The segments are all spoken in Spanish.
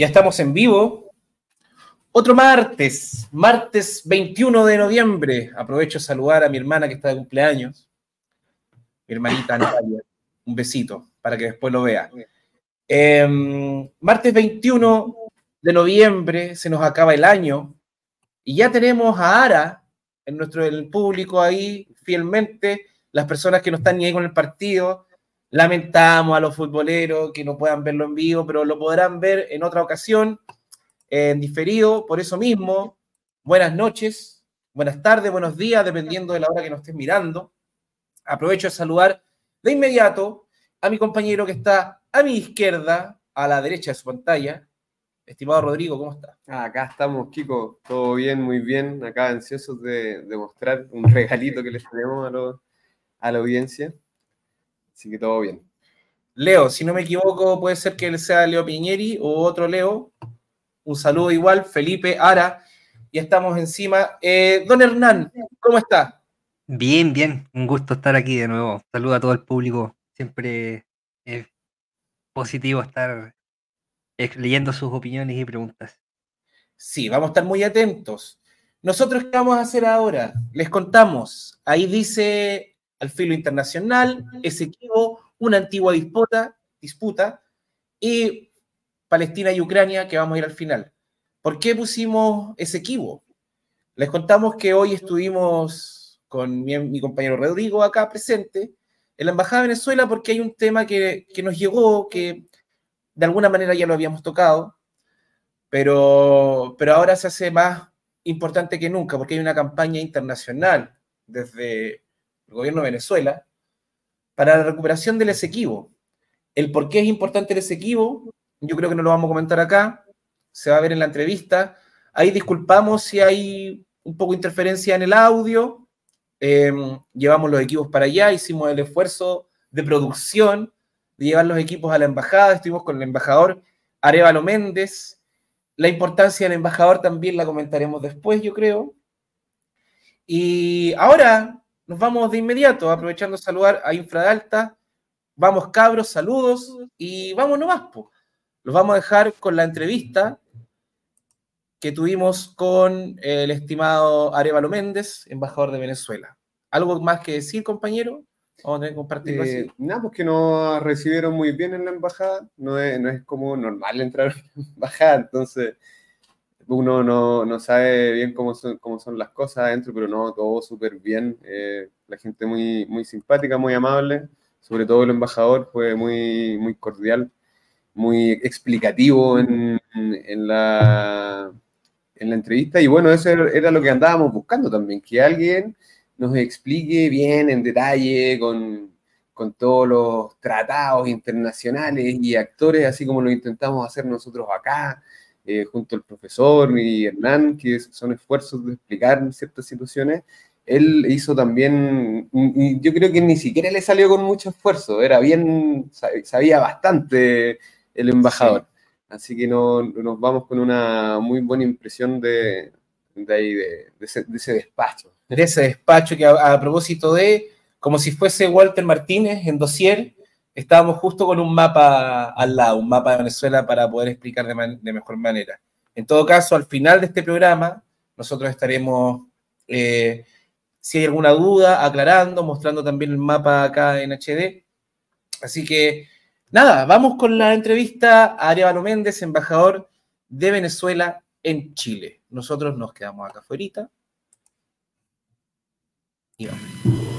Ya estamos en vivo. Otro martes, martes 21 de noviembre. Aprovecho a saludar a mi hermana que está de cumpleaños. Mi hermanita Natalia. Un besito para que después lo vea. Em, martes 21 de noviembre se nos acaba el año y ya tenemos a Ara en nuestro público ahí fielmente, las personas que no están ni ahí con el partido. Lamentamos a los futboleros que no puedan verlo en vivo, pero lo podrán ver en otra ocasión, en diferido. Por eso mismo, buenas noches, buenas tardes, buenos días, dependiendo de la hora que nos estés mirando. Aprovecho de saludar de inmediato a mi compañero que está a mi izquierda, a la derecha de su pantalla. Estimado Rodrigo, ¿cómo está? Acá estamos, Kiko. Todo bien, muy bien. Acá ansiosos de, mostrar un regalito que les tenemos a, a la audiencia. Así que todo bien. Leo, si no me equivoco, puede ser que él sea Leo Piñeri o otro Leo. Un saludo igual, Felipe Ara. Y estamos encima. Eh, don Hernán, ¿cómo está? Bien, bien. Un gusto estar aquí de nuevo. Saludo a todo el público. Siempre es positivo estar leyendo sus opiniones y preguntas. Sí, vamos a estar muy atentos. Nosotros, ¿qué vamos a hacer ahora? Les contamos. Ahí dice al filo internacional, Esequibo, una antigua disputa, disputa, y Palestina y Ucrania, que vamos a ir al final. ¿Por qué pusimos Esequibo? Les contamos que hoy estuvimos con mi, compañero Rodrigo acá presente en la Embajada de Venezuela porque hay un tema que, que nos llegó, que de alguna manera ya lo habíamos tocado, pero, pero ahora se hace más importante que nunca porque hay una campaña internacional desde el gobierno de Venezuela para la recuperación del Esequibo. El por qué es importante el Esequibo, yo creo que no lo vamos a comentar acá, se va a ver en la entrevista. Ahí disculpamos si hay un poco de interferencia en el audio. Em, llevamos los equipos para allá, hicimos el esfuerzo de producción de llevar los equipos a la embajada, estuvimos con el embajador Arevalo Méndez. La importancia del embajador también la comentaremos después, yo creo. Y ahora nos vamos de inmediato, aprovechando de saludar a Infra de Alta. Vamos, cabros, saludos y vamos nomás. Los vamos a dejar con la entrevista que tuvimos con el estimado Arevalo Méndez, embajador de Venezuela. ¿Algo más que decir, compañero? Vamos a compartirlo así. Eh, nada, pues que nos recibieron muy bien en la embajada. No es, no es como normal entrar a la embajada, entonces uno no, no sabe bien cómo son, cómo son las cosas adentro, pero no, todo súper bien. Eh, la gente muy, muy simpática, muy amable. Sobre todo el embajador fue muy, muy cordial, muy explicativo en, en, la, en la entrevista. Y bueno, eso era lo que andábamos buscando también, que alguien nos explique bien en detalle con, con todos los tratados internacionales y actores, así como lo intentamos hacer nosotros acá, eh, junto al profesor y Hernán, que son esfuerzos de explicar ciertas situaciones. Él hizo también, yo creo que ni siquiera le salió con mucho esfuerzo, era bien, sabía bastante el embajador. Así que no, nos vamos con una muy buena impresión de, de, ese, despacho. De ese despacho que a, propósito de, como si fuese Walter Martínez en dossier, estábamos justo con un mapa al lado, un mapa de Venezuela para poder explicar de, mejor manera. En todo caso, al final de este programa, nosotros estaremos, eh, si hay alguna duda, aclarando, mostrando también el mapa acá en HD. Así que, nada, vamos con la entrevista a Arevalo Méndez, embajador de Venezuela en Chile. Nosotros nos quedamos acá afuera. Y vamos.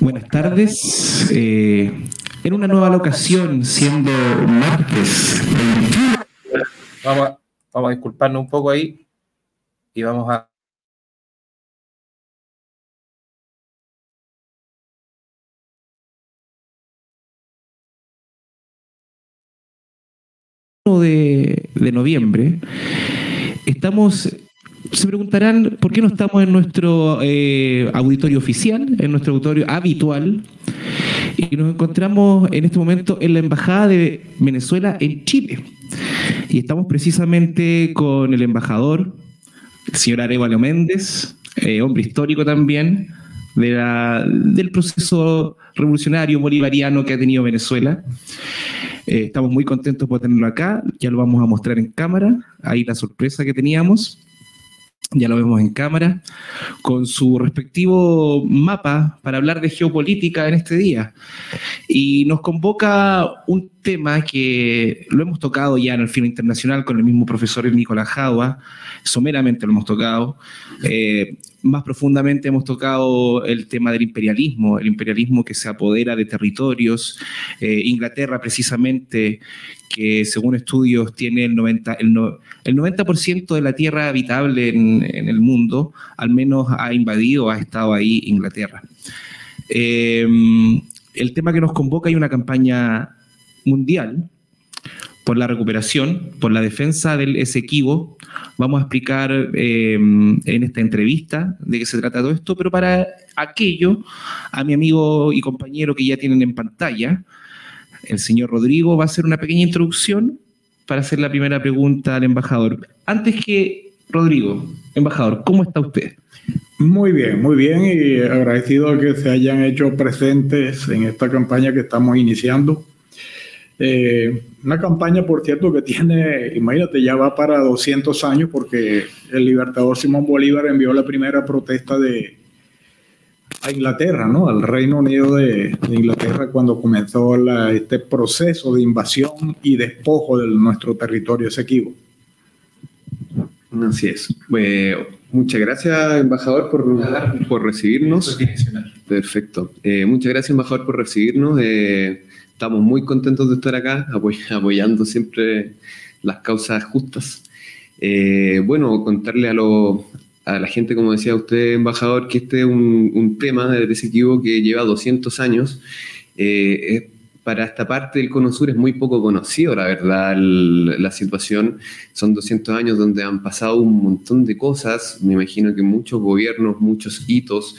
Buenas tardes. Eh, en una nueva locación, siendo martes. Vamos a, vamos a disculparnos un poco ahí y vamos a de, de noviembre, estamos se preguntarán por qué no estamos en nuestro eh, auditorio oficial, en nuestro auditorio habitual, y nos encontramos en este momento en la Embajada de Venezuela en Chile. Y estamos precisamente con el embajador, el señor Arevalo Méndez, eh, hombre histórico también, de la, del proceso revolucionario bolivariano que ha tenido Venezuela. Eh, estamos muy contentos por tenerlo acá, ya lo vamos a mostrar en cámara, ahí la sorpresa que teníamos ya lo vemos en cámara, con su respectivo mapa para hablar de geopolítica en este día. Y nos convoca un tema que lo hemos tocado ya en el filo internacional con el mismo profesor Nicolás Jaua, someramente lo hemos tocado. Eh, más profundamente hemos tocado el tema del imperialismo, el imperialismo que se apodera de territorios. Eh, Inglaterra, precisamente, que según estudios tiene el 90%, el, 90 de la tierra habitable en, el mundo, al menos ha invadido, ha estado ahí Inglaterra. Em, el tema que nos convoca hay una campaña mundial por la recuperación, por la defensa del Esequibo. Vamos a explicar em, en esta entrevista de qué se trata todo esto, pero para aquello, a mi amigo y compañero que ya tienen en pantalla, el señor Rodrigo va a hacer una pequeña introducción para hacer la primera pregunta al embajador. Antes que, Rodrigo, embajador, ¿cómo está usted? Muy bien, muy bien y agradecido que se hayan hecho presentes en esta campaña que estamos iniciando. Eh, una campaña, por cierto, que tiene, imagínate, ya va para 200 años porque el libertador Simón Bolívar envió la primera protesta de, a Inglaterra, ¿no? Al Reino Unido de, Inglaterra cuando comenzó este proceso de invasión y despojo de nuestro territorio esequivo. Así es. Pues, muchas gracias, embajador, por, por recibirnos. Perfecto. Eh, muchas gracias, embajador, por recibirnos. Eh, estamos muy contentos de estar acá, apoyando siempre las causas justas. Eh, bueno, contarle a, los a la gente, como decía usted, embajador, que este es un, tema de desequivo que lleva 200 años. Eh, para esta parte del Cono Sur es muy poco conocido, la verdad, la situación. Son 200 años donde han pasado un montón de cosas, me imagino que muchos gobiernos, muchos hitos,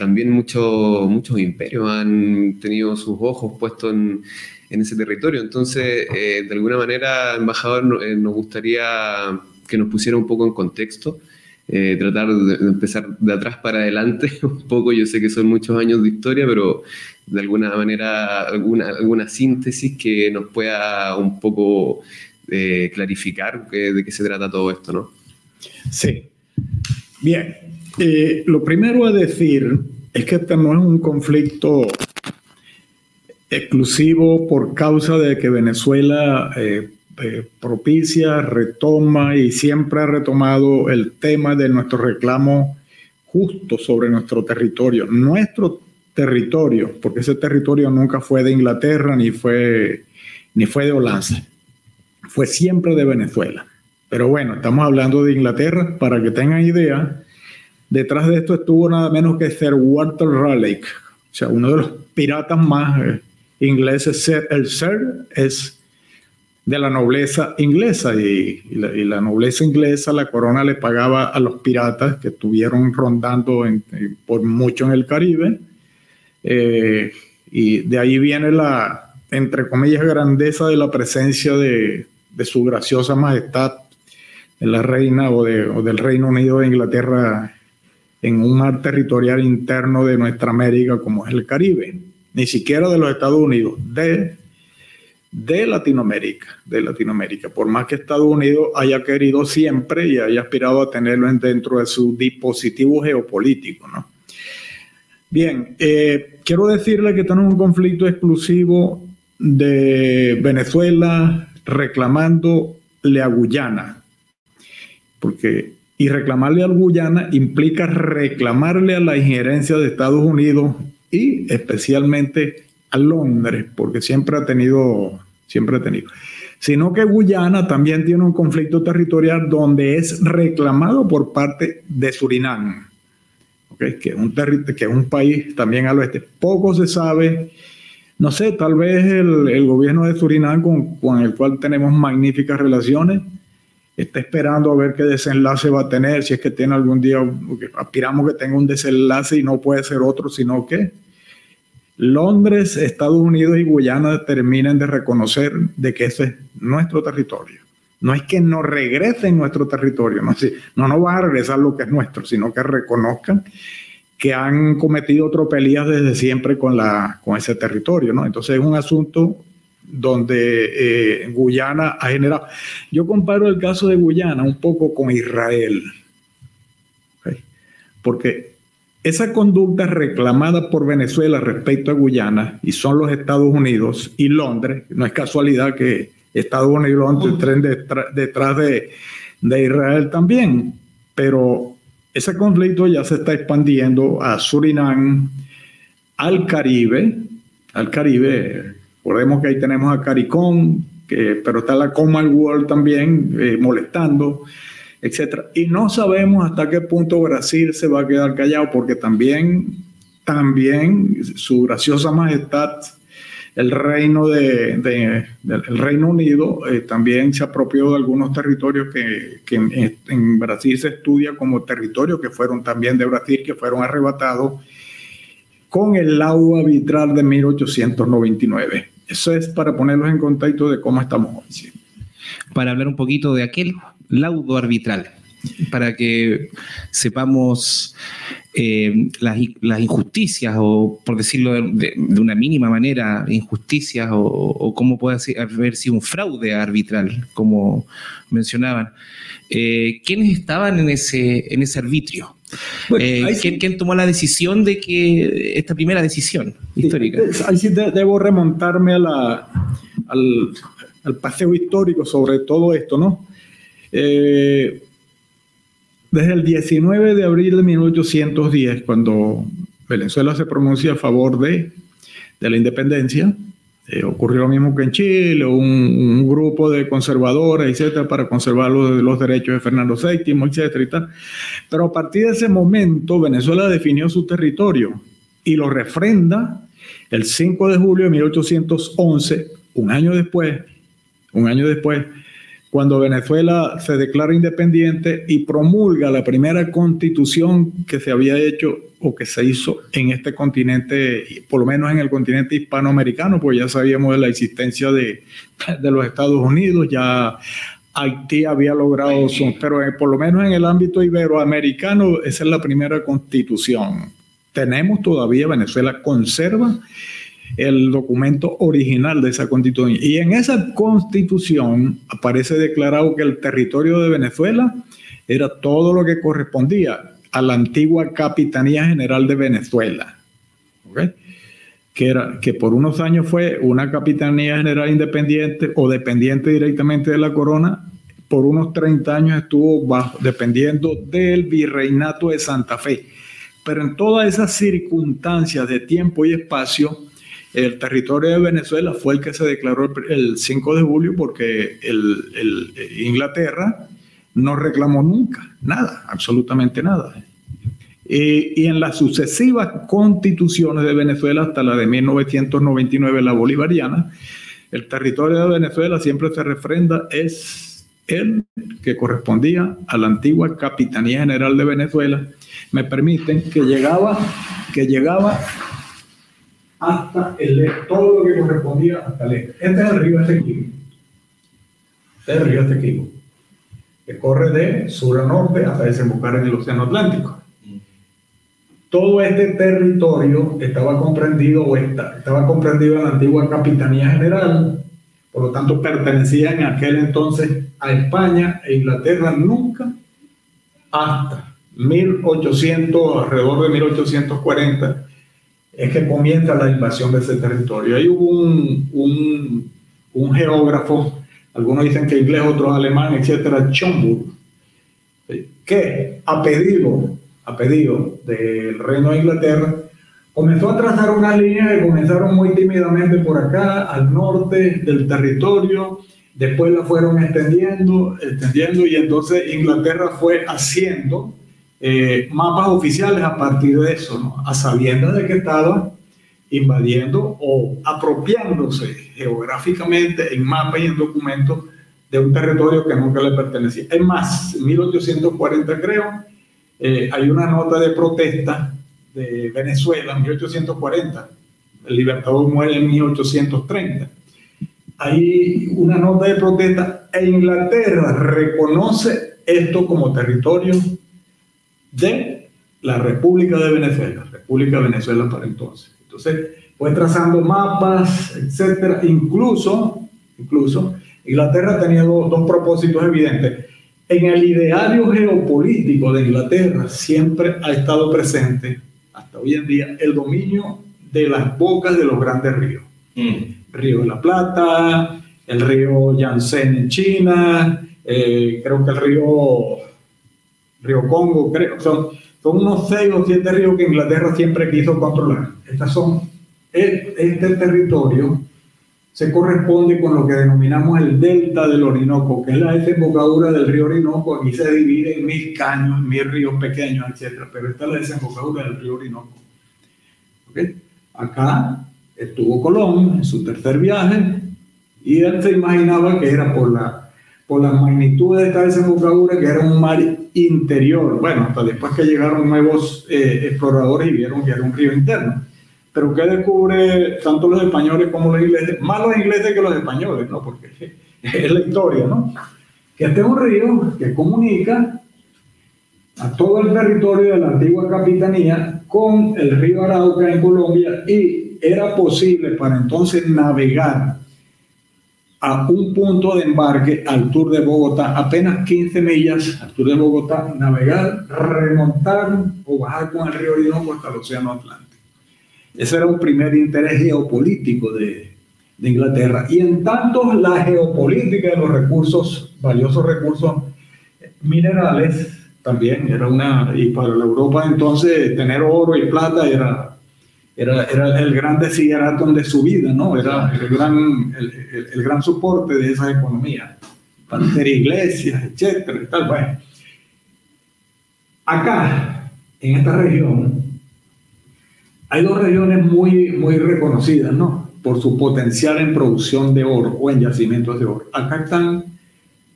también muchos imperios han tenido sus ojos puestos en, en ese territorio. Entonces, eh, de alguna manera, embajador, eh, nos gustaría que nos pusiera un poco en contexto eh, tratar de, empezar de atrás para adelante un poco. Yo sé que son muchos años de historia, pero de alguna manera alguna, alguna síntesis que nos pueda un poco clarificar de qué se trata todo esto, ¿no? Sí. Bien. Eh, lo primero a decir es que este no es un conflicto exclusivo por causa de que Venezuela eh, propicia, retoma y siempre ha retomado el tema de nuestro reclamo justo sobre nuestro territorio. Nuestro territorio, porque ese territorio nunca fue de Inglaterra ni fue, ni fue de Holanda, fue siempre de Venezuela. Pero bueno, estamos hablando de Inglaterra, para que tengan idea, detrás de esto estuvo nada menos que Sir Walter Raleigh, o sea, uno de los piratas más eh, ingleses. El Sir es de la nobleza inglesa y, la, nobleza inglesa, la corona le pagaba a los piratas que estuvieron rondando por mucho en el Caribe eh, y de ahí viene la, entre comillas, grandeza de la presencia de, su graciosa majestad, de la reina o, o del Reino Unido de Inglaterra en un mar territorial interno de nuestra América como es el Caribe, ni siquiera de los Estados Unidos, de de Latinoamérica, de Latinoamérica, por más que Estados Unidos haya querido siempre y haya aspirado a tenerlo dentro de su dispositivo geopolítico, ¿no? Bien, eh, quiero decirle que tenemos un conflicto exclusivo de Venezuela reclamándole a Guyana, porque y reclamarle a Guyana implica reclamarle a la injerencia de Estados Unidos y especialmente a Londres, porque siempre ha tenido, siempre ha tenido. Sino que Guyana también tiene un conflicto territorial donde es reclamado por parte de Surinam, que, es un país también al oeste. Poco se sabe, no sé, tal vez el, gobierno de Surinam, con el cual tenemos magníficas relaciones, está esperando a ver qué desenlace va a tener, si es que tiene algún día, aspiramos que tenga un desenlace y no puede ser otro, sino que Londres, Estados Unidos y Guyana terminen de reconocer de que ese es nuestro territorio. No es que no regresen nuestro territorio, no, no nos van a regresar lo que es nuestro, sino que reconozcan que han cometido tropelías desde siempre con, la, con ese territorio. ¿no? Entonces es un asunto donde eh, Guyana ha generado. Yo comparo el caso de Guyana un poco con Israel, porque esa conducta reclamada por Venezuela respecto a Guyana, y son los Estados Unidos y Londres, no es casualidad que Estados Unidos y Londres estén detrás de, de Israel también, pero ese conflicto ya se está expandiendo a Surinam, al Caribe, al Caribe, recordemos que ahí tenemos a CARICOM, que, pero está la Commonwealth también eh, molestando, etc. Y no sabemos hasta qué punto Brasil se va a quedar callado, porque también, también su graciosa majestad el reino de, del Reino Unido eh, también se apropió de algunos territorios que, en, Brasil se estudia como territorios que fueron también de Brasil, que fueron arrebatados con el laudo arbitral de 1899. Eso es para ponerlos en contacto de cómo estamos hoy. Para hablar un poquito de aquel laudo arbitral para que sepamos eh, las, injusticias o, por decirlo de, una mínima manera, injusticias o, cómo puede haber sido un fraude arbitral, como mencionaban. Eh, ¿Quiénes estaban en ese, en ese arbitrio? Eh, ¿quién, tomó la decisión de que esta primera decisión histórica? ahí sí debo remontarme a la, al, al paseo histórico sobre todo esto, ¿no? Eh, desde el 19 de abril de 1810, cuando Venezuela se pronuncia a favor de, de la independencia, eh, ocurrió lo mismo que en Chile, un, grupo de conservadores, etcétera, para conservar los, los, derechos de Fernando VII, etcétera y tal. Pero a partir de ese momento, Venezuela definió su territorio y lo refrenda el 5 de julio de 1811, un año después, un año después, cuando Venezuela se declara independiente y promulga la primera constitución que se había hecho o que se hizo en este continente, por lo menos en el continente hispanoamericano, pues ya sabíamos de la existencia de, los Estados Unidos, ya Haití había logrado, su, pero por lo menos en el ámbito iberoamericano, esa es la primera constitución. Tenemos todavía, Venezuela conserva el documento original de esa constitución. Y en esa constitución aparece declarado que el territorio de Venezuela era todo lo que correspondía a la antigua Capitanía General de Venezuela. Que, era, que por unos años fue una Capitanía General independiente o dependiente directamente de la corona, por unos 30 años estuvo bajo, dependiendo del virreinato de Santa Fe. Pero en todas esas circunstancias de tiempo y espacio, el territorio de Venezuela fue el que se declaró el 5 de julio porque el, Inglaterra no reclamó nunca nada, absolutamente nada. Y, en las sucesivas constituciones de Venezuela, hasta la de 1999, la bolivariana, el territorio de Venezuela siempre se refrenda, es el que correspondía a la antigua Capitanía General de Venezuela. Me permiten que llegaba, que llegaba hasta el todo lo que correspondía hasta el este. Este es el río Esequibo. Este es el río Esequibo, que corre de sur a norte hasta desembocar en el Océano Atlántico. Todo este territorio estaba comprendido o estaba comprendido en la antigua Capitanía General, por lo tanto pertenecía en aquel entonces a España e Inglaterra nunca hasta 1800, alrededor de 1840 es que comienza la invasión de ese territorio. Hay un, un, geógrafo, algunos dicen que inglés, otros alemán, etcétera, Schomburg, que a pedido, a pedido del Reino de Inglaterra, comenzó a trazar unas líneas que comenzaron muy tímidamente por acá, al norte del territorio, después la fueron extendiendo, extendiendo, y entonces Inglaterra fue haciendo eh, mapas oficiales a partir de eso, a sabiendas de que estaba invadiendo o apropiándose geográficamente en mapas y en documentos de un territorio que nunca le pertenecía. Es más, en 1840 creo, eh, hay una nota de protesta de Venezuela en 1840. El Libertador muere en 1830. Hay una nota de protesta e Inglaterra reconoce esto como territorio de la República de Venezuela, República de Venezuela para entonces. Entonces, fue trazando mapas, etcétera. Incluso, incluso, Inglaterra tenía dos, dos propósitos evidentes. En el ideario geopolítico de Inglaterra siempre ha estado presente, hasta hoy en día, el dominio de las bocas de los grandes ríos. Mm. Río de la Plata, el río Yangtze en China, eh, creo que el río, río Congo, creo, son, son unos seis o siete ríos que Inglaterra siempre quiso controlar. Estas son, este territorio se corresponde con lo que denominamos el delta del Orinoco, que es la desembocadura del río Orinoco. Aquí se divide en mil caños, mil ríos pequeños, etc. Pero esta es la desembocadura del río Orinoco. ¿Okay? Acá estuvo Colón en su tercer viaje y él se imaginaba que era por la, por la magnitud de esta desembocadura, que era un mar interior. Bueno, hasta después que llegaron nuevos eh, exploradores y vieron que era un río interno. Pero ¿qué descubre tanto los españoles como los ingleses? Más los ingleses que los españoles, ¿no? Porque es la historia, ¿no? Que este es un río que comunica a todo el territorio de la antigua capitanía con el río Arauca en Colombia y era posible para entonces navegar a un punto de embarque al Tour de Bogotá, apenas 15 millas al Tour de Bogotá, navegar, remontar o bajar con el río Orinoco hasta el Océano Atlántico. Ese era un primer interés geopolítico de, de Inglaterra. Y en tanto la geopolítica de los recursos, valiosos recursos minerales, también era una, y para la Europa entonces tener oro y plata era, era, era el gran desiderato de su vida, ¿no? Era el gran, el, el, gran soporte de esa economía, para hacer iglesias, etcétera, y tal. Bueno, acá, en esta región, hay dos regiones muy, muy reconocidas, ¿no? Por su potencial en producción de oro o en yacimientos de oro. Acá están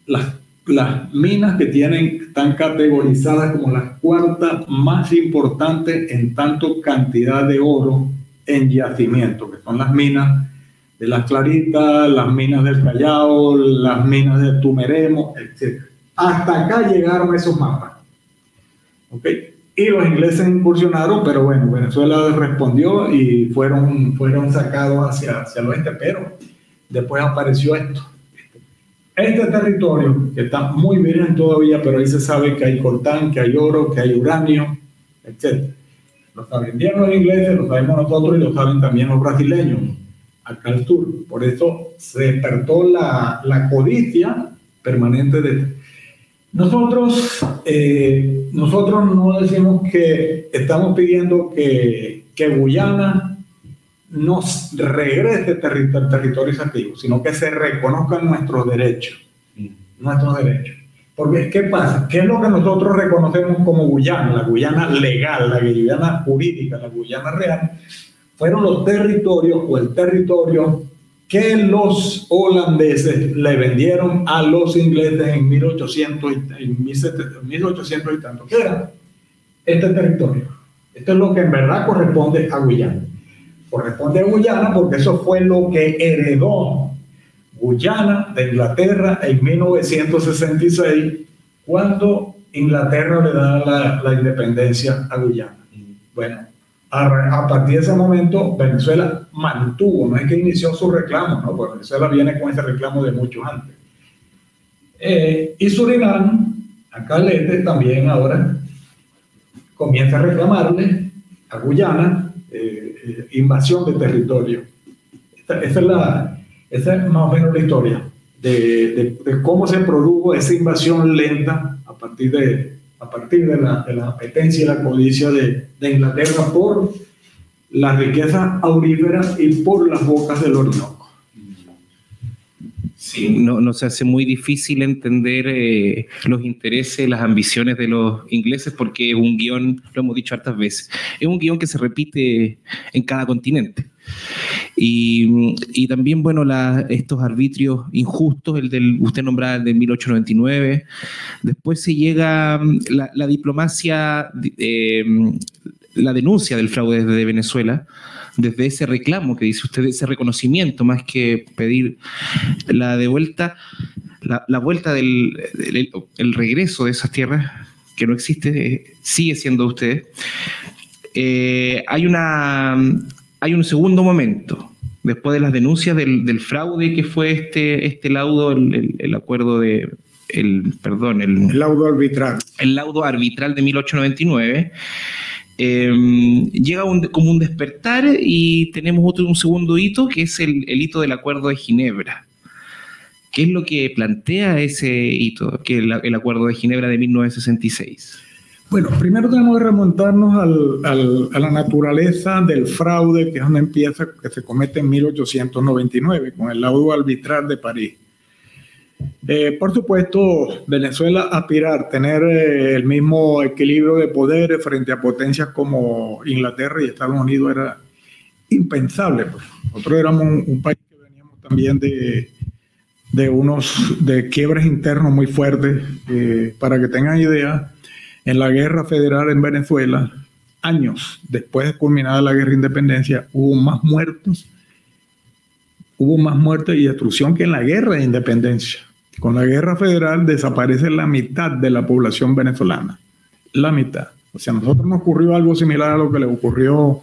las, las minas que tienen, están categorizadas como las cuartas más importantes en tanto cantidad de oro en yacimiento, que son las minas de las Claritas, las minas del Callao, las minas de Tumeremo, etc. Hasta acá llegaron esos mapas. ¿Ok? Y los ingleses incursionaron, pero bueno, Venezuela respondió y fueron, fueron sacados hacia, hacia el oeste, pero después apareció esto. Este territorio, que está muy virgen todavía, pero ahí se sabe que hay coltán, que hay oro, que hay uranio, etc. Lo saben bien los ingleses, lo sabemos nosotros y lo saben también los brasileños, acá al sur. Por eso se despertó la, la codicia permanente de... Nosotros eh, nosotros no decimos que estamos pidiendo que, que Guyana nos regrese terri territorios activos, sino que se reconozcan nuestros derechos. Nuestros derechos. Porque, ¿qué pasa? ¿Qué es lo que nosotros reconocemos como Guyana? La Guyana legal, la Guyana jurídica, la Guyana real, fueron los territorios o el territorio que los holandeses le vendieron a los ingleses en 1800 y, en 1800 y tanto. ¿Qué era? Este territorio. Esto es lo que en verdad corresponde a Guyana. Corresponde a Guyana porque eso fue lo que heredó Guyana de Inglaterra en 1966, cuando Inglaterra le da la, independencia a Guyana. Bueno, a, partir de ese momento Venezuela mantuvo, no es que inició su reclamo, ¿no? porque Venezuela viene con ese reclamo de mucho antes. Eh, y Surinam, acá Lete también ahora comienza a reclamarle a Guyana eh, invasión de territorio. esa, es la, esa es más o menos la historia de, de cómo se produjo esa invasión lenta a partir de, a partir de la, de la apetencia y la codicia de, de, Inglaterra por la riqueza aurífera y por las bocas del Orinoco. Sí, no, no se hace muy difícil entender eh, los intereses, las ambiciones de los ingleses porque es un guion, lo hemos dicho hartas veces, es un guion que se repite en cada continente. Y, también, bueno, la, estos arbitrios injustos, el del, usted nombraba el de 1899, después se llega mm, la, la diplomacia, eh, la denuncia del fraude de Venezuela, desde ese reclamo que dice usted, ese reconocimiento, más que pedir la devuelta, la, la vuelta del, del el regreso de esas tierras, que no existe, sigue siendo usted. Eh, hay una hay un segundo momento, después de las denuncias del, fraude que fue este, este laudo, el, acuerdo de, el, perdón, el, laudo arbitral. El laudo arbitral de 1899. Em, llega como un despertar y tenemos otro un segundo hito que es el, hito del acuerdo de Ginebra. ¿Qué es lo que plantea ese hito, que el, el acuerdo de Ginebra de 1966? Bueno, primero tenemos que remontarnos a la naturaleza del fraude, que es una empieza, que se comete en 1899 con el laudo arbitral de París. Eh, por supuesto, Venezuela aspirar a tener eh, el mismo equilibrio de poderes frente a potencias como Inglaterra y Estados Unidos era impensable. Pues. Nosotros éramos un, país que veníamos también de, de unos de quiebres internos muy fuertes. Eh, para que tengan idea, en la guerra federal en Venezuela, años después de culminada la guerra de independencia, hubo más muertos, hubo más muertes y destrucción que en la guerra de independencia. Con la guerra federal desaparece la mitad de la población venezolana, la mitad. O sea, a nosotros nos ocurrió algo similar a lo que le ocurrió,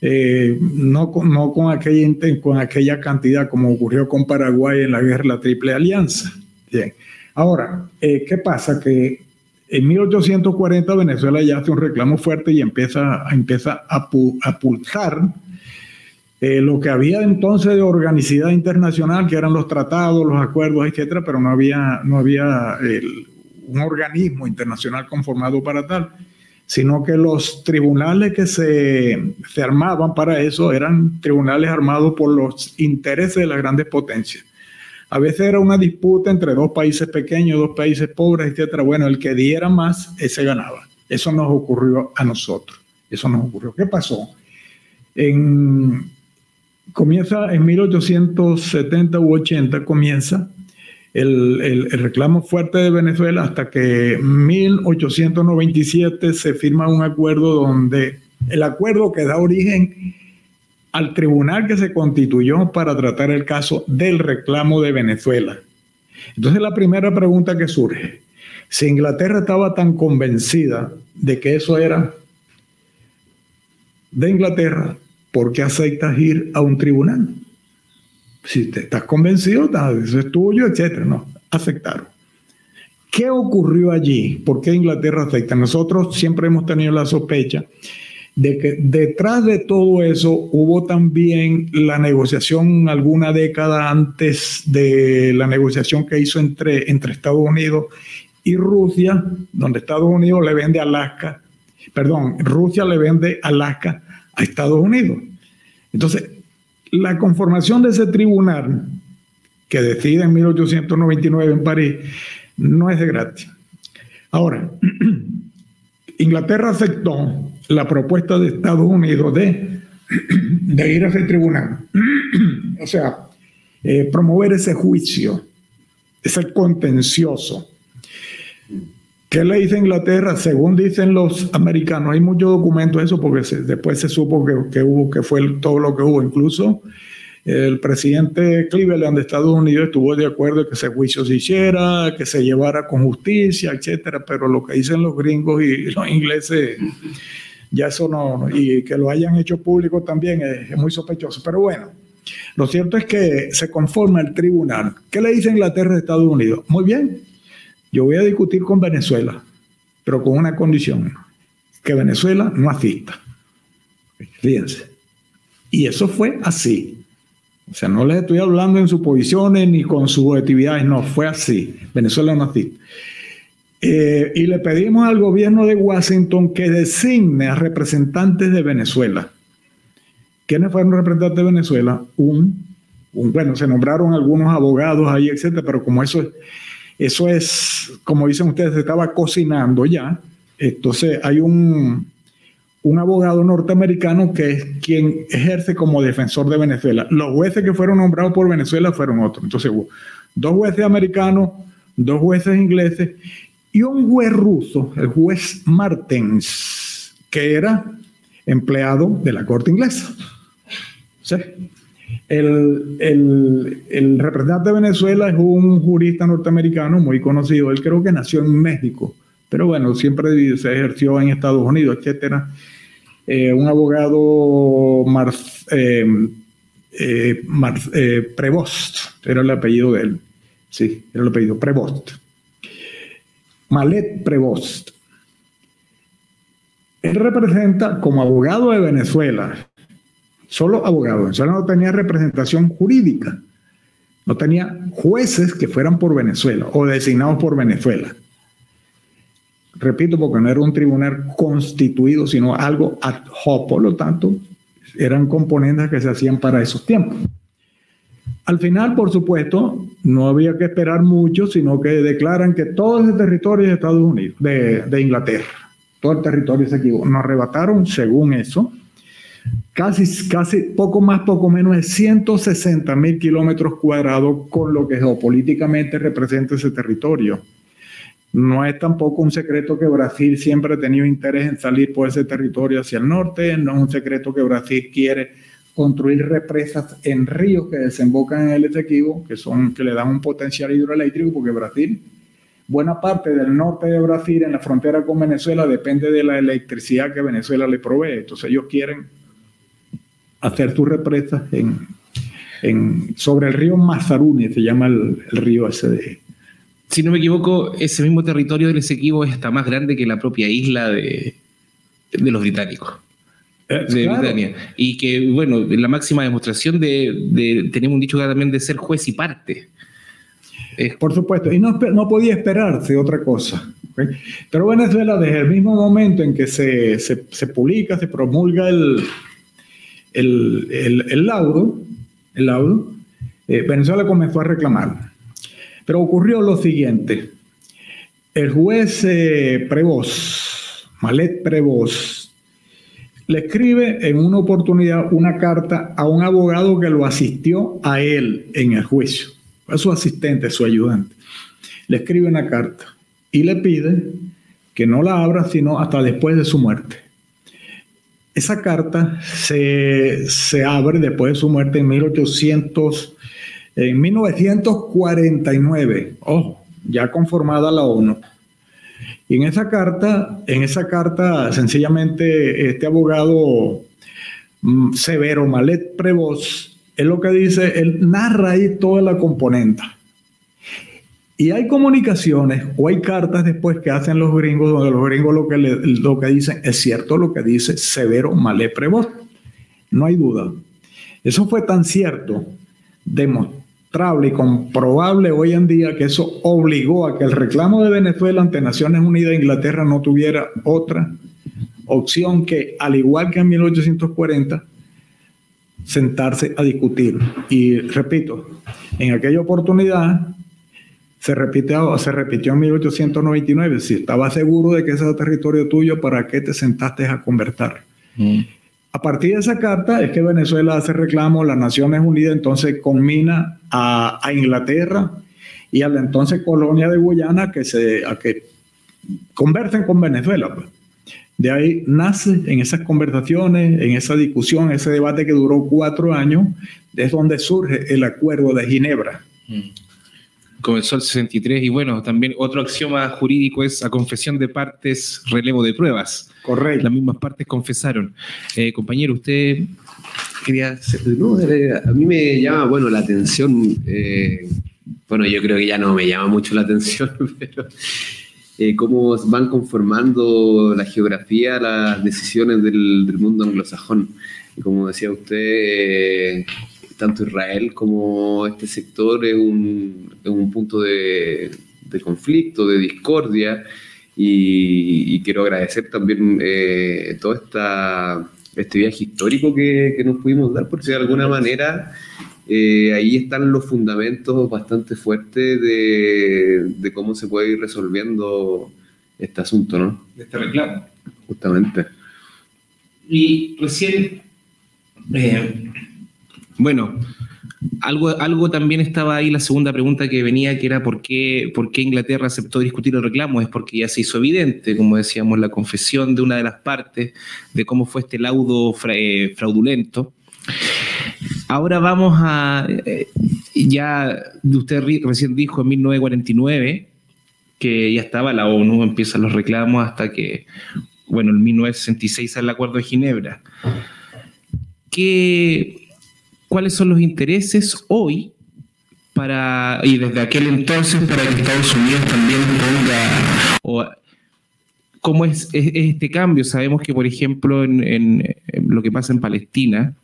eh, no, con, no con, aquella, con aquella cantidad como ocurrió con Paraguay en la guerra de la Triple Alianza. Bien. Ahora, eh, ¿qué pasa? Que en 1840 Venezuela ya hace un reclamo fuerte y empieza, empieza a, pulsar eh, lo que había entonces de organicidad internacional, que eran los tratados, los acuerdos, etcétera, pero no había, no había un organismo internacional conformado para tal, sino que los tribunales que se, se armaban para eso eran tribunales armados por los intereses de las grandes potencias. A veces era una disputa entre dos países pequeños, dos países pobres, etc. Bueno, el que diera más, ese ganaba. Eso nos ocurrió a nosotros. Eso nos ocurrió. ¿Qué pasó? En, comienza en 1870 u 80, comienza el, el, reclamo fuerte de Venezuela hasta que en 1897 se firma un acuerdo donde el acuerdo que da origen al tribunal que se constituyó para tratar el caso del reclamo de Venezuela. Entonces la primera pregunta que surge, si Inglaterra estaba tan convencida de que eso era de Inglaterra, ¿por qué aceptas ir a un tribunal? Si te estás convencido, eso es tuyo, etcétera. No, aceptaron. ¿Qué ocurrió allí? ¿Por qué Inglaterra acepta? Nosotros siempre hemos tenido la sospecha de que detrás de todo eso hubo también la negociación alguna década antes de la negociación que hizo entre, entre Estados Unidos y Rusia, donde Estados Unidos le vende Alaska, perdón, Rusia le vende Alaska a Estados Unidos. Entonces, la conformación de ese tribunal que decide en 1899 en París no es de gratis. Ahora, Inglaterra aceptó la propuesta de Estados Unidos de, de ir a ese tribunal. o sea, eh, promover ese juicio, ese contencioso. ¿Qué le dice Inglaterra? Según dicen los americanos, hay muchos documentos de eso porque después se supo que, hubo, que fue todo lo que hubo. Incluso el presidente Cleveland de Estados Unidos estuvo de acuerdo que ese juicio se hiciera, que se llevara con justicia, etcétera, pero lo que dicen los gringos y los ingleses ya eso no, y que lo hayan hecho público también es, muy sospechoso. Pero bueno, lo cierto es que se conforma el tribunal. ¿Qué le dice Inglaterra a Estados Unidos? Muy bien, yo voy a discutir con Venezuela, pero con una condición, que Venezuela no asista. Fíjense. Y eso fue así. O sea, no les estoy hablando en sus posiciones ni con sus actividades, no, fue así. Venezuela no asiste. Eh, y le pedimos al gobierno de Washington que designe a representantes de Venezuela. ¿Quiénes fueron representantes de Venezuela? Un, bueno, se nombraron algunos abogados ahí, etcétera, pero como eso, eso es, como dicen ustedes, se estaba cocinando ya. Entonces hay un, un abogado norteamericano que es quien ejerce como defensor de Venezuela. Los jueces que fueron nombrados por Venezuela fueron otros. Entonces hubo dos jueces americanos, dos jueces ingleses y un juez ruso, el juez Martens, que era empleado de la corte inglesa. El, el, representante de Venezuela es un jurista norteamericano muy conocido. Él creo que nació en México, pero bueno, siempre se ejerció en Estados Unidos, etc. eh, un abogado Mar, eh, Prevost, era el apellido de él. Sí, era el apellido, Prevost. Malet Prevost. Él representa como abogado de Venezuela, solo abogado. Venezuela no tenía representación jurídica, no tenía jueces que fueran por Venezuela o designados por Venezuela. Repito, porque no era un tribunal constituido, sino algo ad hoc, por lo tanto, eran componentes que se hacían para esos tiempos. Al final, por supuesto, no había que esperar mucho, sino que declaran que todo ese territorio es de Estados Unidos, de, de Inglaterra todo el territorio se equivocó. Nos arrebataron, según eso, casi, casi poco más, poco menos de 160 mil kilómetros cuadrados con lo que geopolíticamente representa ese territorio. No es tampoco un secreto que Brasil siempre ha tenido interés en salir por ese territorio hacia el norte, no es un secreto que Brasil quiere construir represas en ríos que desembocan en el Esequibo, que, son, que le dan un potencial hidroeléctrico, porque Brasil buena parte del norte de Brasil, en la frontera con Venezuela, depende de la electricidad que Venezuela le provee. Entonces ellos quieren hacer sus represas en, sobre el río Mazaruni, se llama el, río ese de... Si no me equivoco, ese mismo territorio del Esequibo está más grande que la propia isla de, los británicos. Eh, de Britania. Y que, bueno, la máxima demostración de, tenemos un dicho también de ser juez y parte. Por supuesto, y no, no podía esperarse otra cosa. Pero Venezuela, desde el mismo momento en que se, se, se publica, se promulga el, el, el, laudo, el laudo eh, Venezuela comenzó a reclamar. Pero ocurrió lo siguiente. El juez eh, Prevost, Malet Prevost, le escribe en una oportunidad una carta a un abogado que lo asistió a él en el juicio a su asistente, su ayudante, le escribe una carta y le pide que no la abra sino hasta después de su muerte. Esa carta se, abre después de su muerte en 1800, en 1949, ojo, ya conformada la ONU. Y en esa carta, en esa carta, sencillamente este abogado mm, Severo Malet Prevost es lo que dice, él narra ahí toda la componenta. Y hay comunicaciones o hay cartas después que hacen los gringos, donde los gringos lo que, lo que dicen es cierto lo que dice Severo Malé Prevost. No hay duda. Eso fue tan cierto, demostrable y comprobable hoy en día que eso obligó a que el reclamo de Venezuela ante Naciones Unidas e Inglaterra no tuviera otra opción que, al igual que en 1840, sentarse a discutir. Y repito, en aquella oportunidad se, repite, se repitió en 1899. Si estabas seguro de que ese es territorio tuyo, ¿para qué te sentaste a conversar? Mm. A partir de esa carta es que Venezuela hace reclamo, las Naciones Unidas entonces conmina a, a Inglaterra y a la entonces colonia de Guyana que, se, a que conversen con Venezuela. Pues. De ahí nace en esas conversaciones, en esa discusión, ese debate que duró cuatro años, es donde surge el acuerdo de Ginebra. Mm. Comenzó el 63 y bueno, también otro axioma jurídico es a confesión de partes, relevo de pruebas. Correcto. Las mismas partes confesaron. Eh, compañero, usted quería... No, a mí me llama, bueno, la atención, eh, bueno, yo creo que ya no me llama mucho la atención, pero eh, cómo van conformando la geografía, las decisiones del, mundo anglosajón. Y como decía usted, tanto Israel como este sector es un, punto de, conflicto, de discordia, y, quiero agradecer también eh, todo esta, este viaje histórico que, que, nos pudimos dar, porque de alguna manera eh, ahí están los fundamentos bastante fuertes de, cómo se puede ir resolviendo este asunto, ¿no? este reclamo. Justamente. Y recién, eh, bueno, algo, algo también estaba ahí la segunda pregunta que venía, que era por qué, por qué Inglaterra aceptó discutir el reclamo. Es porque ya se hizo evidente, como decíamos, la confesión de una de las partes de cómo fue este laudo eh, fraudulento. Ahora vamos a, eh, ya usted recién dijo en 1949 que ya estaba la ONU, empiezan los reclamos hasta que bueno, en 1966 al Acuerdo de Ginebra. ¿Qué, ¿Cuáles son los intereses hoy para, y desde aquel entonces para que Estados Unidos también ponga, cómo es, este cambio? Sabemos que, por ejemplo, en lo que pasa en Palestina,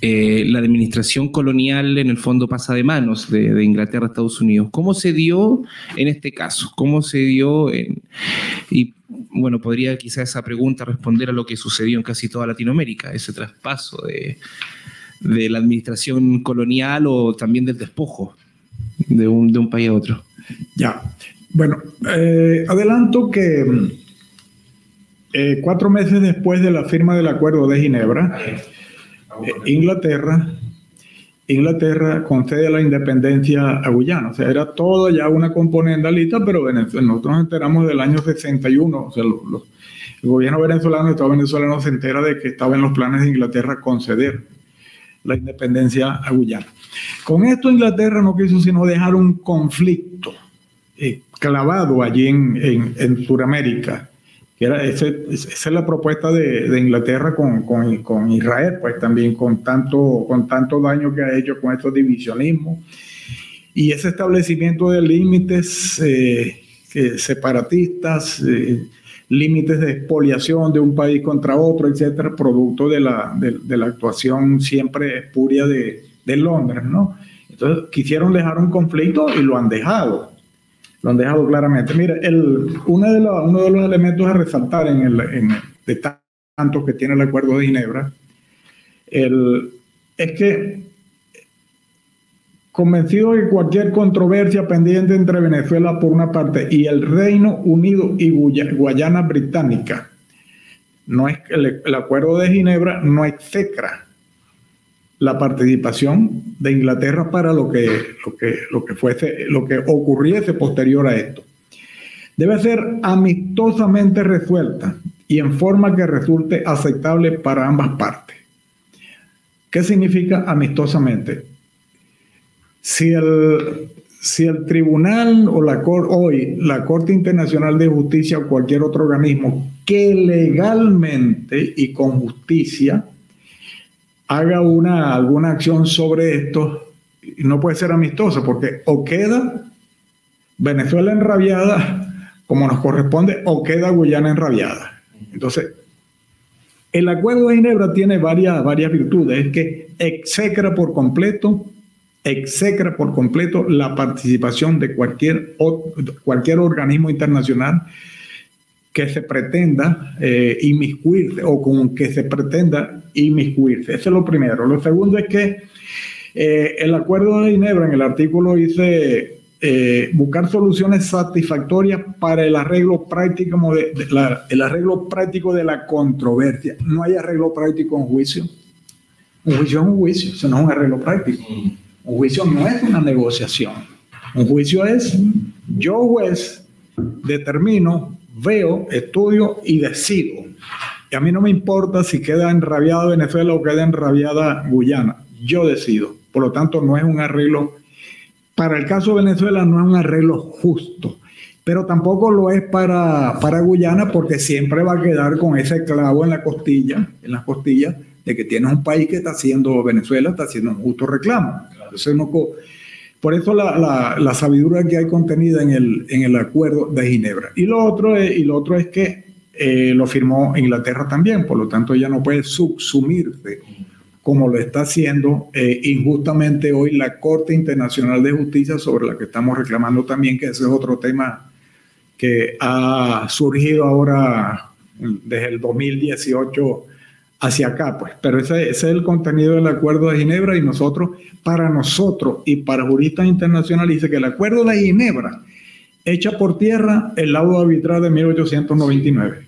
eh, la administración colonial en el fondo pasa de manos de, Inglaterra a Estados Unidos. ¿Cómo se dio en este caso? ¿Cómo se dio en, y bueno, podría quizá esa pregunta responder a lo que sucedió en casi toda Latinoamérica, ese traspaso de, la administración colonial o también del despojo de un, de un país a otro. Ya, bueno, eh, adelanto que eh, cuatro meses después de la firma del Acuerdo de Ginebra, eh, Inglaterra, Inglaterra concede la independencia a Guyana. O sea, era todo ya una componente alita, pero nosotros nos enteramos del año 61. O sea, el gobierno venezolano, el Estado venezolano se entera de que estaba en los planes de Inglaterra conceder la independencia a Guyana. Con esto Inglaterra no quiso sino dejar un conflicto eh, clavado allí en, en, en Sudamérica esa es la propuesta de, Inglaterra con, Israel, pues también con tanto, con tanto daño que ha hecho con estos divisionismos. Y ese establecimiento de límites eh, separatistas, eh, límites de expoliación de un país contra otro, etcétera, producto de la, de, la actuación siempre espuria de, de Londres, ¿no? Entonces quisieron dejar un conflicto y lo han dejado lo han dejado claramente. Mira, el, uno, de los, uno de los elementos a resaltar en el, en, de tanto que tiene el Acuerdo de Ginebra el, es que convencido de que cualquier controversia pendiente entre Venezuela por una parte y el Reino Unido y Guayana Británica, no es el, el acuerdo de Ginebra no execra la participación de Inglaterra para lo que, lo que, lo que, fuese, lo que ocurriese posterior a esto. Debe ser amistosamente resuelta y en forma que resulte aceptable para ambas partes. ¿Qué significa amistosamente? Si el, si el tribunal o la hoy la Corte Internacional de Justicia o cualquier otro organismo que legalmente y con justicia haga una, alguna acción sobre esto, no puede ser amistosa, porque o queda Venezuela enrabiada, como nos corresponde, o queda Guyana enrabiada. Entonces, el acuerdo de Ginebra tiene varias, varias virtudes, es que execra por completo, execra por completo la participación de cualquier, cualquier organismo internacional que se pretenda eh, inmiscuirse o con que se pretenda inmiscuirse. Eso es lo primero. Lo segundo es que eh, el acuerdo de Ginebra en el artículo dice eh, buscar soluciones satisfactorias para el arreglo práctico de, la, el arreglo práctico de la controversia. No hay arreglo práctico en juicio. Un juicio es un juicio, eso no es un arreglo práctico. Un juicio no es una negociación. Un juicio es yo juez determino veo, estudio y decido. Y a mí no me importa si queda enrabiada Venezuela o queda enrabiada Guyana. Yo decido. Por lo tanto, no es un arreglo, para el caso de Venezuela no es un arreglo justo, pero tampoco lo es para, para Guyana porque siempre va a quedar con ese clavo en la costilla, en las costillas, de que tienes un país que está haciendo, Venezuela está haciendo un justo reclamo. Por eso la, la, sabiduría que hay contenida en el, en el acuerdo de Ginebra. Y lo otro es, y lo otro es que eh, lo firmó Inglaterra también, por lo tanto ella no puede subsumirse como lo está haciendo eh, injustamente hoy la Corte Internacional de Justicia sobre la que estamos reclamando también, que ese es otro tema que ha surgido ahora desde el 2018 hacia acá, pues. Pero ese, es el contenido del Acuerdo de Ginebra y nosotros, para nosotros y para juristas internacionales, dice que el Acuerdo de Ginebra echa por tierra el laudo arbitral de 1899.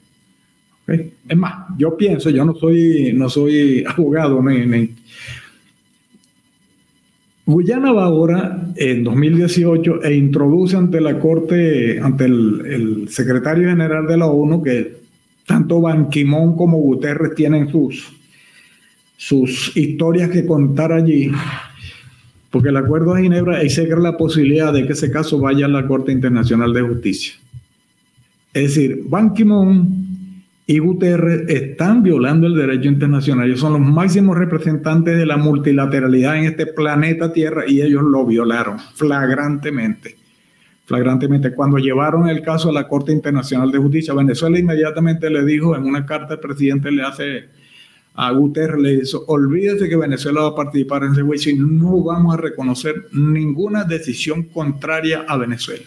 Es más, yo pienso, yo no soy, no soy abogado, ni, Guyana va ahora en 2018 e introduce ante la Corte, ante el, el secretario general de la ONU, que tanto Ban Ki-moon como Guterres tienen sus, sus historias que contar allí, porque el Acuerdo de Ginebra exige la posibilidad de que ese caso vaya a la Corte Internacional de Justicia. Es decir, Ban Ki-moon y Guterres están violando el derecho internacional. Ellos son los máximos representantes de la multilateralidad en este planeta Tierra y ellos lo violaron flagrantemente. Flagrantemente. Cuando llevaron el caso a la Corte Internacional de Justicia, Venezuela inmediatamente le dijo en una carta el presidente le hace a Guterres, le dijo, olvídese que Venezuela va a participar en ese juicio y no vamos a reconocer ninguna decisión contraria a Venezuela.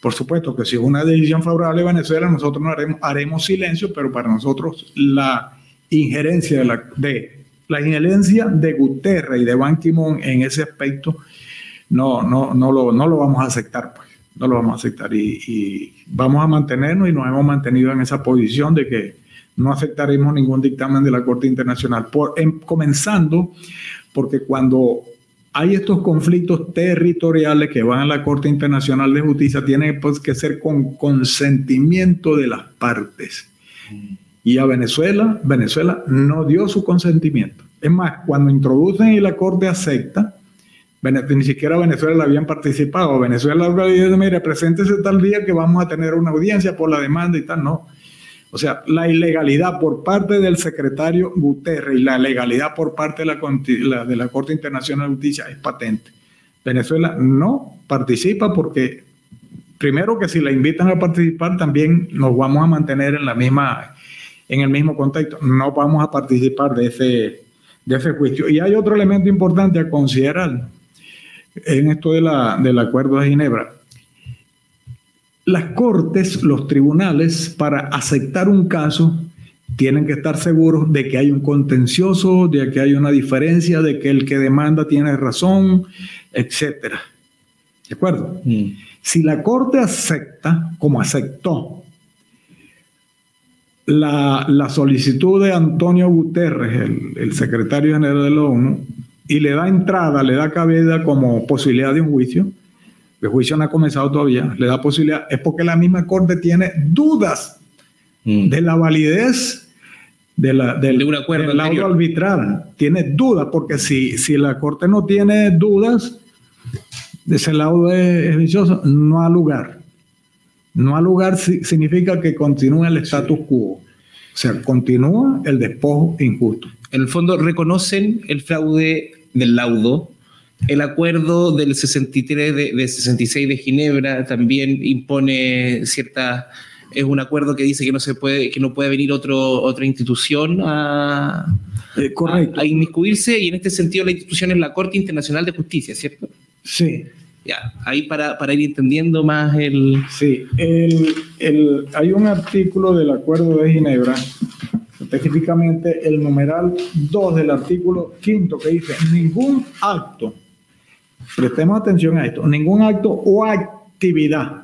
Por supuesto que si es una decisión favorable a Venezuela, nosotros no haremos, haremos silencio, pero para nosotros la injerencia de la, de, la injerencia de Guterres y de Ban Ki-moon en ese aspecto no, no, no, lo, no lo vamos a aceptar, pues. No lo vamos a aceptar y, vamos a mantenernos y nos hemos mantenido en esa posición de que no aceptaremos ningún dictamen de la Corte Internacional. Por, comenzando porque cuando hay estos conflictos territoriales que van a la Corte Internacional de Justicia, tienen pues, que ser con consentimiento de las partes. Y a Venezuela, Venezuela no dio su consentimiento. Es más, cuando introducen y la Corte acepta, ni siquiera Venezuela la habían participado. Venezuela dice, mire, preséntese tal día que vamos a tener una audiencia por la demanda y tal. No, o sea, la ilegalidad por parte del secretario Guterres y la legalidad por parte de la, de la Corte Internacional de Justicia es patente. Venezuela no participa porque, primero que si la invitan a participar, también nos vamos a mantener en, la misma, en el mismo contexto. No vamos a participar de ese, de ese juicio. Y hay otro elemento importante a considerar en esto de la, del Acuerdo de Ginebra las cortes, los tribunales, para aceptar un caso, tienen que estar seguros de que hay un contencioso, de que hay una diferencia, de que el que demanda tiene razón, etc. ¿De acuerdo? Mm. Si la corte acepta, como aceptó, la, solicitud de Antonio Guterres, el, el, secretario general de la ONU, y le da entrada, le da cabida como posibilidad de un juicio, el juicio no ha comenzado todavía, le da posibilidad, es porque la misma Corte tiene dudas mm. de la validez de la, del, un acuerdo del laudo arbitral. Tiene dudas, porque si, si la Corte no tiene dudas, de ese laudo es, vicioso, no ha lugar. No ha lugar significa que continúa el status quo. O sea, continúa el despojo injusto. En el fondo, reconocen el fraude del laudo, el acuerdo del 63 de, 66 de Ginebra también impone cierta es un acuerdo que dice que no se puede que no puede venir otro, otra institución a, eh, a, inmiscuirse y en este sentido la institución es la Corte Internacional de Justicia, ¿cierto? Sí. Ya, ahí para, para ir entendiendo más el... Sí, el, hay un artículo del Acuerdo de Ginebra, específicamente el numeral 2 del artículo 5 que dice, ningún acto Prestemos atención a esto. Ningún acto o actividad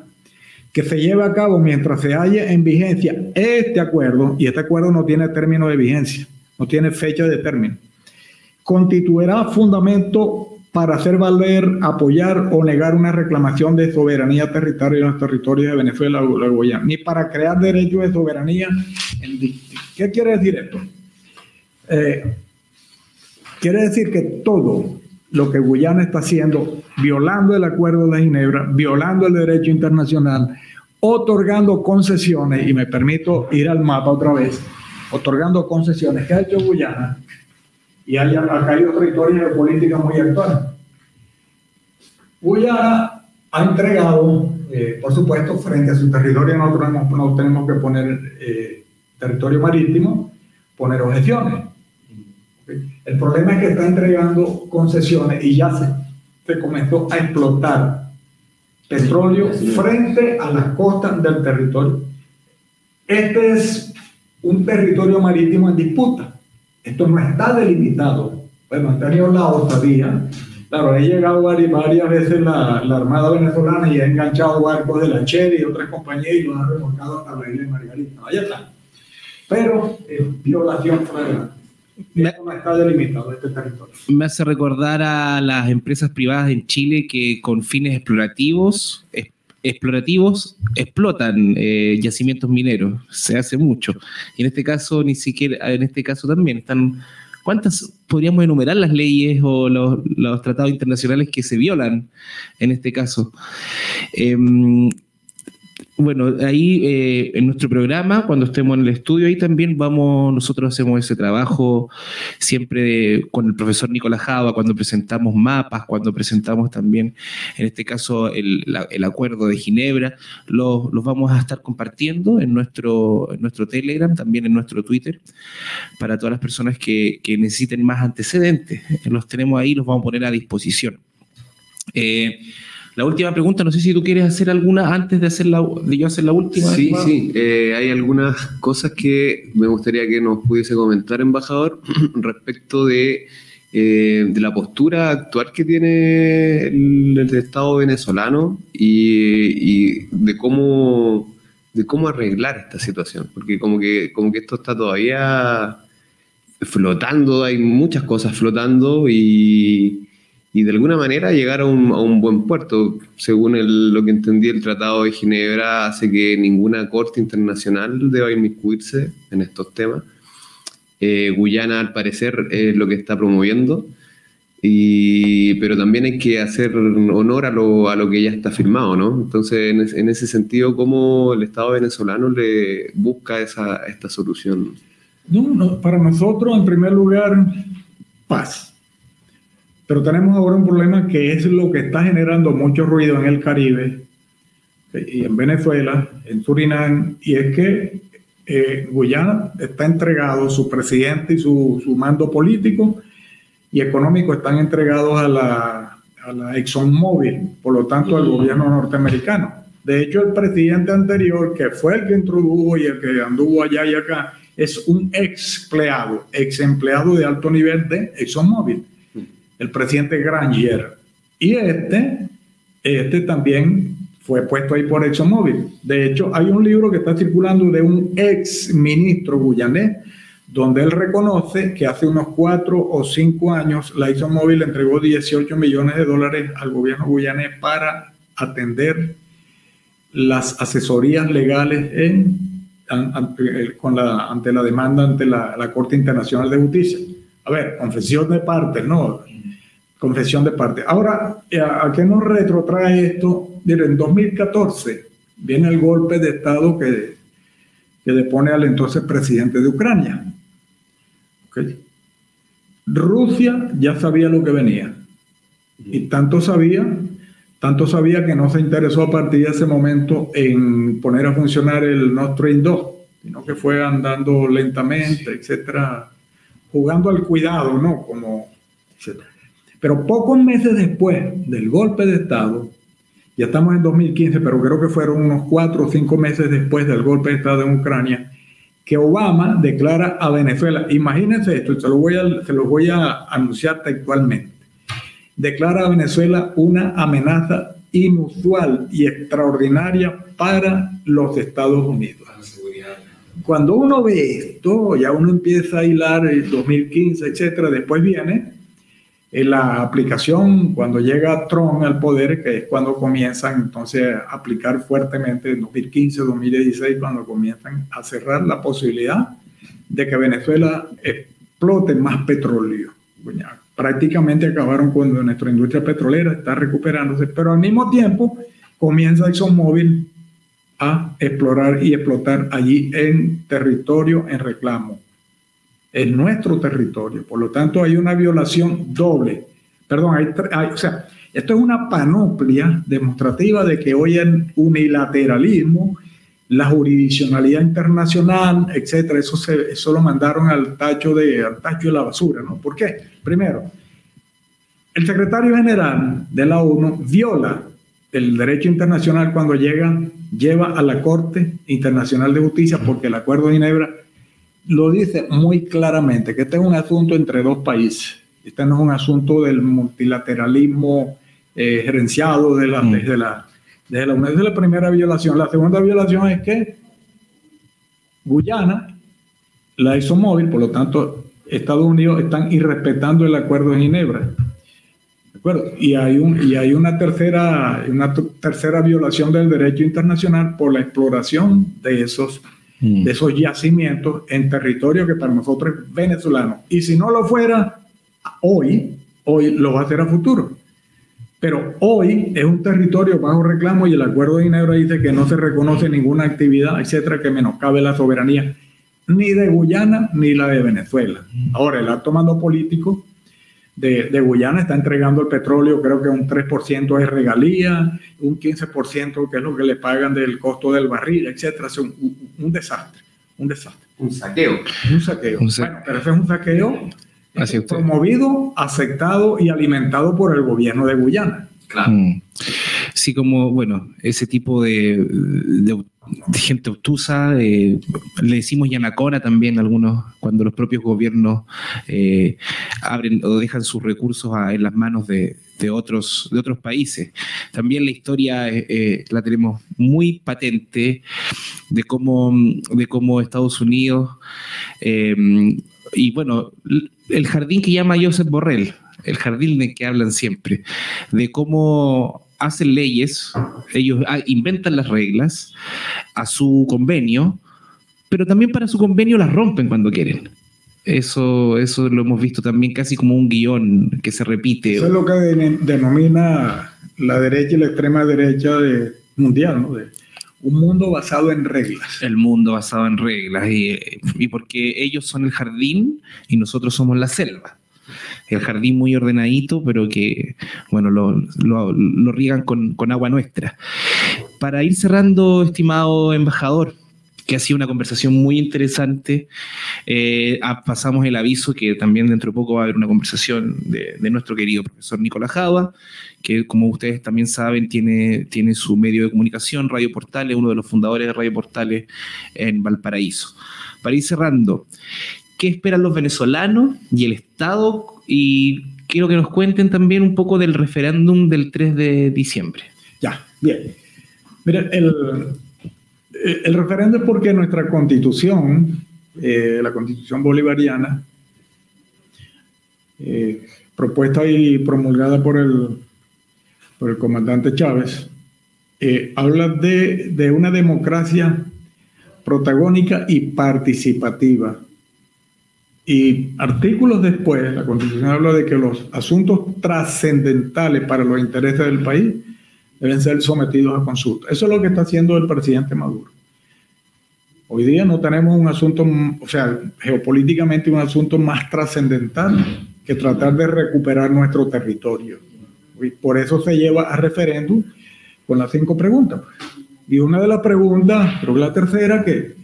que se lleve a cabo mientras se haya en vigencia este acuerdo, y este acuerdo no tiene término de vigencia, no tiene fecha de término, constituirá fundamento para hacer valer, apoyar o negar una reclamación de soberanía territorial en los territorios de Venezuela o la Guyana, ni para crear derechos de soberanía. En... ¿Qué quiere decir esto? Eh, quiere decir que todo lo que Guyana está haciendo, violando el acuerdo de Ginebra, violando el derecho internacional, otorgando concesiones, y me permito ir al mapa otra vez, otorgando concesiones. ¿Qué ha hecho Guyana? Y hay, acá hay otra historia de política muy actual. Guyana ha entregado, eh, por supuesto, frente a su territorio, nosotros no, tenemos que poner eh, territorio marítimo, poner objeciones el problema es que está entregando concesiones y ya se, se comenzó a explotar petróleo frente a las costas del territorio. Este es un territorio marítimo en disputa. Esto no está delimitado. Bueno, han tenido la osadía. Claro, ha llegado varias, veces la, Armada venezolana y ha enganchado barcos de la Cherry y otras compañías y los ha remolcado hasta la isla de Margarita. Ahí está. Pero es violación flagrante me, está delimitado este territorio. Me hace recordar a las empresas privadas en Chile que con fines explorativos, explorativos explotan eh, yacimientos mineros. Se hace mucho. Y en este caso, ni siquiera, en este caso también están. ¿Cuántas podríamos enumerar las leyes o los, tratados internacionales que se violan en este caso? Em, bueno, ahí eh, en nuestro programa, cuando estemos en el estudio, ahí también vamos, nosotros hacemos ese trabajo siempre con el profesor Nicolás Java, cuando presentamos mapas, cuando presentamos también, en este caso, el, acuerdo de Ginebra, los, vamos a estar compartiendo en nuestro, nuestro Telegram, también en nuestro Twitter, para todas las personas que, que necesiten más antecedentes. Los tenemos ahí, los vamos a poner a disposición. Eh, la última pregunta, no sé si tú quieres hacer alguna antes de, hacer la, de yo hacer la última. Sí, sí, eh, hay algunas cosas que me gustaría que nos pudiese comentar, embajador, respecto de, eh, de la postura actual que tiene el, Estado venezolano y, de cómo de cómo arreglar esta situación, porque como que, como que esto está todavía flotando, hay muchas cosas flotando y, y de alguna manera llegar a un, a un buen puerto. Según lo que entendí, el Tratado de Ginebra hace que ninguna corte internacional deba inmiscuirse en estos temas. Eh, Guyana, al parecer, es lo que está promoviendo, y, pero también hay que hacer honor a lo, a lo que ya está firmado, ¿no? Entonces, en, en ese sentido, ¿cómo el Estado venezolano le busca esa, esta solución? no, para nosotros, en primer lugar, paz pero tenemos ahora un problema que es lo que está generando mucho ruido en el Caribe y en Venezuela, en Surinam, y es que eh, Guyana está entregado, su presidente y su, su, mando político y económico están entregados a la, a la ExxonMobil, por lo tanto al gobierno norteamericano. De hecho, el presidente anterior, que fue el que introdujo y el que anduvo allá y acá, es un ex empleado, ex empleado de alto nivel de ExxonMobil el presidente Granger. Y este, este también fue puesto ahí por ExxonMobil. De hecho, hay un libro que está circulando de un ex ministro guyanés, donde él reconoce que hace unos cuatro o cinco años la ExxonMobil entregó 18 millones de dólares al gobierno guyanés para atender las asesorías legales en, con la, ante la demanda ante la, la Corte Internacional de Justicia. A ver, confesión de parte, ¿no? Confesión de parte. Ahora, eh, ¿a qué nos retrotrae esto? Miren, en 2014 viene el golpe de Estado que, que depone al entonces presidente de Ucrania. Rusia ya sabía lo que venía. Y tanto sabía, tanto sabía que no se interesó a partir de ese momento en poner a funcionar el Nord Stream 2, sino que fue andando lentamente, etcétera, jugando al cuidado, ¿no? Como, etcétera. Pero pocos meses después del golpe de Estado, ya estamos en 2015, pero creo que fueron unos cuatro o cinco meses después del golpe de Estado en Ucrania, que Obama declara a Venezuela, imagínense esto, se lo voy a, se lo voy a anunciar textualmente, declara a Venezuela una amenaza inusual y extraordinaria para los Estados Unidos. Cuando uno ve esto, ya uno empieza a hilar el 2015, etcétera, después viene en la aplicación, cuando llega Trump al poder, que es cuando comienzan entonces a aplicar fuertemente en 2015, 2016, cuando comienzan a cerrar la posibilidad de que Venezuela explote más petróleo. Prácticamente acabaron cuando nuestra industria petrolera está recuperándose, pero al mismo tiempo comienza ExxonMobil a explorar y explotar allí en territorio en reclamo es nuestro territorio. Por lo tanto, hay una violación doble. Perdón, hay, o sea, esto es una panoplia demostrativa de que hoy en unilateralismo, la jurisdiccionalidad internacional, etcétera, eso, se, eso lo mandaron al tacho, de, al tacho de la basura, ¿no? ¿Por qué? Primero, el secretario general de la ONU viola el derecho internacional cuando llega, lleva a la Corte Internacional de Justicia, porque el Acuerdo de Ginebra lo dice muy claramente, que este es un asunto entre dos países. Este no es un asunto del multilateralismo eh, gerenciado de la, mm. desde, la, desde la es la primera violación. La segunda violación es que Guyana la hizo móvil, por lo tanto, Estados Unidos están irrespetando el acuerdo de Ginebra. ¿De acuerdo? Y hay, un, y hay una, tercera, una tercera violación del derecho internacional por la exploración de esos Mm. de esos yacimientos en territorio que para nosotros es venezolano. Y si no lo fuera hoy, hoy lo va a hacer a futuro. Pero hoy es un territorio bajo reclamo y el Acuerdo de Ginebra dice que no se reconoce ninguna actividad, etcétera, que menoscabe la soberanía ni de Guyana ni la de Venezuela. Ahora, el alto mando político de, Guyana está entregando el petróleo, creo que un 3% es regalía, un 15% que es lo que le pagan del costo del barril, etcétera. Es un, desastre, un desastre. Un saqueo. Un saqueo. bueno, pero ese es un saqueo promovido, aceptado y alimentado por el gobierno de Guyana. Claro. Mm. Sí, como, bueno, ese tipo de, gente obtusa, le decimos yanacona también algunos, cuando los propios gobiernos eh, abren o dejan sus recursos en las manos de, otros, de otros países. También la historia eh, eh, la tenemos muy patente de cómo, de cómo Estados Unidos, y bueno, el jardín que llama Joseph Borrell, el jardín de que hablan siempre, de cómo hacen leyes, ellos ah, inventan las reglas a su convenio, pero también para su convenio las rompen cuando quieren. Eso, eso lo hemos visto también casi como un guion que se repite. Eso es lo que denomina la derecha y la extrema derecha de, mundial, ¿no? De, un mundo basado en reglas. El mundo basado en reglas, y, y porque ellos son el jardín y nosotros somos la selva el jardín muy ordenadito, pero que, bueno, lo, lo, riegan con, agua nuestra. Para ir cerrando, estimado embajador, que ha sido una conversación muy interesante. Eh, ah, pasamos el aviso que también dentro de poco va a haber una conversación de, nuestro querido profesor Nicolás Java, que como ustedes también saben tiene, tiene su medio de comunicación, Radio Portales, uno de los fundadores de Radio Portales en Valparaíso. Para ir cerrando, qué esperan los venezolanos y el Estado y quiero que nos cuenten también un poco del referéndum del 3 de diciembre. Ya, bien. Mira, el, el referéndum es porque nuestra constitución, eh, la constitución bolivariana, eh, propuesta y promulgada por el, por el comandante Chávez, eh, habla de, de una democracia protagónica y participativa y artículos después, la Constitución habla de que los asuntos trascendentales para los intereses del país deben ser sometidos a consulta. Eso es lo que está haciendo el presidente Maduro. Hoy día no tenemos un asunto, o sea, geopolíticamente un asunto más trascendental que tratar de recuperar nuestro territorio. Y por eso se lleva a referéndum con las cinco preguntas. Y una de las preguntas, creo la tercera, que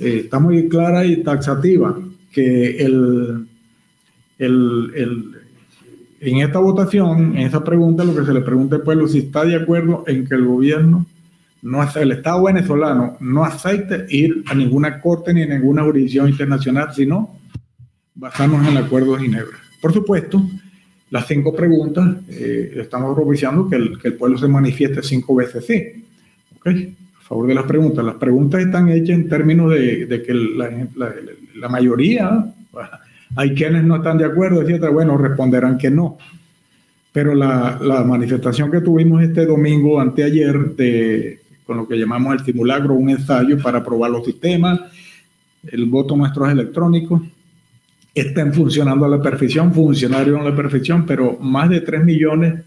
eh, está muy clara y taxativa, que el, el, en esta votación, en esa pregunta, lo que se le pregunta al pueblo si está de acuerdo en que el gobierno, no el Estado venezolano no acepte ir a ninguna corte ni a ninguna jurisdicción internacional, sino basarnos en el Acuerdo de Ginebra. Por supuesto, las cinco preguntas, eh, estamos propiciando que el, que el, pueblo se manifieste cinco veces sí. ¿Okay? Favor de las preguntas. Las preguntas están hechas en términos de, que la, mayoría, hay quienes no están de acuerdo, etcétera, bueno, responderán que no. Pero la, la manifestación que tuvimos este domingo, anteayer, de, con lo que llamamos el simulacro, un ensayo para probar los sistemas, el voto nuestro es electrónico, están funcionando a la perfección, funcionaron a la perfección, pero más de 3 millones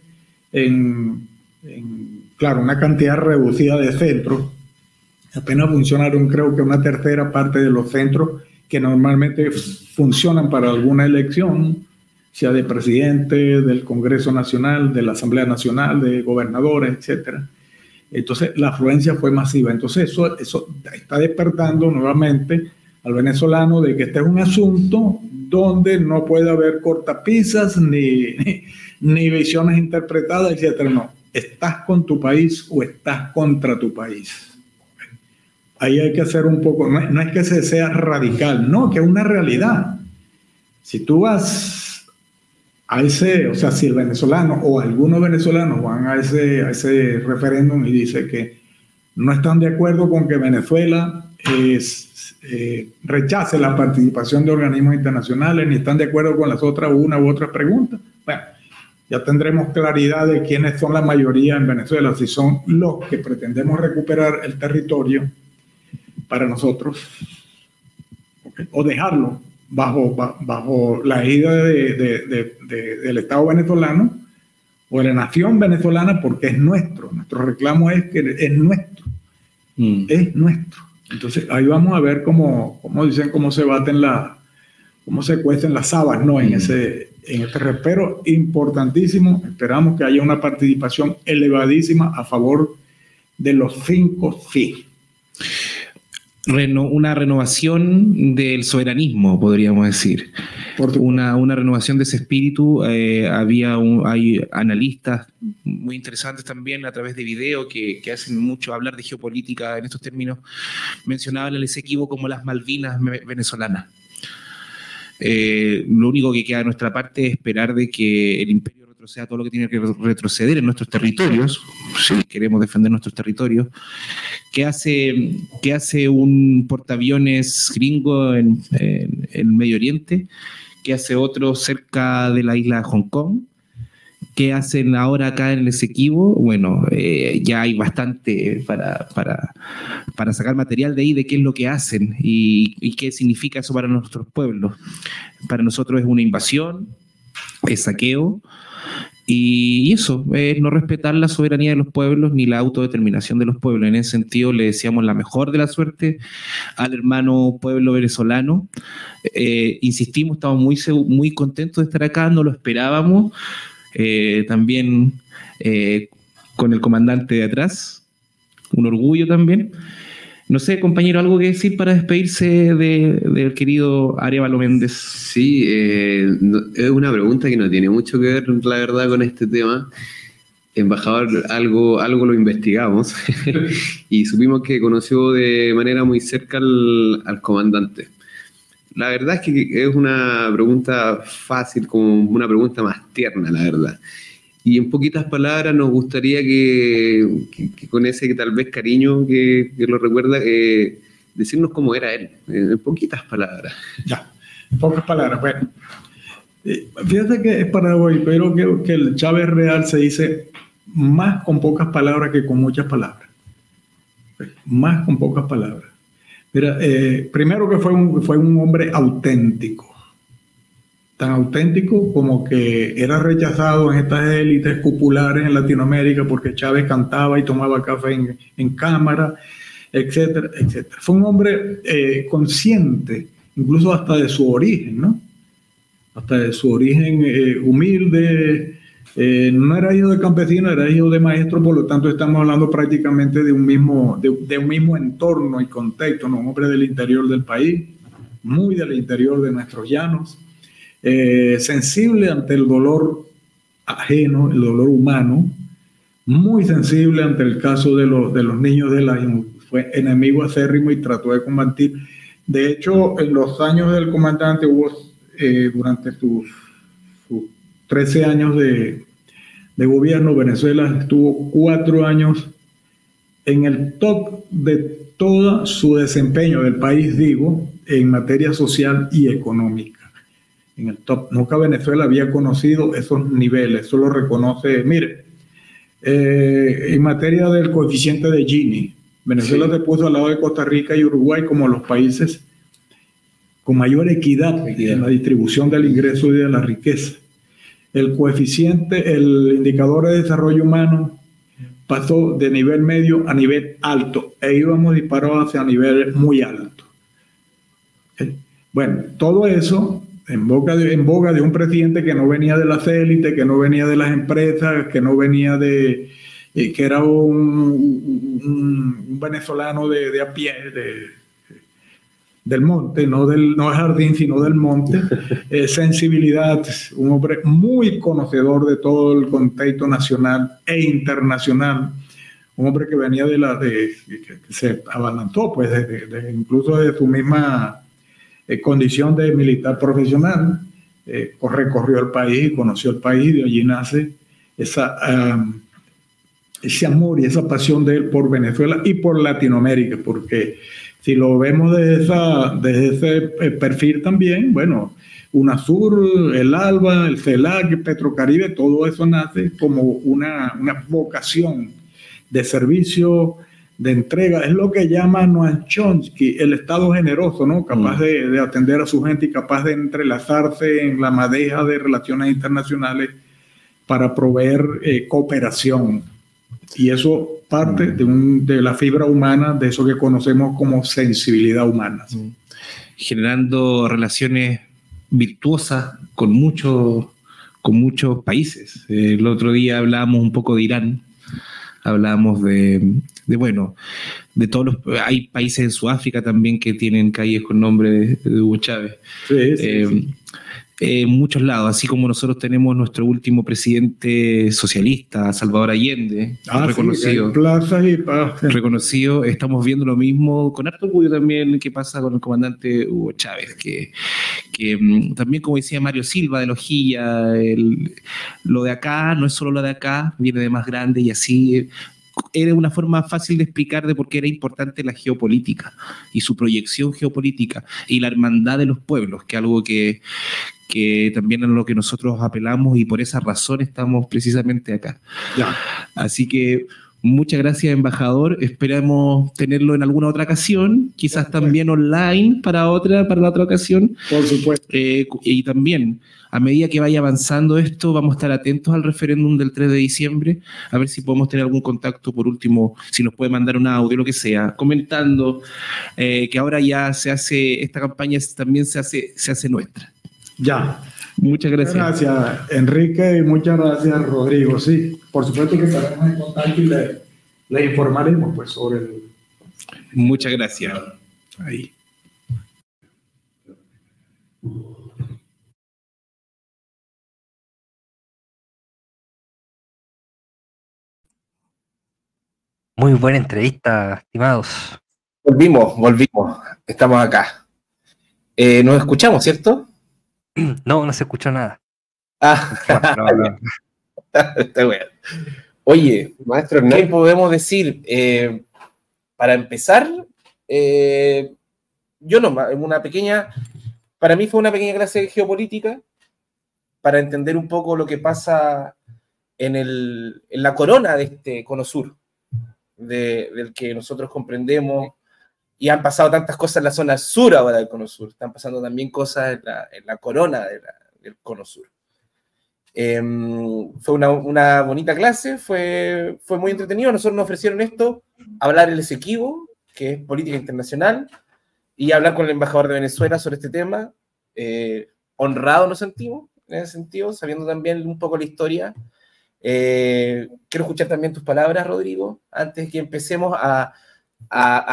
en, en, claro, una cantidad reducida de centros. Apenas funcionaron, creo que una tercera parte de los centros que normalmente funcionan para alguna elección, sea de presidente, del Congreso Nacional, de la Asamblea Nacional, de gobernadores, etc. Entonces, la afluencia fue masiva. Entonces, eso, eso está despertando nuevamente al venezolano de que este es un asunto donde no puede haber cortapisas ni, ni visiones interpretadas, etc. No, estás con tu país o estás contra tu país ahí hay que hacer un poco, no, es que se sea radical, no, que es una realidad. Si tú vas a ese, o sea, si el venezolano o algunos venezolanos van a ese, a ese referéndum y dice que no están de acuerdo con que Venezuela es, eh, rechace la participación de organismos internacionales, ni están de acuerdo con las otras una u otra pregunta, bueno, ya tendremos claridad de quiénes son la mayoría en Venezuela, si son los que pretendemos recuperar el territorio para nosotros, o dejarlo bajo, bajo la ida de, del Estado venezolano, o de la nación venezolana porque es nuestro. Nuestro reclamo es que es nuestro. Mm. Es nuestro. Entonces ahí vamos a ver cómo, cómo dicen, cómo se baten la, cómo se cuestan las habas, ¿no? En, mm. ese, en este repero importantísimo. Esperamos que haya una participación elevadísima a favor de los cinco sí una renovación del soberanismo, podríamos decir. Una, una, renovación de ese espíritu. Eh, había hay analistas muy interesantes también a través de video que, que, hacen mucho hablar de geopolítica en estos términos. Mencionaban el Esequibo como las Malvinas venezolanas. Eh, lo único que queda de nuestra parte es esperar de que el imperio retroceda todo lo que tiene que retroceder en nuestros territorios, si queremos defender nuestros territorios, que hace, que hace un portaaviones gringo en, el Medio Oriente, que hace otro cerca de la isla de Hong Kong, que hacen ahora acá en el Esequibo, bueno, eh, ya hay bastante para, para, sacar material de ahí de qué es lo que hacen y, y, qué significa eso para nuestros pueblos. Para nosotros es una invasión, es saqueo, y eso, es no respetar la soberanía de los pueblos ni la autodeterminación de los pueblos. En ese sentido, le deseamos la mejor de la suerte al hermano pueblo venezolano. Eh, insistimos, estamos muy, muy contentos de estar acá, no lo esperábamos. Eh, también eh, con el comandante de atrás, un orgullo también. No sé, compañero, algo que decir para despedirse del querido Arevalo Méndez. Sí, eh, es una pregunta que no tiene mucho que ver, la verdad, con este tema. Embajador, algo, algo lo investigamos y supimos que conoció de manera muy cerca al comandante. La verdad es que es una pregunta fácil, como una pregunta más tierna, la verdad. Y en poquitas palabras nos gustaría que, con ese tal vez cariño que, lo recuerda, eh, decirnos cómo era él, en poquitas palabras. Ya, en pocas palabras. Bueno, eh, fíjate que es para hoy, pero que, que el Chávez Real se dice más con pocas palabras que con muchas palabras. Más con pocas palabras. Mira, eh, primero que fue un, fue un hombre auténtico tan auténtico como que era rechazado en estas élites populares en Latinoamérica porque Chávez cantaba y tomaba café en, cámara, etcétera, etcétera. Fue un hombre eh, consciente, incluso hasta de su origen, ¿no? Hasta de su origen eh, humilde. Eh, no era hijo de campesino, era hijo de maestro, por lo tanto estamos hablando prácticamente de un mismo, de, de un mismo entorno y contexto, ¿no? Un hombre del interior del país, muy del interior de nuestros llanos eh, sensible ante el dolor ajeno, el dolor humano, muy sensible ante el caso de, los, de los niños de la fue enemigo acérrimo y trató de combatir. De hecho, en los años del comandante hubo, eh, durante sus, 13 años de, de gobierno, Venezuela estuvo cuatro años en el top de todo su desempeño del país, digo, en materia social y económica en el top. Nunca Venezuela había conocido esos niveles, eso lo reconoce, mire, eh, en materia del coeficiente de Gini, Venezuela se puso al lado de Costa Rica y Uruguay como los países con mayor equidad, en la distribución del ingreso y de la riqueza. El coeficiente, el indicador de desarrollo humano pasó de nivel medio a nivel alto e íbamos disparados hacia niveles muy altos. Bueno, todo eso en, boca de, en boga de un presidente que no venía de las élites, que no venía de las empresas, que no venía de, eh, que era un, venezolano de, a pie, del monte, no del no jardín, sino del monte, eh, sensibilidad, un hombre muy conocedor de todo el contexto nacional e internacional, un hombre que venía de la, de, que, se abalanzó, pues, incluso de su misma eh, condición de militar profesional, eh, recorrió el país, conoció el país, de allí nace esa, ese amor y esa pasión de él por Venezuela y por Latinoamérica, porque si lo vemos desde, esa, desde ese eh, perfil también, bueno, UNASUR, el ALBA, el CELAC, Petrocaribe, todo eso nace como una, una vocación de servicio de entrega, es lo que llama Noam Chomsky el Estado generoso, ¿no? Capaz mm. de, atender a su gente y capaz de entrelazarse en la madeja de relaciones internacionales para proveer eh, cooperación. Y eso parte de, un, de la fibra humana, de eso que conocemos como sensibilidad humana. Generando relaciones virtuosas con muchos, con muchos países. El otro día hablábamos un poco de Irán, hablábamos de, de bueno, de todos los... Hay países en Sudáfrica también que tienen calles con nombre de, Hugo Chávez. Sí, sí, eh, en muchos lados, así como nosotros tenemos nuestro último presidente socialista, Salvador Allende, ah, reconocido. reconocido, estamos viendo lo mismo con harto orgullo también que pasa con el comandante Hugo Chávez, que, que mm, también como decía Mario Silva de Lojilla, el, lo de acá no es solo lo de acá, viene de más grande y así era una forma fácil de explicar de por qué era importante la geopolítica y su proyección geopolítica y la hermandad de los pueblos, que algo que, que también es lo que nosotros apelamos y por esa razón estamos precisamente acá. Así que muchas gracias, embajador. Esperamos tenerlo en alguna otra ocasión, quizás también online para otra, para la otra ocasión. Por supuesto. Eh, y también a medida que vaya avanzando esto, vamos a estar atentos al referéndum del 3 de diciembre, a ver si podemos tener algún contacto, por último, si nos puede mandar un audio, lo que sea, comentando eh, que ahora ya se hace, esta campaña también se hace, se hace nuestra. Ya. Muchas gracias. Gracias, Enrique, y muchas gracias, Rodrigo. Sí, por supuesto que estaremos en contacto y le, le informaremos pues, sobre el... Muchas gracias. Ahí. Muy buena entrevista, estimados. Volvimos, volvimos. Estamos acá. Eh, nos escuchamos, ¿cierto? No, no se escuchó nada. Ah, está bueno. Oye, maestro ¿qué podemos decir? Eh, para empezar, eh, yo no, una pequeña, para mí fue una pequeña clase de geopolítica para entender un poco lo que pasa en, el, en la corona de este cono sur del que nosotros comprendemos. Y han pasado tantas cosas en la zona sur ahora del cono sur. Están pasando también cosas en la, corona del cono sur. Em, fue una, bonita clase, fue, fue muy entretenido. Nosotros nos ofrecieron esto, hablar el Esequibo, que es política internacional, y hablar con el embajador de Venezuela sobre este tema. Eh, honrado nos sentimos en ese sentido, sabiendo también un poco la historia eh, quiero escuchar también tus palabras, Rodrigo, antes de que empecemos a,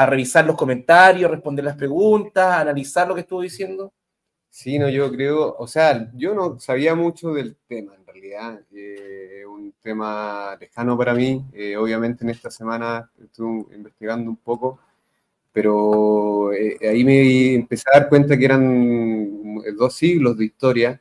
revisar los comentarios, responder las preguntas, analizar lo que estuvo diciendo. Sí, no, yo creo, o sea, yo no sabía mucho del tema en realidad, eh, un tema lejano para mí, eh, obviamente en esta semana estuve investigando un poco, pero ahí me empecé a dar cuenta que eran dos siglos de historia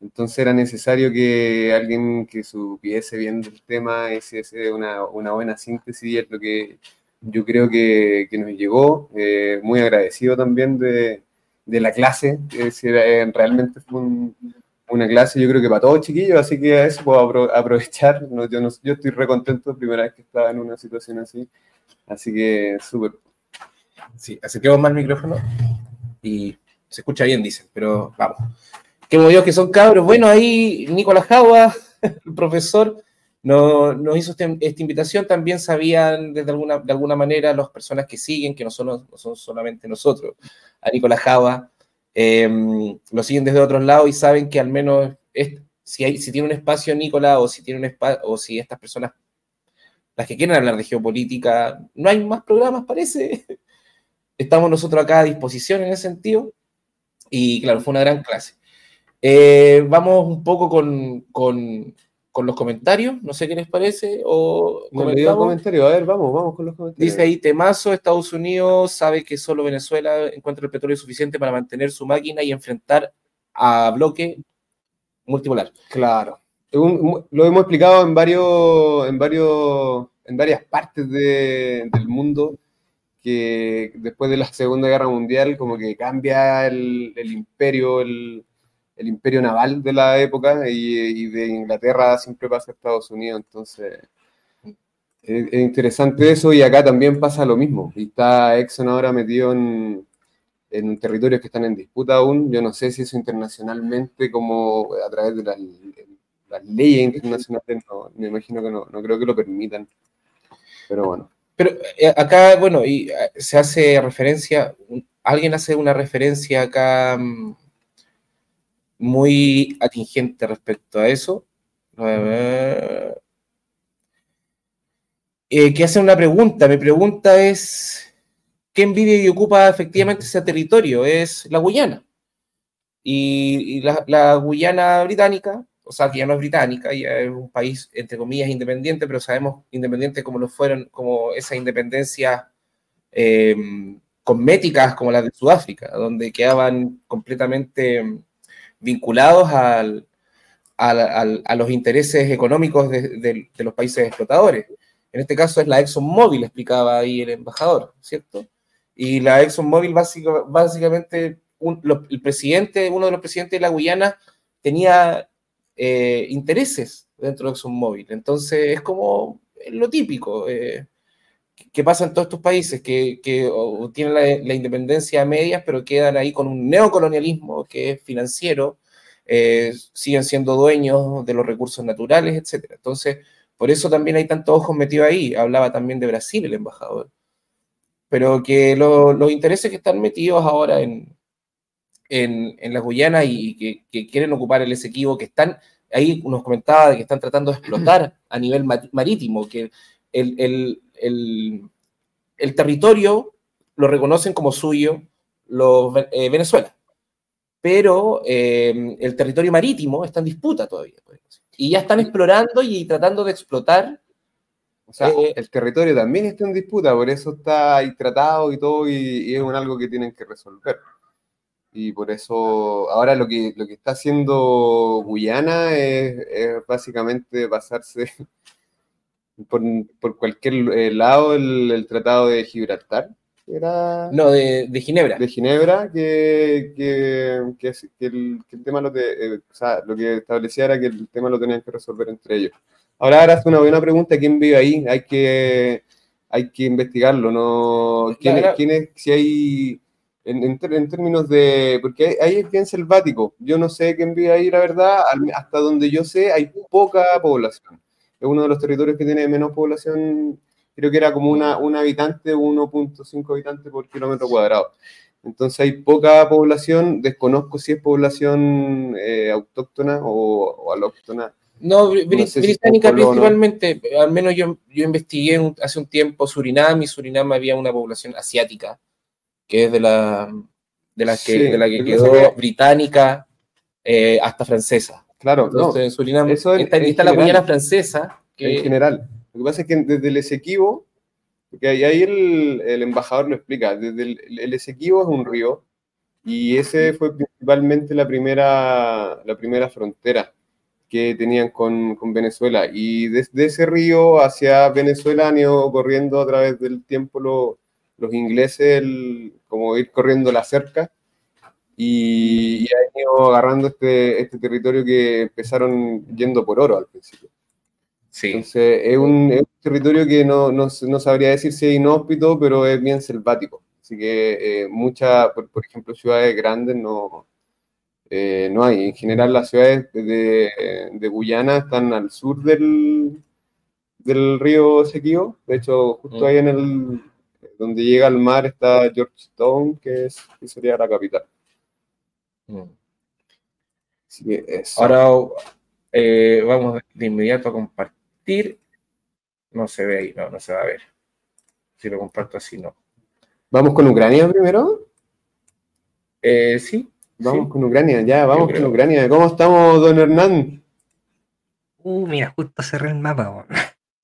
entonces era necesario que alguien que supiese bien del tema hiciese una, una buena síntesis y es lo que yo creo que, que nos llegó. Eh, muy agradecido también de, de la clase, es eh, realmente fue una clase yo creo que para todos chiquillos, así que a eso puedo aprovechar. yo, no, yo estoy re contento, primera vez que estaba en una situación así, así que súper. Sí, acerquemos más el micrófono y se escucha bien, dicen, pero vamos que movió que son cabros. Bueno, ahí Nicolás Jagua, el profesor, nos, hizo este, esta invitación. También sabían desde alguna, de alguna manera las personas que siguen, que no son, son solamente nosotros, a Nicolás Jagua, em, lo siguen desde otros lados y saben que al menos si, hay, si tiene un espacio Nicolás o si tiene un espacio, o si estas personas, las que quieren hablar de geopolítica, no hay más programas, parece. Estamos nosotros acá a disposición en ese sentido. Y claro, fue una gran clase. Eh, vamos un poco con, con, los comentarios, no sé qué les parece. O comentario, a ver, vamos, vamos con los comentarios. Dice ahí, temazo, Estados Unidos sabe que solo Venezuela encuentra el petróleo suficiente para mantener su máquina y enfrentar a bloque multipolar. Claro. lo hemos explicado en varios, en varios, en varias partes del mundo que después de la Segunda Guerra Mundial como que cambia el, el imperio, el, el imperio naval de la época y, de Inglaterra siempre pasa a Estados Unidos, entonces es, interesante eso y acá también pasa lo mismo. Y está Exxon ahora metido en, en territorios que están en disputa aún. Yo no sé si eso internacionalmente, como a través del las leyes internacionales no, me imagino que no, no creo que lo permitan. Pero bueno. Pero eh, acá, bueno, y eh, se hace referencia, alguien hace una referencia acá mm, muy atingente respecto a eso. Eh, que hace una pregunta. Mi pregunta es, ¿quién vive y ocupa efectivamente ese territorio? Es la Guyana. Y, la, Guyana británica, o sea, que ya no es británica, ya es un país, entre comillas, independiente, pero sabemos independiente como lo fueron, como esa independencia eh, cosméticas como las de Sudáfrica, donde quedaban completamente vinculados al, a los intereses económicos de, los países explotadores. En este caso es la ExxonMobil, explicaba ahí el embajador, ¿cierto? Y la ExxonMobil básicamente, el presidente, uno de los presidentes de la Guyana tenía eh, intereses dentro de ExxonMobil. Entonces es como lo típico. Eh, que pasa en todos estos países que, que tienen la, independencia a medias, pero quedan ahí con un neocolonialismo que es financiero, eh, siguen siendo dueños de los recursos naturales, etc. Entonces, por eso también hay tantos ojos metidos ahí. Hablaba también de Brasil el embajador. Pero que los intereses que están metidos ahora en, en, en la Guyana y que, que, quieren ocupar el Esequibo, que están, ahí nos comentaba de que están tratando de explotar a nivel marítimo, que el, el, el, territorio lo reconocen como suyo los, eh, Venezuela, pero eh, el territorio marítimo está en disputa todavía. Y ya están explorando y tratando de explotar. O sea, eh, el territorio también está en disputa, por eso está ahí tratado y todo, y, es un algo que tienen que resolver. Y por eso ahora lo que, lo que está haciendo Guyana es, es básicamente pasarse por, por cualquier eh, lado el, Tratado de Gibraltar. Era... No, de, de Ginebra. De Ginebra, que, que, que, el, que el, tema lo, eh, o sea, lo que establecía era que el tema lo tenían que resolver entre ellos. Ahora, ahora hace una buena pregunta, ¿quién vive ahí? Hay que, hay que investigarlo, ¿no? ¿Quién, ¿quién es, si hay, en, en, en, términos de, porque ahí es bien selvático, yo no sé quién vive ahí, la verdad, hasta donde yo sé hay poca población es uno de los territorios que tiene menos población, creo que era como una, un habitante, 1.5 habitantes por kilómetro cuadrado. Entonces hay poca población, desconozco si es población eh, autóctona o, o, alóctona. No, británica principalmente, al menos yo, yo investigué hace un tiempo Surinam y Surinam había una población asiática, que es de la, de la que, de la que quedó británica eh, hasta francesa. Claro, Entonces, no, Surinam, eso es, está, la Guyana francesa. En general. Lo que pasa es que desde el Esequibo, porque ahí el, el embajador lo explica, desde el, el Esequibo es un río y ese fue principalmente la primera, la primera frontera que tenían con, con, Venezuela. Y desde ese río hacia Venezuela han ido corriendo a través del tiempo los ingleses, como ir corriendo la cerca, y, han ido agarrando este, este territorio que empezaron yendo por oro al principio. Sí. Entonces, es un, es un territorio que no, no, no, sabría decir si es inhóspito, pero es bien selvático. Así que eh, muchas, por, por, ejemplo, ciudades grandes no, eh, no hay. En general, las ciudades de, de, Guyana están al sur del, del río Sequío. De hecho, justo mm. ahí en el, donde llega al mar está Georgetown, que, es, que sería la capital. Ahora eh, vamos de inmediato a compartir. No se ve ahí, no, no se va a ver. Si lo comparto así, no. ¿Vamos con Ucrania primero? Eh, sí. Vamos con Ucrania, ya, vamos con Ucrania. ¿Cómo estamos, don Hernán? Uh, mira, justo cerré el mapa.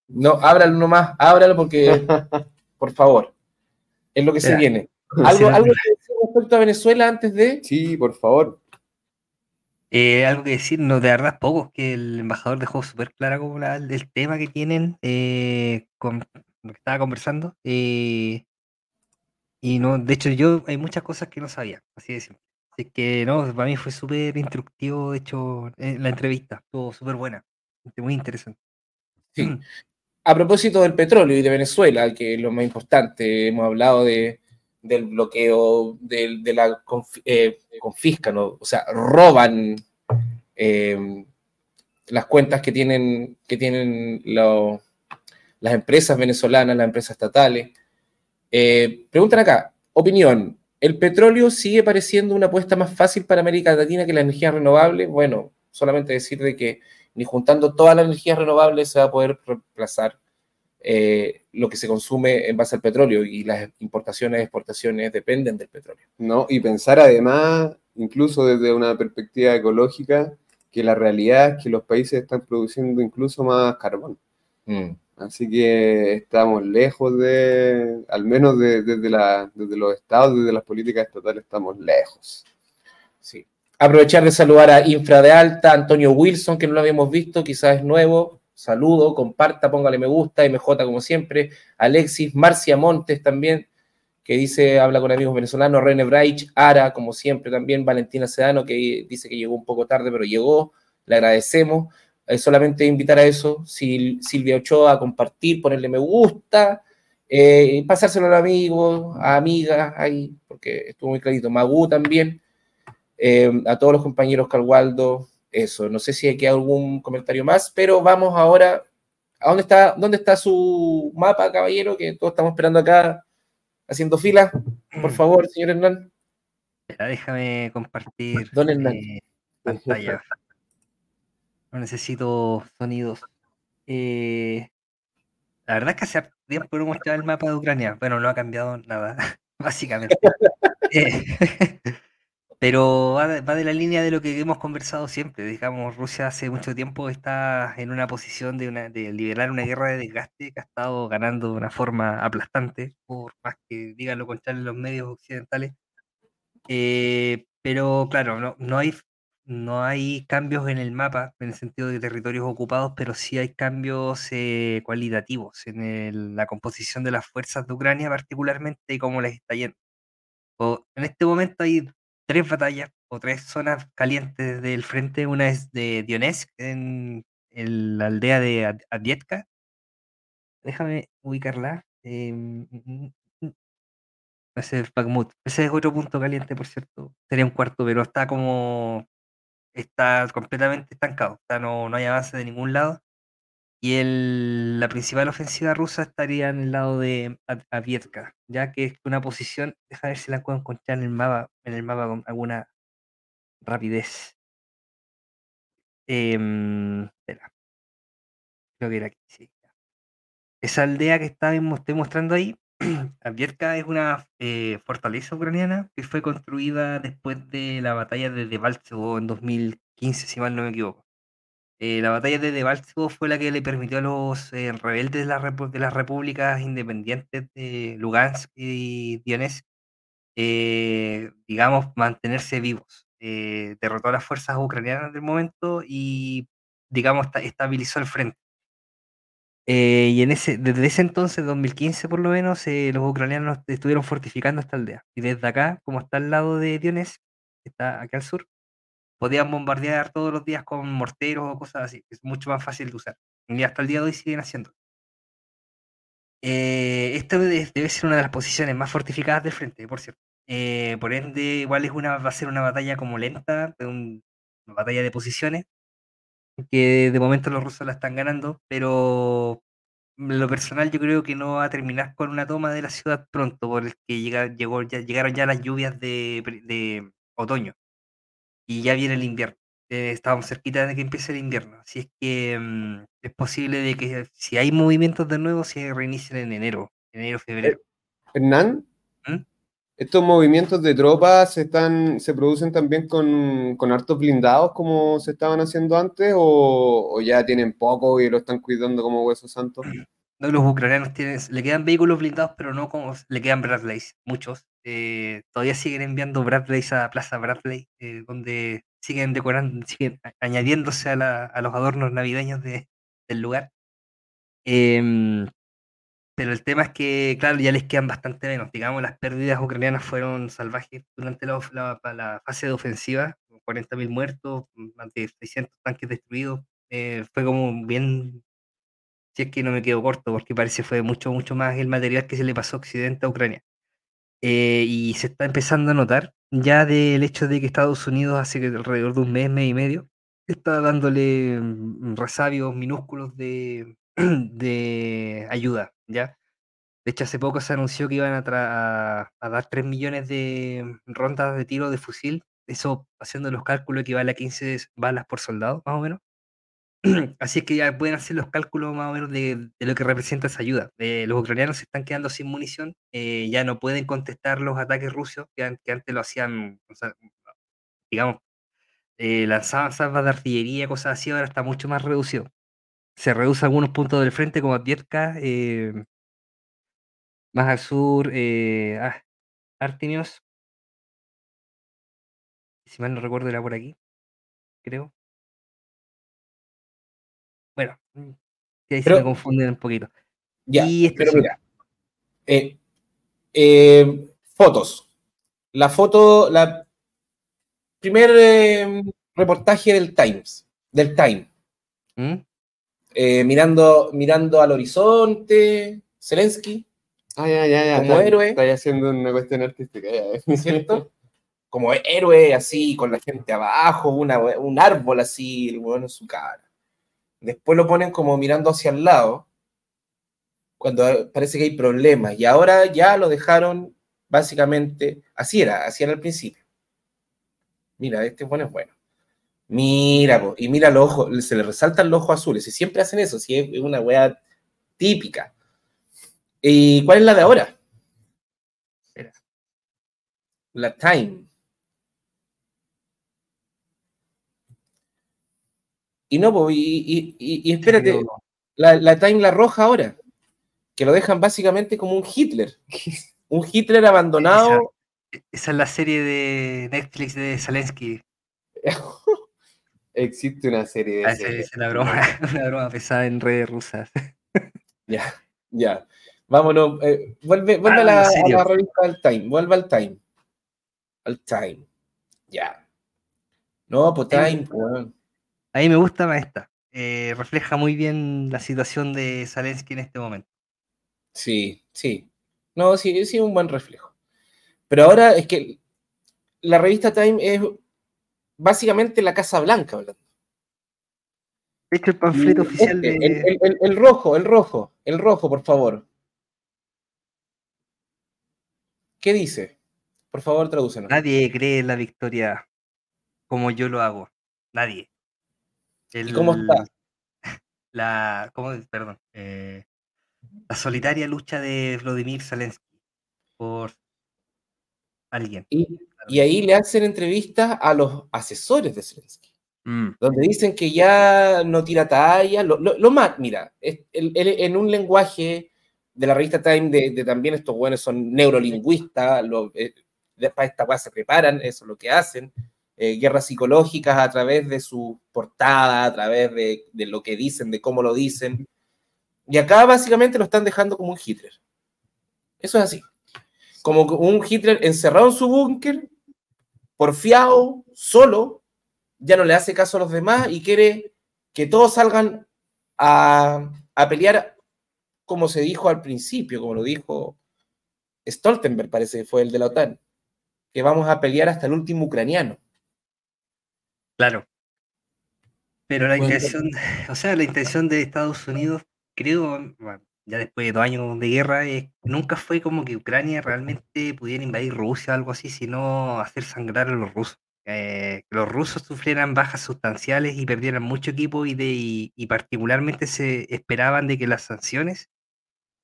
No, ábralo nomás, ábralo porque, por favor, es lo que se viene. ¿Algo, algo respecto a Venezuela antes de...? Sí, por favor. Eh, algo que decir, no, de verdad poco, que el embajador dejó súper clara como la, el tema que tienen eh, con lo que estaba conversando. Eh, y no, de hecho, yo hay muchas cosas que no sabía, así de simple. Así que no, para mí fue súper instructivo, de hecho, la entrevista, estuvo súper buena, muy interesante. Sí. A propósito del petróleo y de Venezuela, que es lo más importante, hemos hablado de, del bloqueo, de, la eh, confiscan, o sea, roban eh, las cuentas que tienen, que tienen las empresas venezolanas, las empresas estatales. Eh, preguntan acá, opinión, ¿el petróleo sigue pareciendo una apuesta más fácil para América Latina que la energía renovable? Bueno, solamente decir de que ni juntando todas las energías renovables se va a poder reemplazar eh, lo que se consume en base al petróleo y las importaciones y exportaciones dependen del petróleo. No, y pensar además, incluso desde una perspectiva ecológica, que la realidad es que los países están produciendo incluso más carbón. Mm. Así que estamos lejos de, al menos desde, la, desde los estados, desde las políticas estatales, estamos lejos. Sí. Aprovechar de saludar a Infra de Alta, Antonio Wilson, que no lo habíamos visto, quizás es nuevo. Saludo, comparta, póngale me gusta, MJ como siempre. Alexis, Marcia Montes también, que dice, habla con amigos venezolanos. René Braich, Ara, como siempre también. Valentina Sedano, que dice que llegó un poco tarde, pero llegó. Le agradecemos. solamente invitar a eso, Silvia Ochoa, a compartir, ponerle me gusta, eh, pasárselo a amigos, a amigas, ahí, porque estuvo muy clarito. Magú también. Eh, a todos los compañeros Calwaldo, eso. No sé si hay que algún comentario más, pero vamos ahora. ¿A dónde está, dónde está su mapa, caballero? Que todos estamos esperando acá haciendo fila. Por mm. favor, señor Hernán. déjame compartir Don Hernán. Eh, pantalla. No necesito sonidos. Eh, la verdad es que hace tiempo no mostrar el mapa de Ucrania. Bueno, no ha cambiado nada, básicamente. Eh, pero va de, la línea de lo que hemos conversado siempre. Digamos, Rusia hace mucho tiempo está en una posición de, de liberar una guerra de desgaste que ha estado ganando de una forma aplastante, por más que digan lo contrario en los medios occidentales. Eh, pero claro, no, no, hay, no hay cambios en el mapa en el sentido de territorios ocupados, pero sí hay cambios eh, cualitativos en la composición de las fuerzas de Ucrania particularmente y cómo les está yendo. O, en este momento hay tres batallas o tres zonas calientes del frente. Una es de Dionetsk, en, la aldea de Adietka. Déjame ubicarla. Mm, ese es Bakhmut. Ese es otro punto caliente, por cierto. Sería un cuarto, pero está como. Está completamente estancado. no, no hay avance de ningún lado. Y el, la principal ofensiva rusa estaría en el lado de Avietka, ya que es una posición, deja ver si la puedo encontrar en el mapa, en el mapa con alguna rapidez. Em, espera. Creo que era aquí, sí. Esa aldea que está, estoy mostrando ahí, Avietka es una eh, fortaleza ucraniana que fue construida después de la batalla de Debaltsevo en 2015, si mal no me equivoco. Eh, la batalla de Debaltseve fue la que le permitió a los eh, rebeldes de, de, las repúblicas independientes de Lugansk y Donetsk, eh, digamos, mantenerse vivos. derrotó a las fuerzas ucranianas del momento y, digamos, estabilizó el frente. y en ese, desde ese entonces, 2015 por lo menos, los ucranianos estuvieron fortificando esta aldea. Y desde acá, como está al lado de Donetsk, está acá al sur, podían bombardear todos los días con morteros o cosas así. Es mucho más fácil de usar. Y hasta el día de hoy siguen haciendo. Eh, esta debe, ser una de las posiciones más fortificadas del frente, por cierto. Eh, por ende, igual es una, va a ser una batalla como lenta, una batalla de posiciones, que de momento los rusos la están ganando, pero lo personal yo creo que no va a terminar con una toma de la ciudad pronto, porque llega, llegó, ya, llegaron ya las lluvias de otoño y ya viene el invierno. Eh, estamos cerquita de que empiece el invierno. Así es que mm, es posible de que si hay movimientos de nuevo, se reinicien en enero, enero, febrero. Hernán, ¿Mm? ¿estos movimientos de tropas están, se producen también con, con hartos blindados como se estaban haciendo antes o, o, ya tienen poco y lo están cuidando como huesos santos? No, los ucranianos tienen, le quedan vehículos blindados, pero no como le quedan Bradleys, muchos. Eh, todavía siguen enviando Bradleys a Plaza Bradley, eh, donde siguen decorando, siguen añadiéndose a, los adornos navideños del lugar. Em, pero el tema es que, claro, ya les quedan bastante menos. Digamos, las pérdidas ucranianas fueron salvajes durante la, la, fase de ofensiva, 40.000 muertos, más de 600 tanques destruidos. Eh, fue como bien si es que no me quedo corto, porque parece fue mucho, mucho más el material que se le pasó a Occidente a Ucrania. Eh, y se está empezando a notar ya del hecho de que Estados Unidos hace alrededor de un mes, mes y medio, está dándole mm, resabios minúsculos de, de ayuda, ¿ya? De hecho, hace poco se anunció que iban a, a, dar 3 millones de rondas de tiro de fusil. Eso, haciendo los cálculos, equivale a 15 balas por soldado, más o menos. Así es que ya pueden hacer los cálculos más o menos de, lo que representa esa ayuda. Eh, los ucranianos se están quedando sin munición, eh, ya no pueden contestar los ataques rusos que, antes lo hacían, digamos, eh, lanzaban salvas de artillería, cosas así, ahora está mucho más reducido. Se reduce algunos puntos del frente, como Advierka, más al sur, ah, Artemios. Si mal no recuerdo, era por aquí, creo. Bueno, mm, ahí se me confunden un poquito. Ya, pero mira, eh, eh, fotos. La foto, la primer eh, reportaje del Times, del Time. ¿Mm? mirando, mirando al horizonte, Zelensky. Ah, ya, ya, ya. Como héroe. Está haciendo una cuestión artística, ya. ¿Cierto? como héroe, así, con la gente abajo, una, un árbol así, bueno, en su cara. Después lo ponen como mirando hacia el lado, cuando parece que hay problemas. Y ahora ya lo dejaron básicamente, así era, así era al principio. Mira, este bueno es bueno. Mira, y mira los ojos, se le resaltan los ojos azules. Y siempre hacen eso, si es una wea típica. ¿Y cuál es la de ahora? La Time. Y no, y, espérate, la, Time La Roja ahora, que lo dejan básicamente como un Hitler. Un Hitler abandonado. Esa, es la serie de Netflix de Zelensky. Existe una serie de... Ah, es una broma, una broma pesada en redes rusas. ya, ya. Vámonos. Eh, vuelve vuelve a, la, revista del Time. Vuelve al Time. Al Time. Ya. No, pues Time, pues. A mí me gusta más esta. Eh, refleja muy bien la situación de Zelensky en este momento. Sí, sí. No, sí, sí, un buen reflejo. Pero ahora es que la revista Time es básicamente la Casa Blanca hablando. Este el panfleto oficial de... El, rojo, el rojo, el rojo, por favor. ¿Qué dice? Por favor, tradúcenos. Nadie cree en la victoria como yo lo hago. Nadie. ¿Y cómo está? La, ¿cómo, perdón, eh, la solitaria lucha de Vladimir Zelensky por alguien. Y, ahí le hacen entrevistas a los asesores de Zelensky, mm. donde dicen que ya no tira talla, lo, más, mira, en un lenguaje de la revista Time, de, también estos buenos son neurolingüistas, lo, eh, para esta cosa se preparan, eso es lo que hacen. Eh, guerras psicológicas a través de su portada, a través de, lo que dicen, de cómo lo dicen. Y acá básicamente lo están dejando como un Hitler. Eso es así. Como un Hitler encerrado en su búnker, porfiado, solo, ya no le hace caso a los demás y quiere que todos salgan a, a pelear como se dijo al principio, como lo dijo Stoltenberg, parece que fue el de la OTAN, que vamos a pelear hasta el último ucraniano. Claro. Pero la intención, o sea, la intención de Estados Unidos, creo, ya después de dos años de guerra, nunca fue como que Ucrania realmente pudiera invadir Rusia o algo así, sino hacer sangrar a los rusos. Eh, que los rusos sufrieran bajas sustanciales y perdieran mucho equipo y, de, y, particularmente se esperaban de que las sanciones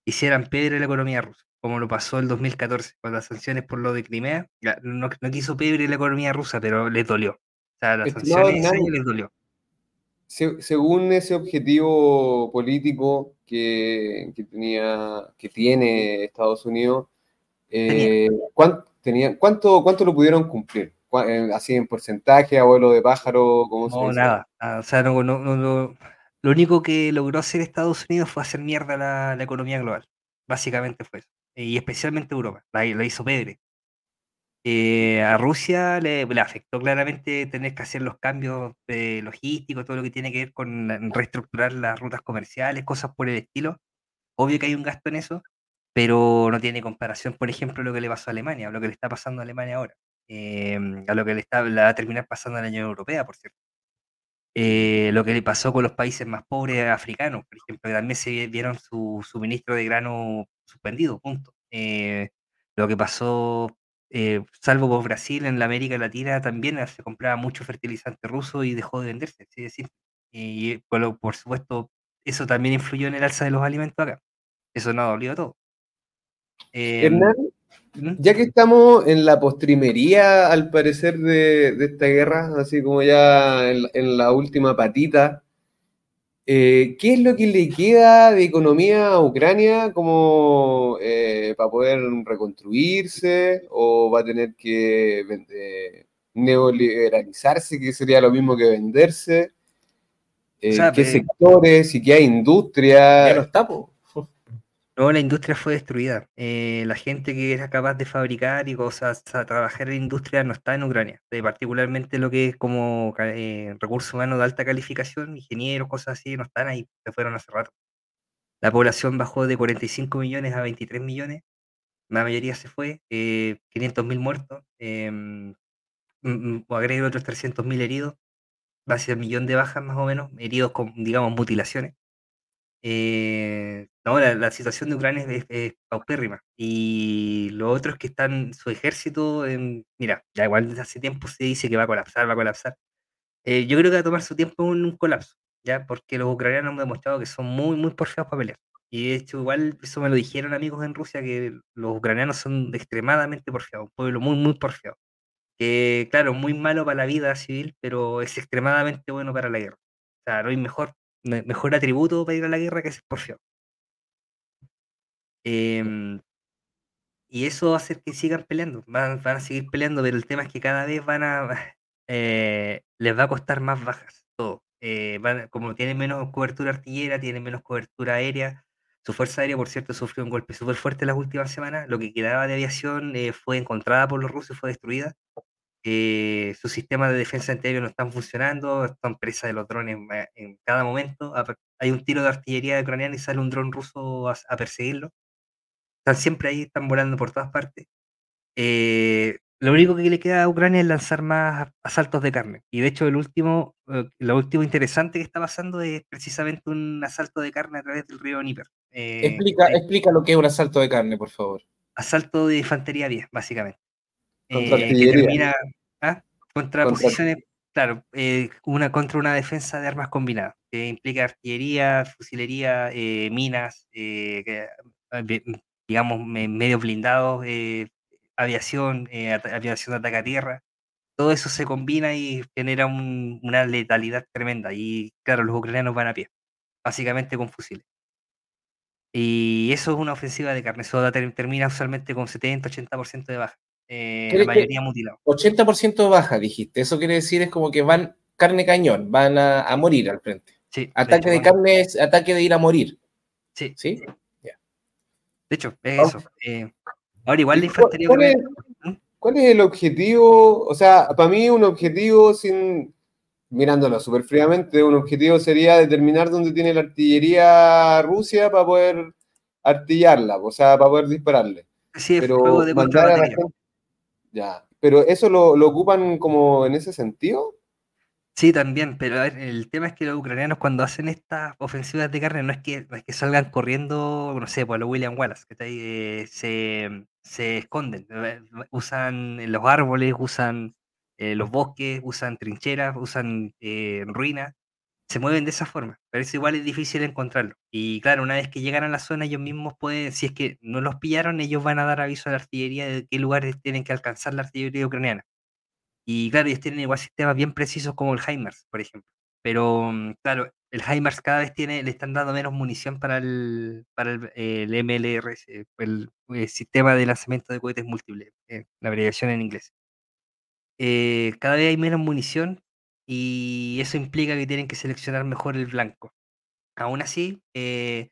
hicieran pebre la economía rusa, como lo pasó el 2014 con las sanciones por lo de Crimea. No, no quiso pebre la economía rusa, pero les dolió según ese objetivo político que, tenía, que tiene Estados Unidos, eh, ¿cuánto, ¿cuánto lo pudieron cumplir? Eh, ¿Así en porcentaje, abuelo de pájaro? ¿cómo no, nada. O sea, no, lo único que logró hacer Estados Unidos fue hacer mierda la, la economía global. Básicamente fue eso. Y especialmente Europa. La, la hizo Pedre. Eh, a Rusia le, afectó claramente tener que hacer los cambios logísticos, todo lo que tiene que ver con reestructurar las rutas comerciales, cosas por el estilo. Obvio que hay un gasto en eso, pero no tiene comparación, por ejemplo, lo que le pasó a Alemania, o lo que le está pasando a Alemania ahora, em, a lo que le, está, va a terminar pasando a la Unión Europea, por cierto. eh, lo que le pasó con los países más pobres africanos, por ejemplo, que también se vieron su suministro de grano suspendido, punto. Eh, lo que pasó, eh, salvo por Brasil, en la América Latina también se compraba mucho fertilizante ruso y dejó de venderse, así de simple. Y por, por supuesto, eso también influyó en el alza de los alimentos acá. Eso no ha dolido todo. Hernán, ¿Mm? ya que estamos en la postrimería, al parecer, de, esta guerra, así como ya en, la última patita, eh, ¿qué es lo que le queda de economía a Ucrania como eh, para poder reconstruirse o va a tener que eh, neoliberalizarse, que sería lo mismo que venderse? ¿Qué sectores y qué industria? Ya no está, no, la industria fue destruida. Eh, la gente que era capaz de fabricar y cosas, a trabajar en industria no está en Ucrania. Eh, particularmente lo que es como eh, recursos humanos de alta calificación, ingenieros, cosas así, no están ahí, se fueron hace rato. La población bajó de 45 millones a 23 millones, la mayoría se fue, 500.000 muertos, em, mm, mm, o agrego otros 300.000 heridos, va a un millón de bajas más o menos, heridos con, digamos, mutilaciones. Eh, no, la, situación de Ucrania es, paupérrima. Y lo otro es que están su ejército, en, mira, ya igual desde hace tiempo se dice que va a colapsar, va a colapsar. Eh, yo creo que va a tomar su tiempo en un colapso, ya, porque los ucranianos han demostrado que son muy, muy porfiados para pelear. Y de hecho, igual eso me lo dijeron amigos en Rusia, que los ucranianos son extremadamente porfiados, un pueblo muy, muy porfiado. Que, claro, muy malo para la vida civil, pero es extremadamente bueno para la guerra. O sea, no hay mejor mejor atributo para ir a la guerra que ser porfiado. Em, y eso va a hacer que sigan peleando, van, a seguir peleando, pero el tema es que cada vez van a, eh, les va a costar más bajas todo. Eh, como tienen menos cobertura artillera, tienen menos cobertura aérea, su fuerza aérea, por cierto, sufrió un golpe súper fuerte las últimas semanas, lo que quedaba de aviación eh, fue encontrada por los rusos, fue destruida. Eh, sus sistemas de defensa antiaéreo no están funcionando, están presas de los drones en cada momento. Hay un tiro de artillería ucraniana y sale un dron ruso a, perseguirlo. Están siempre ahí, están volando por todas partes. Eh, lo único que le queda a Ucrania es lanzar más asaltos de carne. Y de hecho, el último, eh, lo último interesante que está pasando es precisamente un asalto de carne a través del río Níper. explica, explica lo que es un asalto de carne, por favor. Asalto de infantería 10, básicamente. Contra eh, ¿ah? contra, posiciones, claro, eh, una contra una defensa de armas combinadas, que implica artillería, fusilería, eh, minas, digamos, medios blindados, aviación, aviación de ataque a tierra. Todo eso se combina y genera una letalidad tremenda. Y claro, los ucranianos van a pie, básicamente con fusiles. Y eso es una ofensiva de carne. Eso termina usualmente con 70-80% de baja. Eh, la mayoría mutilado. 80% baja, dijiste. Eso quiere decir es como que van carne cañón, van a, morir al frente. Sí, ataque de, carne es ataque de ir a morir. Sí. ¿Sí? De hecho, es eso. Eh, ahora, igual la infantería. ¿Cuál es. ¿Cuál es el objetivo? O sea, para mí, un objetivo, sin mirándolo súper fríamente, un objetivo sería determinar dónde tiene la artillería Rusia para poder artillarla, o sea, para poder dispararle. Sí, Pero de mandar a la gente, ya, pero ¿eso lo, ocupan como en ese sentido? Sí, también, pero el tema es que los ucranianos cuando hacen estas ofensivas de carne no es que, es que salgan corriendo, no sé, por los William Wallace, que eh, se, se, esconden, eh, usan los árboles, usan eh, los bosques, usan trincheras, usan ruinas, se mueven de esa forma, pero es igual es difícil encontrarlo. Y claro, una vez que llegan a la zona, ellos mismos pueden, si es que no los pillaron, ellos van a dar aviso a la artillería de qué lugares tienen que alcanzar la artillería ucraniana. Y claro, ellos tienen igual sistemas bien precisos como el HIMARS, por ejemplo. Pero mm, claro, el HIMARS cada vez tiene, le están dando menos munición para el, para el, MLR, el, sistema de lanzamiento de cohetes múltiples, eh, la abreviación en inglés. Eh, cada vez hay menos munición y eso implica que tienen que seleccionar mejor el blanco. Aún así, eh,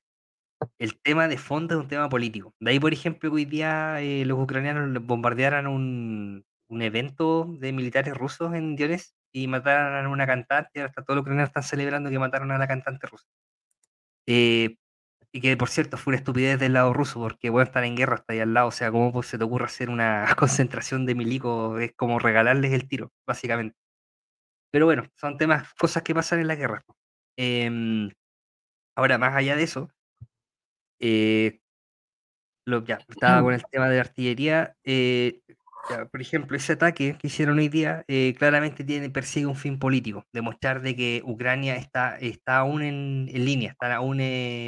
el tema de fondo es un tema político. De ahí, por ejemplo, que hoy día eh, los ucranianos bombardearan un, un, evento de militares rusos en Dionetsk y mataran a una cantante. Hasta todos los ucranianos están celebrando que mataron a la cantante rusa. Eh, y que, por cierto, fue una estupidez del lado ruso, porque bueno, están en guerra hasta ahí al lado. O sea, ¿cómo se te ocurre hacer una concentración de milicos? Es como regalarles el tiro, básicamente. Pero bueno, son temas, cosas que pasan en la guerra. Em, ahora, más allá de eso, eh, lo, ya, estaba con el tema de la artillería. eh, ya, por ejemplo, ese ataque que hicieron hoy día eh, claramente tiene, persigue un fin político, demostrar de que Ucrania está, está aún en, en línea, está aún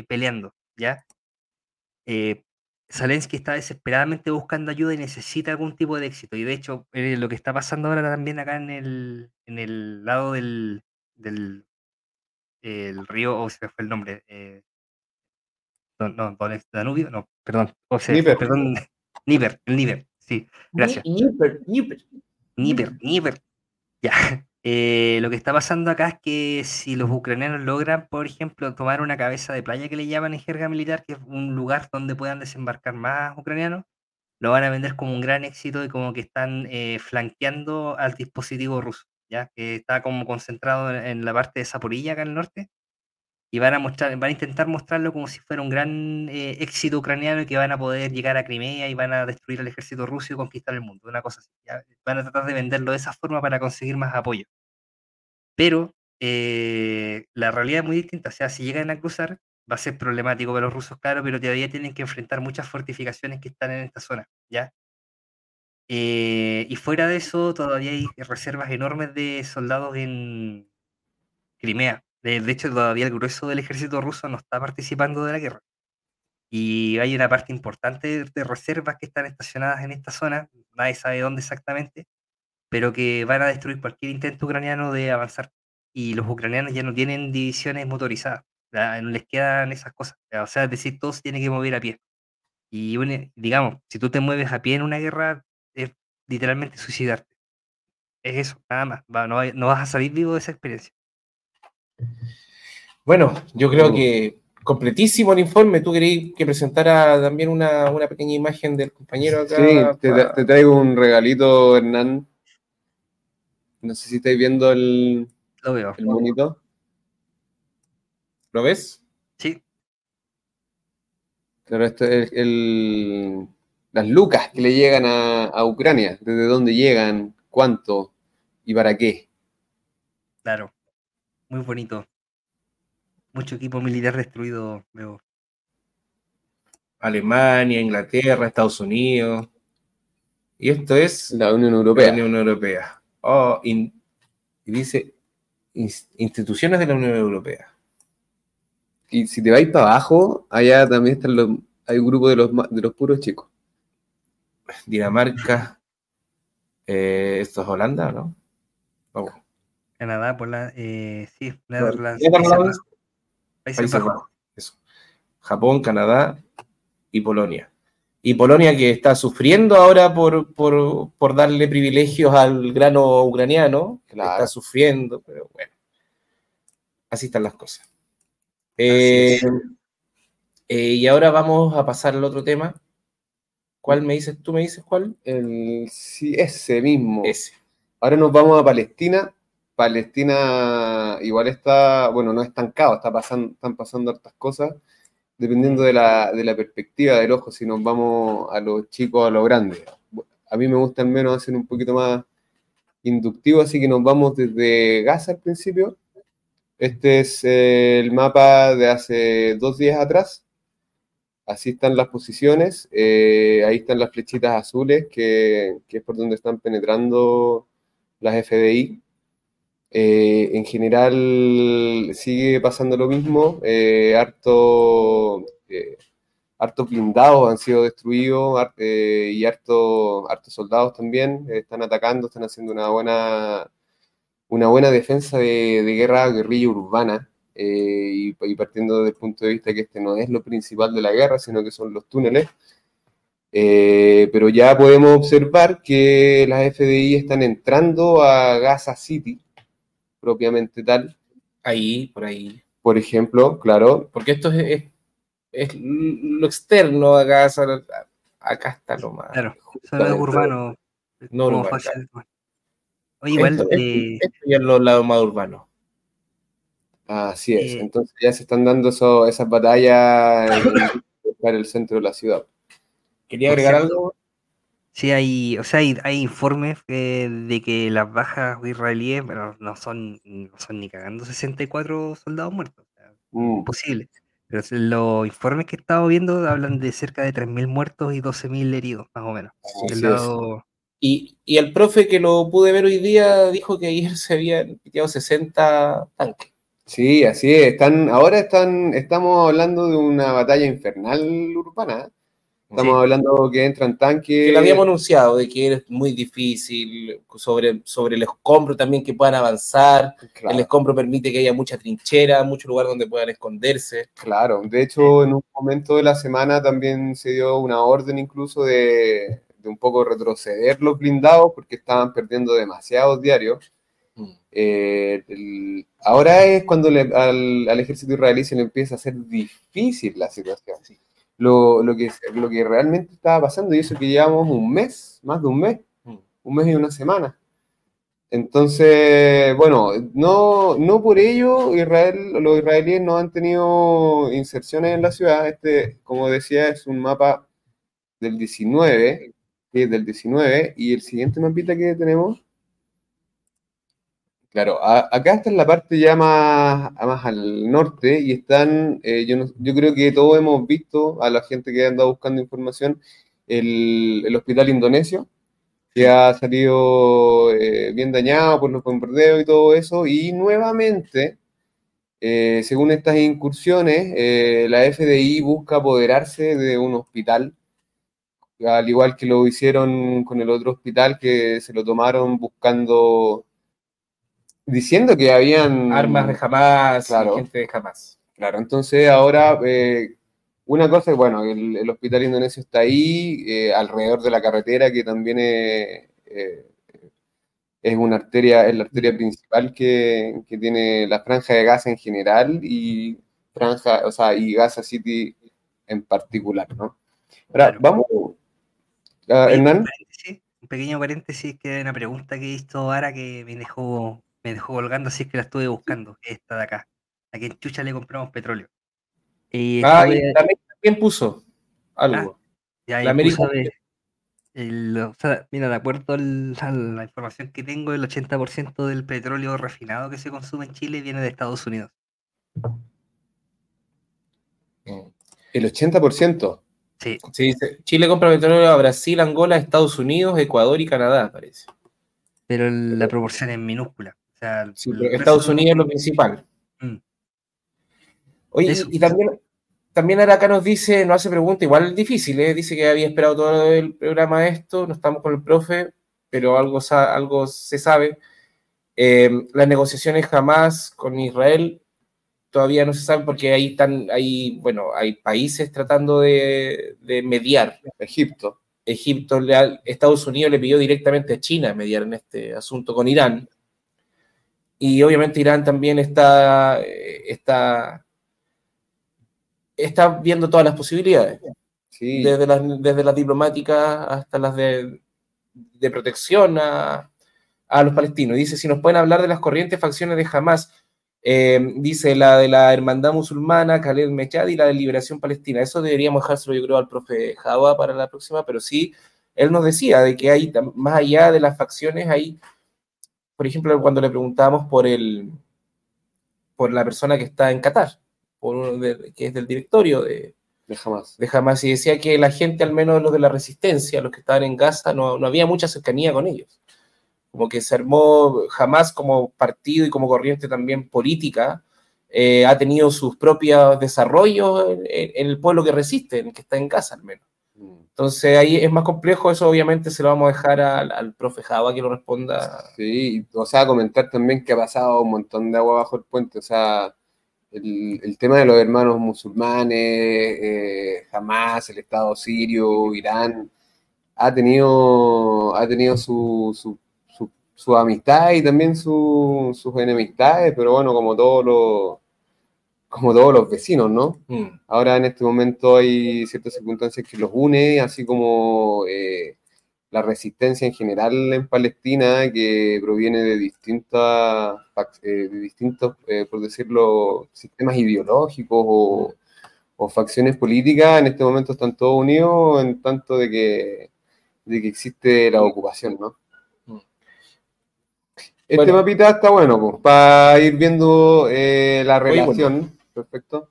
peleando, ¿ya? Eh, Zelensky está desesperadamente buscando ayuda y necesita algún tipo de éxito. Y de hecho, eh, lo que está pasando ahora también acá en el, en el lado del, del el río, o se me fue el nombre, eh, no, no, Donetsk, Danubio, no, perdón, o sea, Níper. perdón, Níper, el Níper, sí, gracias. Níper, Níper. Níper, Níper. Ya. Eh, lo que está pasando acá es que si los ucranianos logran, por ejemplo, tomar una cabeza de playa que le llaman en jerga militar, que es un lugar donde puedan desembarcar más ucranianos, lo van a vender como un gran éxito y como que están eh, flanqueando al dispositivo ruso, ya que está como concentrado en, la parte de Zaporilla, acá en el norte, y van a intentar mostrarlo como si fuera un gran eh, éxito ucraniano y que van a poder llegar a Crimea y van a destruir al ejército ruso y conquistar el mundo, una cosa así. Van a tratar de venderlo de esa forma para conseguir más apoyo. Pero eh, la realidad es muy distinta, o sea, si llegan a cruzar, va a ser problemático para los rusos, claro, pero todavía tienen que enfrentar muchas fortificaciones que están en esta zona, ¿ya? Eh, y fuera de eso, todavía hay reservas enormes de soldados en Crimea. De, hecho, todavía el grueso del ejército ruso no está participando de la guerra. Y hay una parte importante de reservas que están estacionadas en esta zona, nadie sabe dónde exactamente, pero que van a destruir cualquier intento ucraniano de avanzar. Y los ucranianos ya no tienen divisiones motorizadas, ya no les quedan esas cosas. O sea, es decir, todo se tiene que mover a pie. Y digamos, si tú te mueves a pie en una guerra, es literalmente suicidarte. Es eso, nada más. No vas a salir vivo de esa experiencia. Bueno, yo creo que completísimo el informe. Tú querías que presentara también una, una pequeña imagen del compañero acá. Sí, te, traigo un regalito, Hernán. No sé si estáis viendo el, Lo veo. el monito. ¿Lo ves? Sí, Claro, esto es el, las lucas que le llegan a, a Ucrania, desde dónde llegan, cuánto y para qué. claro. Muy bonito. Mucho equipo militar destruido, veo. Alemania, Inglaterra, Estados Unidos. Y esto es La Unión la Europea. Unión Europea. Oh, in- y dice ins- instituciones de la Unión Europea. Y si te vais para abajo, allá también están los, hay un grupo de los, ma- de los puros chicos. Dinamarca. eh, ¿Esto es Holanda, no? Vamos. Canadá, por la. Eh, sí, Netherlands. Países Países Bajos. Bajos. Eso. Japón, Canadá y Polonia. Y Polonia que está sufriendo ahora por, por, por darle privilegios al grano ucraniano. Claro. Está sufriendo, pero bueno. Así están las cosas. Eh, eh, y ahora vamos a pasar al otro tema. ¿Cuál me dices? ¿Tú me dices cuál? El, sí, ese mismo. Ese. Ahora nos vamos a Palestina. Palestina igual está, bueno, no estancado, está pasando, están pasando hartas cosas, dependiendo de la, de la perspectiva del ojo, si nos vamos a lo chico o a lo grande. A mí me gusta al menos hacer un poquito más inductivo, así que nos vamos desde Gaza al principio. Este es eh, el mapa de hace dos días atrás. Así están las posiciones. eh, ahí están las flechitas azules, que, que es por donde están penetrando las FDI. Eh, en general sigue pasando lo mismo. eh, harto, eh, blindados han sido destruidos eh, y harto, hartos soldados también están atacando, están haciendo una buena, una buena defensa de, guerra, guerrilla urbana. y, y partiendo desde el punto de vista que este no es lo principal de la guerra, sino que son los túneles. Pero ya podemos observar que las FDI están entrando a Gaza City, propiamente tal. Ahí, por ahí. Por ejemplo, claro, Porque esto es, es- es lo externo acá. Acá está lo más. Claro, solo es urbano. No urbano, fácil. Oye, igual, esto, eh, esto- esto ya es los lados más urbanos. así es. Eh. Entonces ya se están dando eso- esas batallas buscar el centro de la ciudad. Quería agregar algo. Sí, hay, o sea, hay, hay informes eh, de que las bajas israelíes, pero no son, no son ni cagando 64 soldados muertos. O sea, Mm. Imposible. Pero los informes que he estado viendo hablan de cerca de 3.000 muertos y 12.000 heridos, más o menos. Del lado- Y, y el profe que lo pude ver hoy día dijo que ayer se habían piteado 60 tanques. Sí, así es. Están, ahora están, estamos hablando de una batalla infernal urbana. Estamos Sí. hablando que entran tanques. Que lo habíamos anunciado, de que es muy difícil, sobre, sobre el escombro también que puedan avanzar. Claro, El escombro permite que haya mucha trinchera, mucho lugar donde puedan esconderse. claro. De hecho, en un momento de la semana también se dio una orden incluso de, de un poco retroceder los blindados porque estaban perdiendo demasiados diarios. Eh, el- ahora es cuando le- al, al ejército israelí se le empieza a hacer difícil la situación. Lo, lo que, lo que realmente estaba pasando, y eso que llevamos un mes, más de un mes, Mm. un mes y una semana. Entonces, bueno, no, no por ello Israel, los israelíes no han tenido inserciones en la ciudad. Este, como decía, es un mapa del 19, que es del 19, y el siguiente mapita que tenemos Claro, acá está en la parte ya más, más al norte y están, eh, yo, no- yo creo que todos hemos visto a la gente que anda buscando información, el, el hospital indonesio, que ha salido eh, bien dañado por los bombardeos y todo eso, y nuevamente, eh, según estas incursiones, la FDI busca apoderarse de un hospital, al igual que lo hicieron con el otro hospital que se lo tomaron buscando diciendo que habían Armas de jamás, Claro. gente de jamás. Claro, entonces ahora eh, una cosa es, bueno, el, el hospital indonesio está ahí, eh, alrededor de la carretera, que también es, eh, es una arteria, es la arteria principal que, que tiene la franja de Gaza en general y franja, o sea, y Gaza City en particular, ¿no? Ahora, Claro. vamos, Oye, Hernán. Un, paréntesis, un pequeño paréntesis que hay una pregunta que he visto ahora que me dejó, me dejó colgando, así es que la estuve buscando, esta de acá. A quien chucha le compramos petróleo. Y Ah, y también, también puso algo. y la América- puso de- el- o sea, mira, de acuerdo al- a la información que tengo, el 80% del petróleo refinado que se consume en Chile viene de Estados Unidos. El 80%. Sí, Sí, dice, Chile compra petróleo a Brasil, Angola, Estados Unidos, Ecuador y Canadá, parece. pero el- la proporción es minúscula. Sea, Sí, pero Estados Unidos es lo principal. Mm. Oye, Eso. y, también, también ahora acá nos dice, nos hace pregunta, igual es difícil, ¿eh? dice que había esperado todo el programa esto, no estamos con el profe, pero algo, algo se sabe. Eh, las negociaciones jamás con Israel todavía no se saben porque ahí están, hay, bueno, hay países tratando de, de mediar. Egipto. Egipto, Estados Unidos le pidió directamente a China mediar en este asunto con Irán. Y obviamente Irán también está, eh, está, está viendo todas las posibilidades, Sí. desde las, desde las diplomáticas hasta las de, de protección a, a los palestinos. Dice, si nos pueden hablar de las corrientes facciones de Hamas, eh, dice la de la Hermandad Musulmana, Khaled Mechad y la de Liberación Palestina. Eso deberíamos dejárselo, yo creo, al profe Java para la próxima, pero sí, él nos decía de que hay, más allá de las facciones, hay, por ejemplo, cuando le preguntábamos por el por la persona que está en Qatar, por uno de- que es del directorio de, De Hamas, y decía que la gente, al menos los de la resistencia, los que estaban en Gaza, no, no había mucha cercanía con ellos. Como que se armó Hamas como partido y como corriente también política, eh, ha tenido sus propios desarrollos en el pueblo que resiste, en el que está en Gaza al menos. Entonces ahí es más complejo, eso obviamente se lo vamos a dejar al, al profe Java que lo responda. Sí, o sea, comentar también que ha pasado un montón de agua bajo el puente, o sea, el, el tema de los hermanos musulmanes, eh, Hamas, el Estado sirio, Irán, ha tenido, ha tenido su, su, su, amistad y también su- sus enemistades, pero bueno, como todos los, como todos los vecinos, ¿no? Mm. Ahora en este momento hay ciertas circunstancias que los une, así como eh, la resistencia en general en Palestina, que proviene de distintas, eh, de distintos, eh, por decirlo, sistemas ideológicos o, o facciones políticas, en este momento están todos unidos en tanto de que, de que existe la ocupación, ¿no? Mm. Este Bueno. mapita está bueno, pues, para ir viendo eh, la bueno. Perfecto,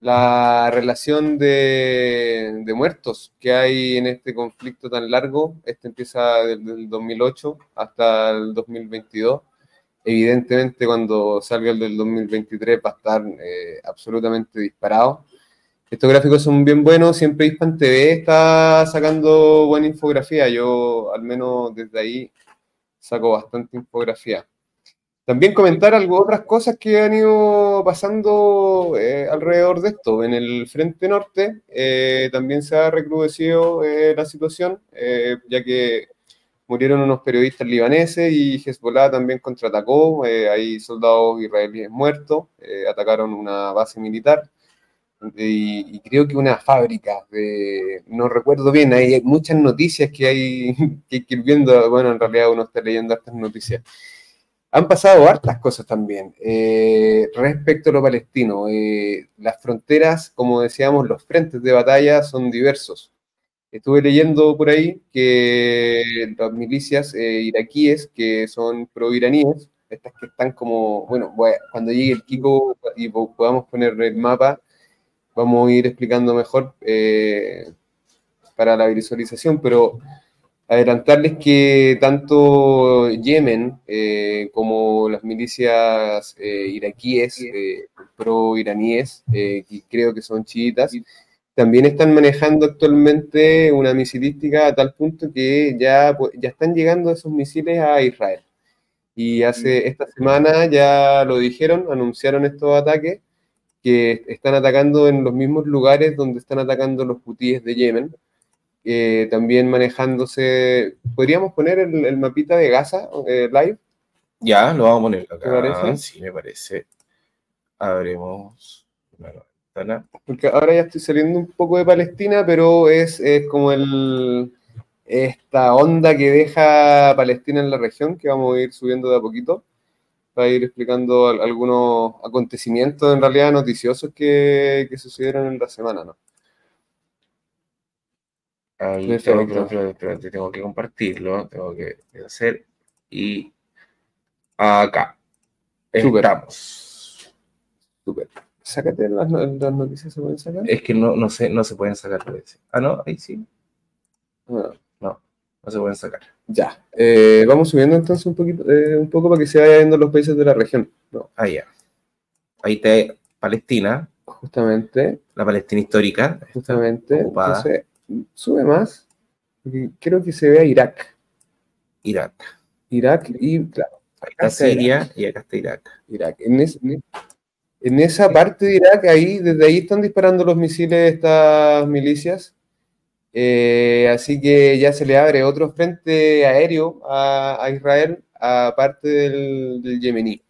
la relación de, de muertos que hay en este conflicto tan largo. Este empieza desde el 2008 hasta el 2022. Evidentemente, cuando salga el del 2023 va a estar eh, absolutamente disparado. Estos gráficos son bien buenos. Siempre Hispan TV está sacando buena infografía. Yo, al menos desde ahí, saco bastante infografía. También comentar algo, otras cosas que han ido pasando eh, alrededor de esto. En el frente norte eh, también se ha recrudecido eh, la situación, ya que murieron unos periodistas libaneses y Hezbollah también contraatacó. hay soldados israelíes muertos, atacaron una base militar y, creo que una fábrica. de- no recuerdo bien, hay muchas noticias que hay que ir viendo. Bueno, en realidad uno está leyendo estas noticias han pasado hartas cosas también eh, respecto a lo palestino. Eh, las fronteras, como decíamos, los frentes de batalla son diversos. Estuve leyendo por ahí que las milicias eh, iraquíes, que son pro-iraníes, estas que están como, bueno, cuando llegue el Kiko y po- podamos poner el mapa, vamos a ir explicando mejor eh, para la visualización, pero adelantarles que tanto Yemen eh, como las milicias eh, iraquíes, eh, pro-iraníes, que creo que son chiitas, también están manejando actualmente una misilística a tal punto que ya, pu- ya están llegando esos misiles a Israel. Y hace esta semana ya lo dijeron, anunciaron estos ataques, que están atacando en los mismos lugares donde están atacando los hutíes de Yemen, eh, también manejándose. ¿Podríamos poner el, el mapita de Gaza eh, live? Ya, lo vamos a poner acá. ¿Te parece? Sí, me parece. Abremos una ventana. Porque ahora ya estoy saliendo un poco de Palestina, pero es, es como el, esta onda que deja Palestina en la región, que vamos a ir subiendo de a poquito, para ir explicando al- algunos acontecimientos en realidad noticiosos que, que sucedieron en la semana, ¿no? Ahí, Perfecto. espérate, espérate, espérate, tengo que compartirlo, tengo que hacer. Y acá. Estamos. Súper. Sácate las, no- las noticias, ¿se pueden sacar? Es que no, no, sé, no se pueden sacar. parece. Ah, no, ahí sí. Ah. No se pueden sacar. Ya, eh, vamos subiendo entonces un poquito, eh, un poco para que se vaya viendo los países de la región. No, Ahí ya. Ahí está Palestina, justamente, la Palestina histórica. justamente. Ocupada. Entonces, sube más. porque Creo que se vea Irak. Irak. Irak y, claro, está Irak. Siria y acá está Irak. Irak. En, es- en esa parte de Irak, ahí, desde ahí están disparando los misiles estas milicias. Eh, así que ya se le abre otro frente aéreo a, a Israel, aparte del, del yemení.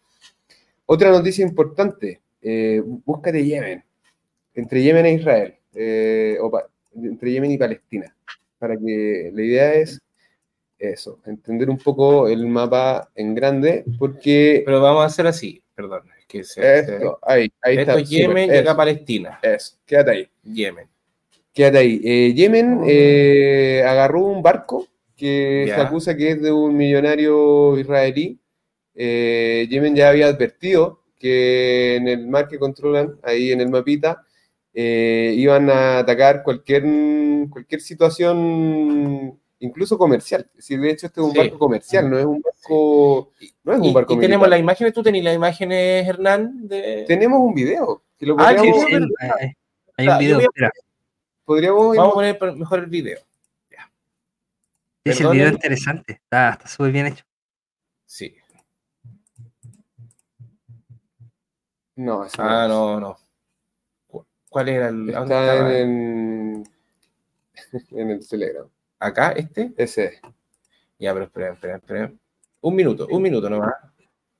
Otra noticia importante, eh, búscate Yemen, entre Yemen e Israel, eh, o pa- entre Yemen y Palestina, para que la idea es eso, entender un poco el mapa en grande, porque Pero vamos a hacer así, perdón. Es que se, se- esto, ahí, ahí esto está. es Yemen súper, y acá eso, Palestina. eso, quédate ahí. Yemen. Quédate ahí. Eh, Yemen eh, agarró un barco que se acusa que es de un millonario israelí. Eh, Yemen ya había advertido que en el mar que controlan, ahí en el mapita, eh, iban a atacar cualquier, cualquier situación, incluso comercial. Es decir, de hecho, este es un Sí. barco comercial, no es un barco, no es un barco y tenemos las imágenes, tú tenés las imágenes, Hernán, de... Tenemos un video. Que lo Ah, sí, podríamos, sí, hay, un video, podríamos Vamos a poner mejor el video. Sí, sí, el video es interesante. Está está súper bien hecho. Sí. No, Ah, es. no, no. ¿Cu- ¿Cuál era el...? ¿a dónde Está en, en el Telegram. ¿Acá, este? Ese es. Ya, pero espera, espera, espera. Un minuto, un minuto nomás.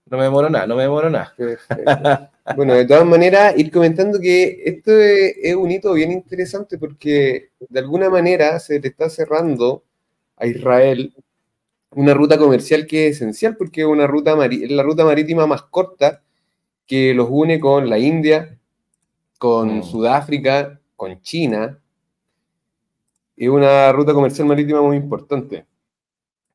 No me demoro nada, no me demoro nada. Perfecto. Bueno, de todas maneras, ir comentando que esto es, un hito bien interesante porque de alguna manera se le está cerrando a Israel una ruta comercial que es esencial porque es una ruta la ruta marítima más corta que los une con la India, con Mm. Sudáfrica, con China. es una ruta comercial marítima muy importante.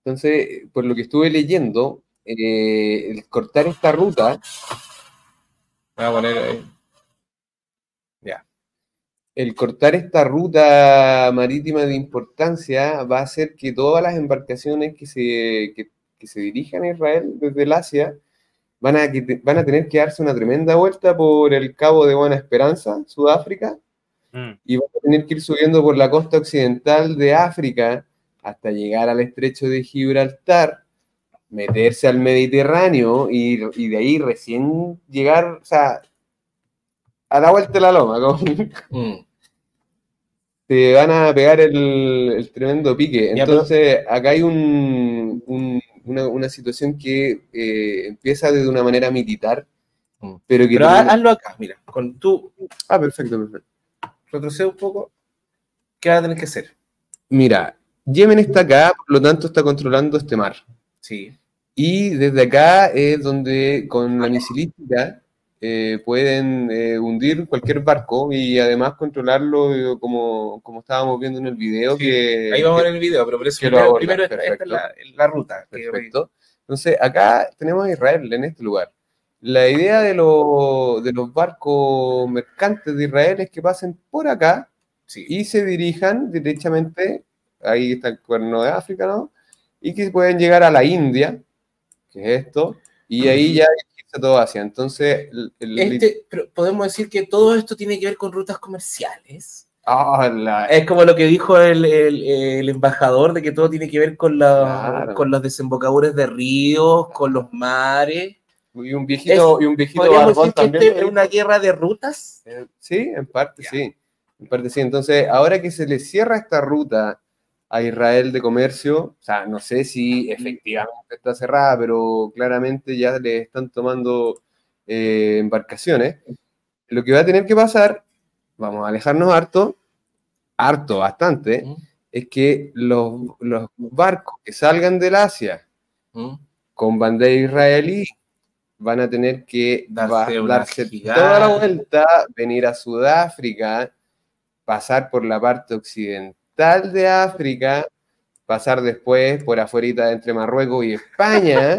Entonces, por lo que estuve leyendo, eh, el cortar esta ruta. Voy a poner ahí. Ya. El cortar esta ruta marítima de importancia va a hacer que todas las embarcaciones que se, que, que se dirijan a Israel desde el Asia van a, que- van a tener que darse una tremenda vuelta por el Cabo de Buena Esperanza, Sudáfrica, Mm. y van a tener que ir subiendo por la costa occidental de África hasta llegar al estrecho de Gibraltar, meterse al Mediterráneo y, y de ahí recién llegar, o sea, a la vuelta de la loma, Mm. te van a pegar el, el tremendo pique. Entonces, acá hay un- una, una situación que eh, empieza desde una manera militar, Mm. pero que... Pero ha- hazlo acá, mira. Con tú, Ah, perfecto, perfecto. retrocede un poco. ¿Qué va a tener que hacer? Mira, Yemen está acá, por lo tanto está controlando este mar. Sí. Y desde acá es donde con la misilística eh, pueden eh, hundir cualquier barco y además controlarlo eh, como, como estábamos viendo en el video. Sí, que, Ahí vamos a que- ver el video, pero por eso primero, aborda, primero esta, esta es la, la ruta. Perfecto. Entonces, acá tenemos a Israel en este lugar. La idea de, lo- de los barcos mercantes de Israel es que pasen por acá sí. y se dirijan derechamente, ahí está el cuerno de África, ¿no? Y que pueden llegar a la India, que es esto, y ahí ya dirigirse todo hacia. Entonces, el, Este, pero podemos decir que todo esto tiene que ver con rutas comerciales. Ah, la- Es como lo que dijo el, el- el embajador de que todo tiene que ver con, la, Claro. con los desembocadores de ríos, con los mares. y un viejito, Es- y un viejito barbón también. este es una guerra de rutas. Eh, Sí, en parte Ya. sí. En parte sí. Entonces, ahora que se le cierra esta ruta a Israel de comercio, o sea, no sé si efectivamente está cerrada, pero claramente ya le están tomando eh, embarcaciones. Lo que va a tener que pasar, vamos a alejarnos harto, harto, bastante, Mm. es que los, los barcos que salgan del Asia ¿Mm? con bandera israelí van a tener que Darse va- darse toda la vuelta, venir a Sudáfrica, pasar por la parte occidental de África, pasar después por afuera entre Marruecos y España,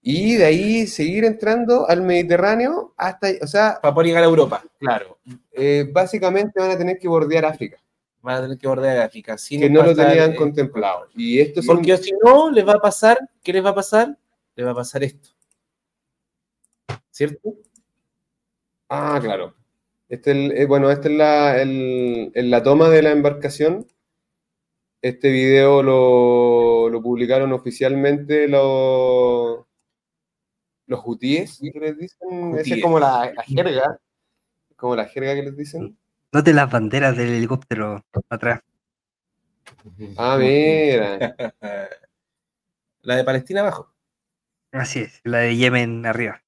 y de ahí seguir entrando al Mediterráneo hasta, o sea, Para poder llegar a Europa. claro, eh, básicamente van a tener que bordear África, Van a tener que bordear África. sin que no lo tenían eh, contemplado. Y esto Porque si no, les va a pasar, ¿qué les va a pasar? Les va a pasar esto. ¿Cierto? Ah, claro. Este el- eh, bueno, esta es la, el- en la toma de la embarcación. Este video lo, lo publicaron oficialmente los, los hutíes, que les dicen. Esa es como la, la jerga. Como la jerga que les dicen. Note las banderas del helicóptero atrás. Ah, mira. La de Palestina abajo, Así es, la de Yemen arriba.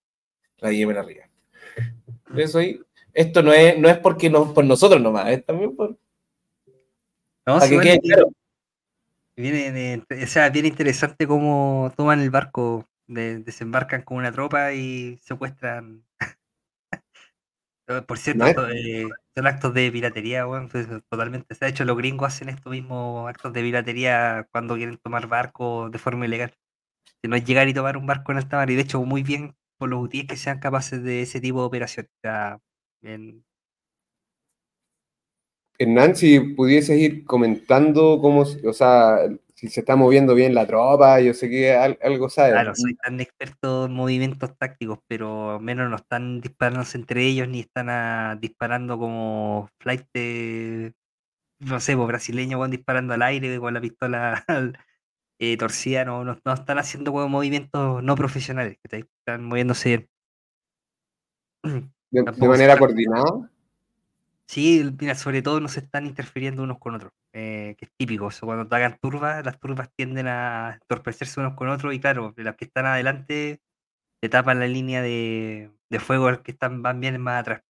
la de Yemen arriba. Eso ahí, esto no es, no es porque no, por nosotros nomás, es también por. No, Para sí, que bueno, quede claro. viene de- o sea, bien interesante cómo toman el barco, de- desembarcan con una tropa y secuestran. Por cierto, No eh, son actos de piratería, weón, pues, totalmente. Ha hecho, los gringos hacen estos mismos actos de piratería cuando quieren tomar barcos de forma ilegal. Que no es llegar y tomar un barco en alta mar, y de hecho, muy bien por los UTIs que sean capaces de ese tipo de operaciones. O sea, bien- Hernán, si pudieses ir comentando cómo, o sea, si se está moviendo bien la tropa, yo sé que al- algo sabes. Claro, soy tan experto en movimientos tácticos, pero al menos no están disparándose entre ellos ni están ah, disparando como flight de, no sé, pues, brasileño van disparando al aire con la pistola eh, torcida, no, no, no están haciendo como movimientos no profesionales, que están moviéndose bien. de, manera coordinada. Sí, mira, sobre todo no se están interfiriendo unos con otros, eh, que es típico. eso, cuando te hagan turbas, las turbas tienden a entorpecerse unos con otros y claro, las que están adelante te tapan la línea de, de fuego, las que están van bien más atrás,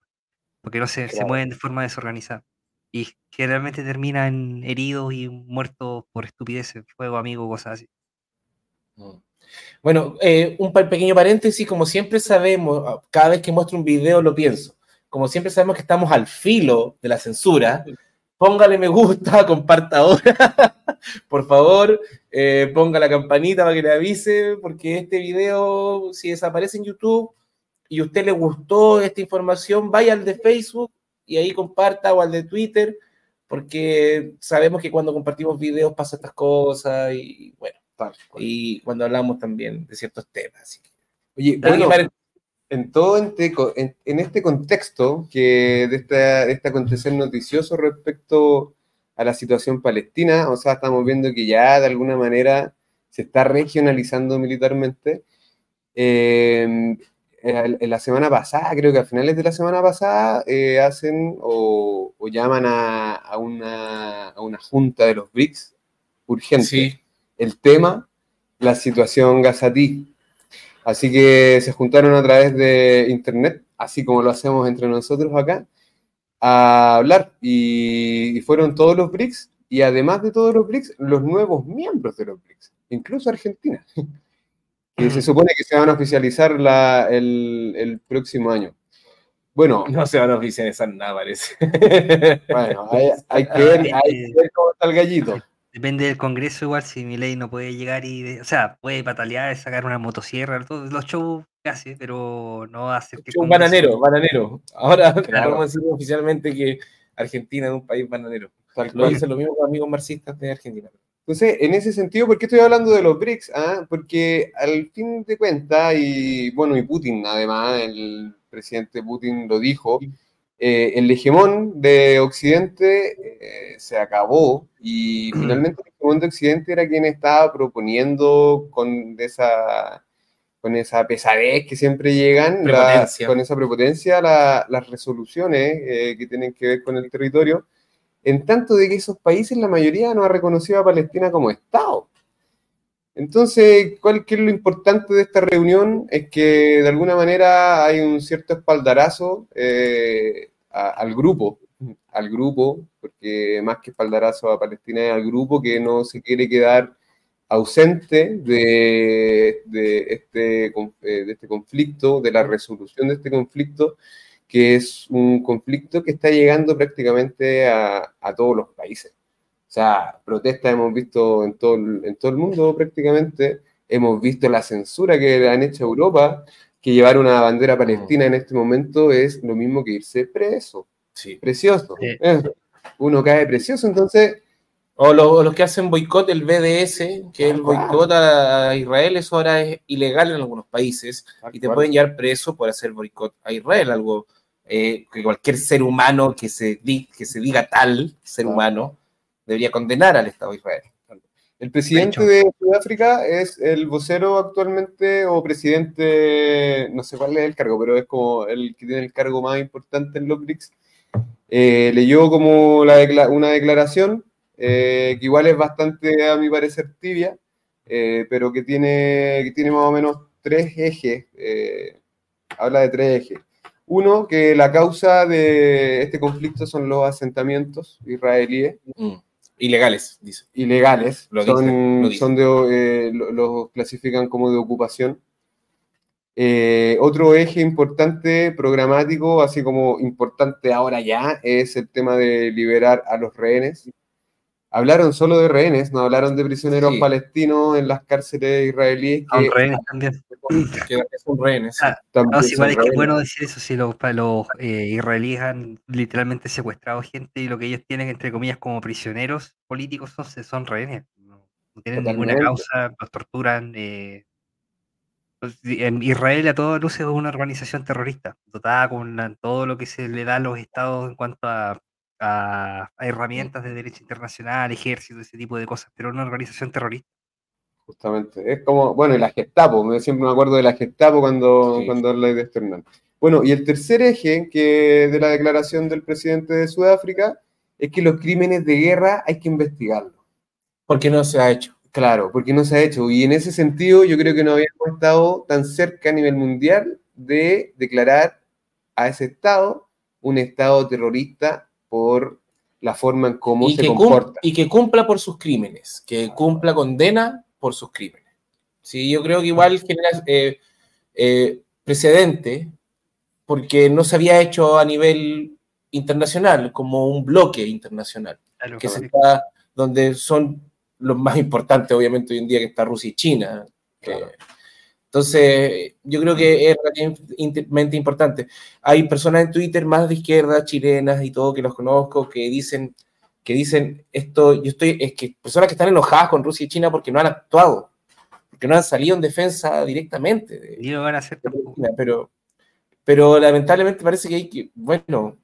porque no se, se mueven de forma desorganizada. Y generalmente terminan heridos y muertos por estupideces, fuego amigo, cosas así. Bueno, eh, un pequeño paréntesis, como siempre sabemos, ah, cada vez que muestro un video lo pienso, como siempre sabemos que estamos al filo de la censura, póngale me gusta, comparta ahora, por favor, eh, ponga la campanita para que le avise, porque este video, si desaparece en YouTube y a usted le gustó esta información, vaya al de Facebook y ahí comparta o al de Twitter, porque sabemos que cuando compartimos videos pasa estas cosas y bueno, y cuando hablamos también de ciertos temas. Oye, bueno, en todo en, este contexto que de, esta, de este acontecer noticioso respecto a la situación palestina, o sea, estamos viendo que ya de alguna manera se está regionalizando militarmente. Eh, en la semana pasada, creo que a finales de la semana pasada, eh, hacen o, llaman a, una, a, una, junta de los BRICS urgente. El tema, la situación gazatí. Así que se juntaron a través de internet, así como lo hacemos entre nosotros acá, a hablar. Y, fueron todos los BRICS, y además de todos los BRICS, los nuevos miembros de los BRICS, incluso Argentina, que se supone que se van a oficializar el, próximo año. Bueno. No se van a oficializar nada, parece. Bueno, hay, que ver, hay que ver cómo está el gallito. Depende del Congreso, igual si mi ley no puede llegar y. O sea, puede patalear, sacar una motosierra, todos los shows casi, pero no va a ser que. Un bananero, bananero. Ahora vamos a decir oficialmente que Argentina es un país bananero. lo dicen los mismos amigos marxistas de Argentina. Entonces, en ese sentido, ¿por qué estoy hablando de los BRICS? Ah? Porque al fin de cuentas, y bueno, y Putin, además, el presidente Putin lo dijo, eh, el hegemón de Occidente eh, se acabó. Y finalmente el hegemón de Occidente era quien estaba proponiendo con esa, con esa pesadez que siempre llegan, con esa prepotencia, las resoluciones eh, que tienen que ver con el territorio, en tanto de que esos países, la mayoría no ha reconocido a Palestina como Estado. Entonces, ¿cuál es lo importante de esta reunión? Es que de alguna manera hay un cierto espaldarazo eh, al grupo, al grupo, porque más que espaldarazo a Palestina es al grupo que no se quiere quedar ausente de, este, eh, de este conflicto, de la resolución de este conflicto, que es un conflicto que está llegando prácticamente a todos los países. O sea, protestas hemos visto en todo, en todo el mundo prácticamente, hemos visto la censura que le han hecho a Europa, que llevar una bandera palestina en este momento es lo mismo que irse preso. Sí. Precioso. Eh, uno cae precioso, entonces... O los, que hacen boicot, el BDS, que el boicot a Israel, eso ahora es ilegal en algunos países y te pueden llevar preso por hacer boicot a Israel, algo eh, que cualquier ser humano que se, que se diga tal ser humano debería condenar al Estado de Israel. El presidente de Sudáfrica es el vocero actualmente o presidente, no sé cuál es el cargo, pero es como el que tiene el cargo más importante en los BRICS. Eh, leyó como la una declaración eh, que igual es bastante, a mi parecer, tibia, eh, pero que tiene, que tiene más o menos tres ejes. habla de tres ejes. Uno, que la causa de este conflicto son los asentamientos israelíes. Mm. Ilegales, dice. Ilegales. Lo son, son de, eh, los clasifican como de ocupación. Eh, otro eje importante programático, así como importante ahora ya, es el tema de liberar a los rehenes. Hablaron solo de rehenes, no hablaron de prisioneros palestinos en las cárceles israelíes. Que, rehenes también. Que son rehenes. Ah, igual es que bueno decir eso, si los, los eh, israelíes han literalmente secuestrado gente y lo que ellos tienen, entre comillas, como prisioneros políticos son, son rehenes. No, tienen ninguna causa, los torturan. Eh, pues, en Israel a todas luces es una organización terrorista, dotada con todo lo que se le da a los estados en cuanto a a, herramientas de derecho internacional, ejército, ese tipo de cosas, pero una organización terrorista. Justamente, es como, bueno, y la Gestapo, siempre me acuerdo de la Gestapo cuando, cuando hablé de esto, Bueno, y el tercer eje que de la declaración del presidente de Sudáfrica es que los crímenes de guerra hay que investigarlos. Porque no se ha hecho. Claro, porque no se ha hecho. Y en ese sentido, yo creo que no habíamos estado tan cerca a nivel mundial de declarar a ese Estado un Estado terrorista por la forma en cómo se comporta. Y que cumpla por sus crímenes, que cumpla condena por sus crímenes. Sí, yo creo que igual genera eh, eh, precedente, porque no se había hecho a nivel internacional, como un bloque internacional, que se está, donde son los más importantes, obviamente, hoy en día, que está Rusia y China. Entonces, yo creo que es relativamente importante. Hay personas en Twitter más de izquierda, chilenas y todo, que los conozco, que dicen, que dicen esto, yo estoy, es que personas que están enojadas con Rusia y China porque no han actuado, porque no han salido en defensa directamente. y lo van a hacer Pero, pero lamentablemente parece que hay que, bueno,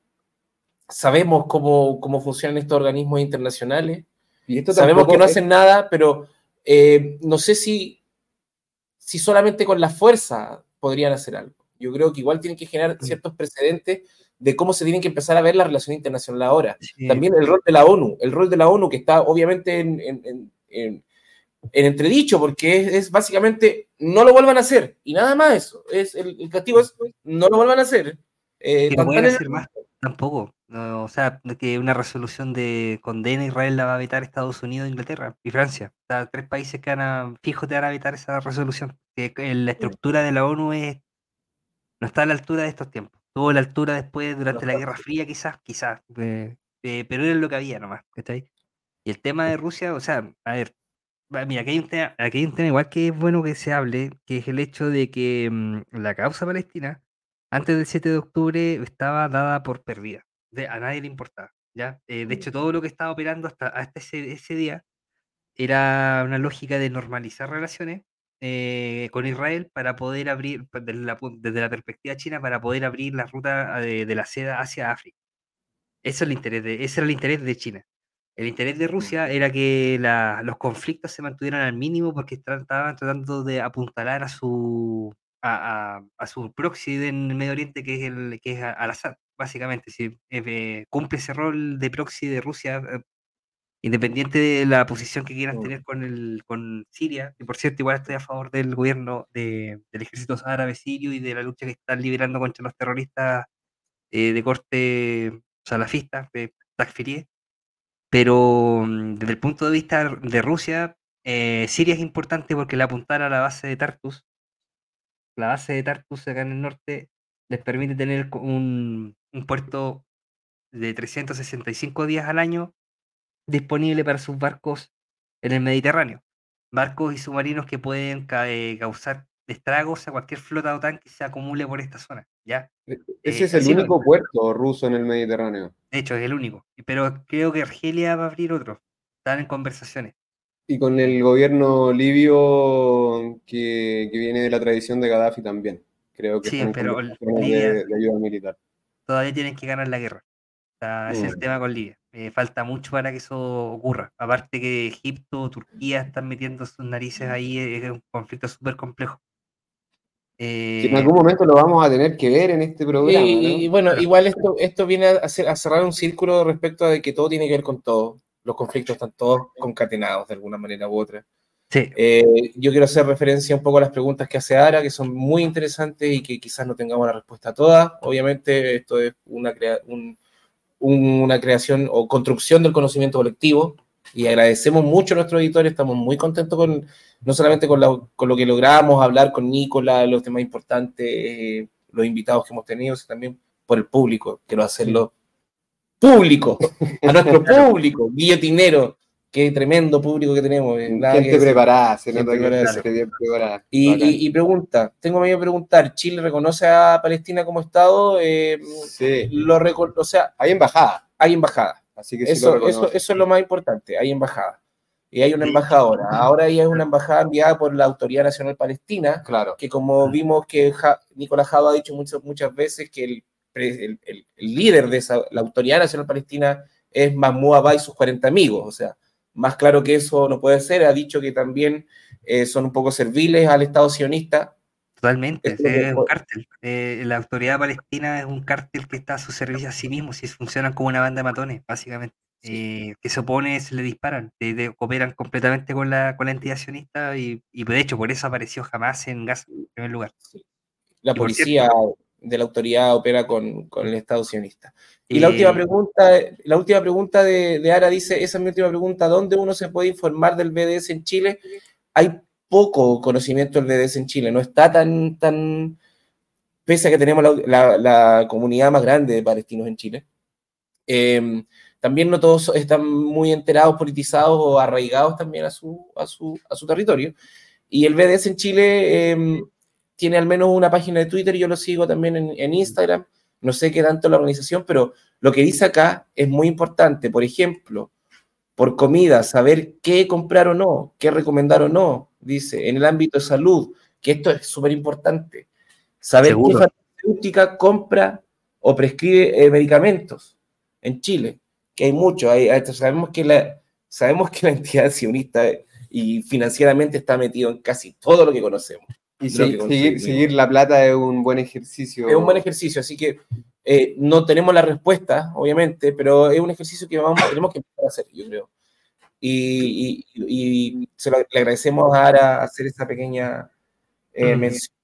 sabemos cómo, cómo funcionan estos organismos internacionales y esto Sabemos que no hacen nada, pero eh, no sé si, si solamente con la fuerza podrían hacer algo. Yo creo que igual tienen que generar ciertos precedentes de cómo se tienen que empezar a ver la relación internacional ahora. También el rol de la ONU, el rol de la ONU que está obviamente en, en, en, entredicho, porque es, básicamente no lo vuelvan a hacer y nada más eso. Es, el, castigo es no lo vuelvan a hacer. Eh, hacer más tampoco. O sea, que una resolución de condena a Israel la va a vetar Estados Unidos, Inglaterra y Francia. O sea, tres países que van a, fijo te van a vetar esa resolución. Que la estructura de la ONU es, no está a la altura de estos tiempos. Tuvo la altura después, durante la Guerra Fría, quizás, quizás. Eh, eh, pero era lo que había nomás. ¿cachai? Y el tema de Rusia, o sea, a ver, mira, aquí hay, un tema, aquí hay un tema igual que es bueno que se hable, que es el hecho de que mm, la causa palestina antes del 7 de octubre estaba dada por perdida. A nadie le importaba. ¿ya? Eh, de hecho, todo lo que estaba operando hasta, hasta ese, día era una lógica de normalizar relaciones eh, con Israel para poder abrir, desde la, desde la, perspectiva china, para poder abrir la ruta de, de, la seda hacia África. Eso es el interés de, ese era el interés de China. El interés de Rusia era que la, los conflictos se mantuvieran al mínimo porque estaban tratando de apuntalar a su, a, su proxy en el Medio Oriente, que es, el, que es Al-Assad, básicamente. Si eh, cumple ese rol de proxy de Rusia, eh, independiente de la posición que quieran tener con, el, con Siria, y por cierto, igual estoy a favor del gobierno de, del ejército árabe sirio y de la lucha que están liberando contra los terroristas eh, de corte salafista, de Takfirí. Pero mm, desde el punto de vista de Rusia, Siria es importante porque le apuntara a la base de Tartus, la base de Tartus acá en el norte les permite tener un, puerto de 365 días al año disponible para sus barcos en el Mediterráneo. Barcos y submarinos que pueden eh, causar estragos a cualquier flota o tanque que se acumule por esta zona. ¿ya? E, ese es eh, el único puerto ruso en el Mediterráneo. De hecho, es el único. Pero creo que Argelia va a abrir otro. Están en conversaciones y con el gobierno libio que, viene de la tradición de Gaddafi también. Creo que sí, pero de, ayuda militar. Todavía tienen que ganar la guerra. ese es el mm. tema con Libia. Eh, falta mucho para que eso ocurra. Aparte que Egipto, Turquía están metiendo sus narices ahí, es un conflicto súper complejo. en algún momento lo vamos a tener que ver en este programa. Y, bueno, igual esto, esto viene a, hacer, a cerrar un círculo respecto a que todo tiene que ver con todo los conflictos están todos concatenados de alguna manera u otra. Sí. Eh, yo quiero hacer referencia un poco a las preguntas que hace Ara, que son muy interesantes y que quizás no tengamos la respuesta a todas. Obviamente, esto es una, una creación o construcción del conocimiento colectivo y agradecemos mucho a nuestros editores. Estamos muy contentos con no solamente con, con lo que logramos hablar con Nicola, los temas importantes, eh, los invitados que hemos tenido, sino también por el público. Quiero hacerlo público, a nuestro público, guillotinero. Qué tremendo público que tenemos. Eh, gente preparada, se nota bien preparada. Y, pregunta, tengo medio preguntar, ¿Chile reconoce a Palestina como Estado? Eh, sí. Lo o sea, hay embajada. Hay embajada. Así que eso, eso, eso es lo más importante, hay embajada. Y hay una embajadora. Ahora ella es una embajada enviada por la Autoridad Nacional Palestina, claro. que como vimos que Nicolás Jado ha dicho muchas, muchas veces que el el, líder de esa, la Autoridad Nacional Palestina es Mahmoud Abbas y sus 40 amigos, o sea, más claro que eso no puede ser, ha dicho que también eh, son un poco serviles al Estado sionista. Totalmente, es, un cártel. Eh, la autoridad palestina es un cártel que está a su servicio a sí mismo, si funcionan como una banda de matones, básicamente. Eh, que se opone, se le disparan, cooperan completamente con la, con la entidad sionista y, y, de hecho por eso apareció jamás en Gaza, en primer lugar. La policía, de la autoridad opera con, el Estado sionista. Y la última pregunta, la última pregunta de, Ara dice, esa es mi última pregunta, ¿dónde uno se puede informar del BDS en Chile? Hay poco conocimiento del BDS en Chile, no está tan, tan, pese a que tenemos la, comunidad más grande de palestinos en Chile, Em, también no todos están muy enterados, politizados o arraigados también a su, a su, a su territorio. Y el BDS en Chile em, tiene al menos una página de Twitter, yo lo sigo también en, en, Instagram, no sé qué tanto la organización, pero lo que dice acá es muy importante. Por ejemplo, por comida, saber qué comprar o no, qué recomendar o no, dice, en el ámbito de salud, que esto es súper importante. Saber qué farmacéutica compra o prescribe eh, medicamentos en Chile, que hay muchos. sabemos, que la, sabemos que la entidad sionista y financieramente está metido en casi todo lo que conocemos. Y seguir, la plata es un buen ejercicio. Es un buen ejercicio, así que eh, no tenemos la respuesta, obviamente, pero es un ejercicio que vamos, tenemos que empezar a hacer, yo creo. Y, y, se le agradecemos a Ara hacer esta pequeña eh, mención.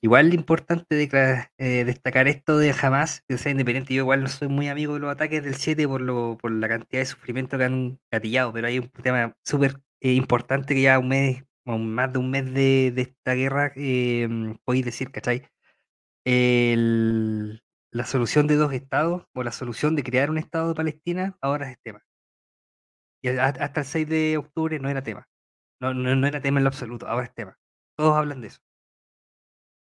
Igual importante de, eh, destacar esto de jamás que sea independiente. Yo igual no soy muy amigo de los ataques del 7 por, lo, por la cantidad de sufrimiento que han gatillado, pero hay un tema súper importante que ya un mes más de un mes de, esta guerra, eh, podéis decir, ¿cachai? la solución de dos estados o la solución de crear un estado de Palestina ahora es tema. Y hasta el 6 de octubre no era tema. No, no, era tema en lo absoluto, ahora es tema. Todos hablan de eso.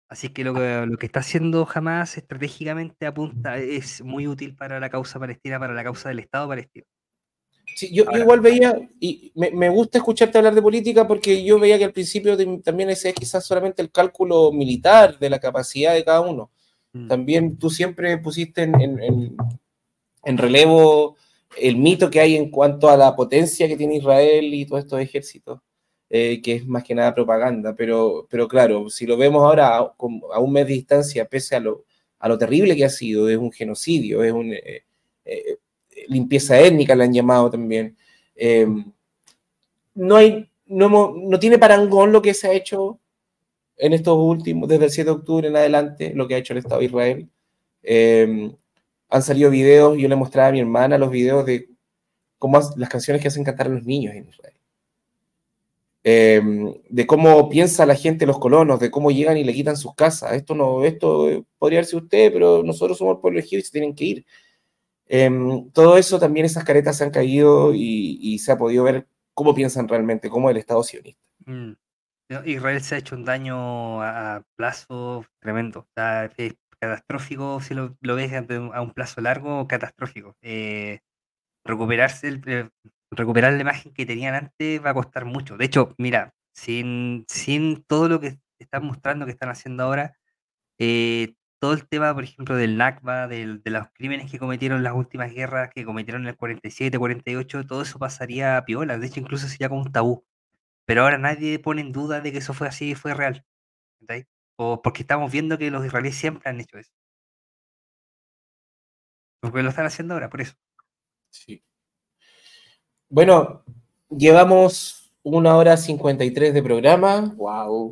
Así que lo que, lo que está haciendo Hamas estratégicamente apunta, es muy útil para la causa palestina, para la causa del Estado palestino yo, igual veía, y me, gusta escucharte hablar de política porque yo veía que al principio también ese es quizás solamente el cálculo militar de la capacidad de cada uno. Mm. También tú siempre pusiste en, relevo el mito que hay en cuanto a la potencia que tiene Israel y todos estos ejércitos, eh, que es más que nada propaganda. Pero, pero claro, si lo vemos ahora a, un mes de distancia, pese a lo, a lo terrible que ha sido, es un genocidio, es un... Eh, eh, limpieza étnica, le han llamado también. Em, no, hay, no, no, tiene parangón lo que se ha hecho en estos últimos, desde el 7 de octubre en adelante, lo que ha hecho el Estado de Israel. Em, han salido videos, yo le mostraba a mi hermana los videos de cómo las canciones que hacen cantar a los niños en Israel. Em, de cómo piensa la gente, los colonos, de cómo llegan y le quitan sus casas. Esto no, esto podría ser usted, pero nosotros somos el pueblo elegido y se tienen que ir. Em, todo eso también, esas caretas se han caído y, se ha podido ver cómo piensan realmente, cómo el Estado sionista. Mm. Israel se ha hecho un daño a, plazo tremendo, es catastrófico si lo, ves a un plazo largo, catastrófico. Eh, recuperarse, eh, recuperar la imagen que tenían antes va a costar mucho. De hecho, mira, sin, sin todo lo que están mostrando que están haciendo ahora, eh, todo el tema, por ejemplo, del Nakba, de los crímenes que cometieron las últimas guerras, que cometieron en el 47, 48, todo eso pasaría a piola. De hecho, incluso sería como un tabú. Pero ahora nadie pone en duda de que eso fue así y fue real. O porque estamos viendo que los israelíes siempre han hecho eso. Porque lo están haciendo ahora, por eso. Sí. Bueno, llevamos una hora 53 de programa. Wow.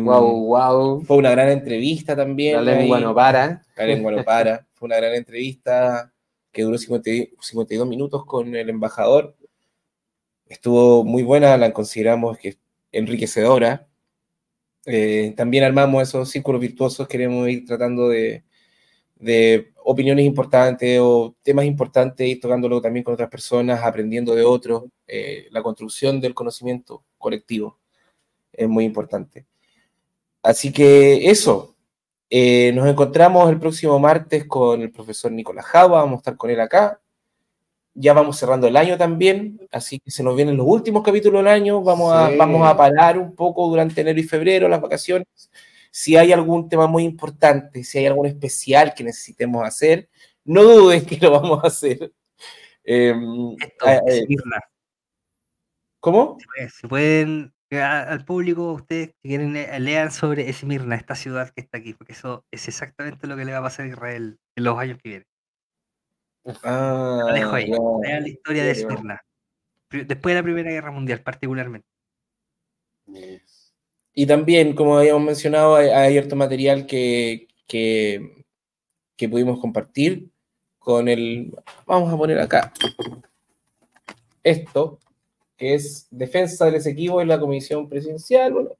wow, wow. Fue una gran entrevista también. La lengua no para. La lengua no para. Fue una gran entrevista que duró 52 minutos con el embajador. Estuvo muy buena, la consideramos que enriquecedora. Eh, también armamos esos círculos virtuosos, queremos ir tratando de, de opiniones importantes o temas importantes, y tocándolo también con otras personas, aprendiendo de otros. Eh, la construcción del conocimiento colectivo es muy importante. Así que eso, eh, nos encontramos el próximo martes con el profesor Nicolás Java, vamos a estar con él acá. Ya vamos cerrando el año también, así que se nos vienen los últimos capítulos del año, vamos, a, vamos a parar un poco durante enero y febrero, las vacaciones si hay algún tema muy importante, si hay algún especial que necesitemos hacer, no dudes que lo vamos a hacer. Em, eh, eh, ¿Cómo? Si pueden, al público, ustedes que quieren lean sobre Esmirna, esta ciudad que está aquí, porque eso es exactamente lo que le va a pasar a Israel en los años que vienen. Ah, lo dejo ahí. Lean la historia de Esmirna. Después de la Primera Guerra Mundial, particularmente. Y también, como habíamos mencionado, hay, cierto material que, que, pudimos compartir con el, vamos a poner acá, esto, que es defensa del Esequibo en la comisión presidencial, bueno,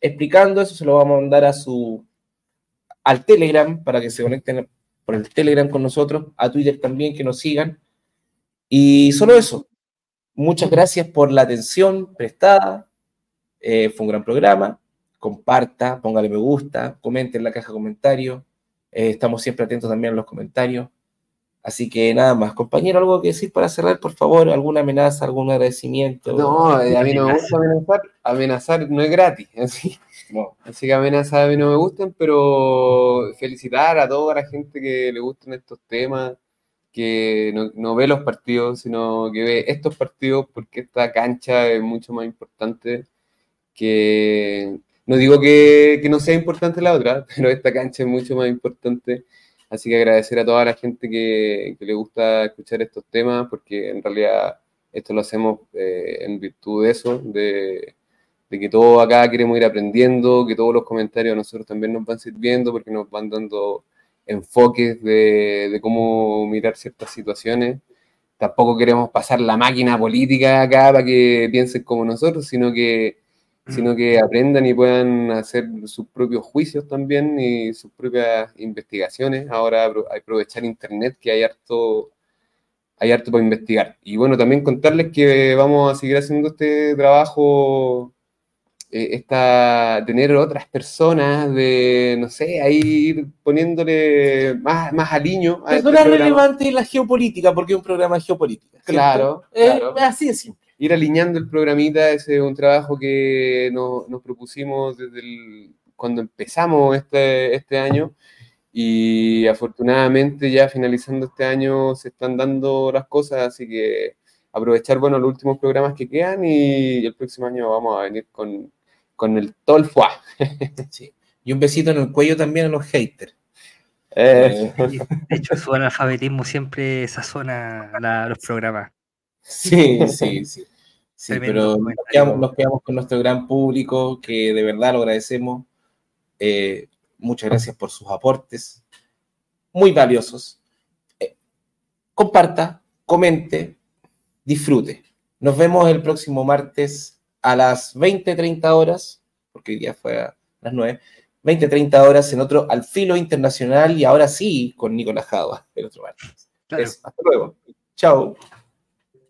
explicando eso, se lo vamos a mandar a su, al Telegram para que se conecten por el Telegram con nosotros, a Twitter también, que nos sigan. Y solo eso. Muchas gracias por la atención prestada. Eh, fue un gran programa. Comparta, póngale me gusta, comente en la caja de comentarios. Eh, estamos siempre atentos también a los comentarios. Así que nada más, compañero, algo que decir para cerrar, por favor, alguna amenaza, algún agradecimiento. No, eh, a mí no me gusta amenazar, amenazar no es gratis, así, así que amenazar a mí no me gustan, pero felicitar a toda la gente que le gustan estos temas, que no, ve los partidos, sino que ve estos partidos porque esta cancha es mucho más importante que... No digo que, que no sea importante la otra, pero esta cancha es mucho más importante Así que agradecer a toda la gente que, le gusta escuchar estos temas, porque en realidad esto lo hacemos eh, en virtud de eso, de, que todos acá queremos ir aprendiendo, que todos los comentarios a nosotros también nos van sirviendo, porque nos van dando enfoques de, de cómo mirar ciertas situaciones. Tampoco queremos pasar la máquina política acá para que piensen como nosotros, sino que sino que aprendan y puedan hacer sus propios juicios también y sus propias investigaciones. Ahora aprovechar Internet, que hay harto, hay harto para investigar. Y bueno, también contarles que vamos a seguir haciendo este trabajo, eh, esta, tener otras personas de, no sé, ahí ir poniéndole más, más aliño. A este relevante la geopolítica, porque es un programa de geopolítica. Claro, claro. así de simple ir alineando el programita, ese es un trabajo que nos, propusimos desde cuando empezamos este, este año y afortunadamente ya finalizando este año se están dando las cosas, así que aprovechar bueno los últimos programas que quedan y el próximo año vamos a venir con, con el Tolfua. sí. Y un besito en el cuello también a los haters. Eh. De hecho, su analfabetismo siempre sazona la, los programas. Sí, sí, sí. Sí, pero nos quedamos, con nuestro gran público, que de verdad lo agradecemos. Eh, muchas gracias por sus aportes, muy valiosos. Eh, comparta, comente, disfrute. Nos vemos el próximo martes a las 20.30 horas, porque hoy día fue a las 9, 20.30 horas en otro Al Filo Internacional y ahora sí con Nicolás Java, el otro martes. hasta luego. Chao.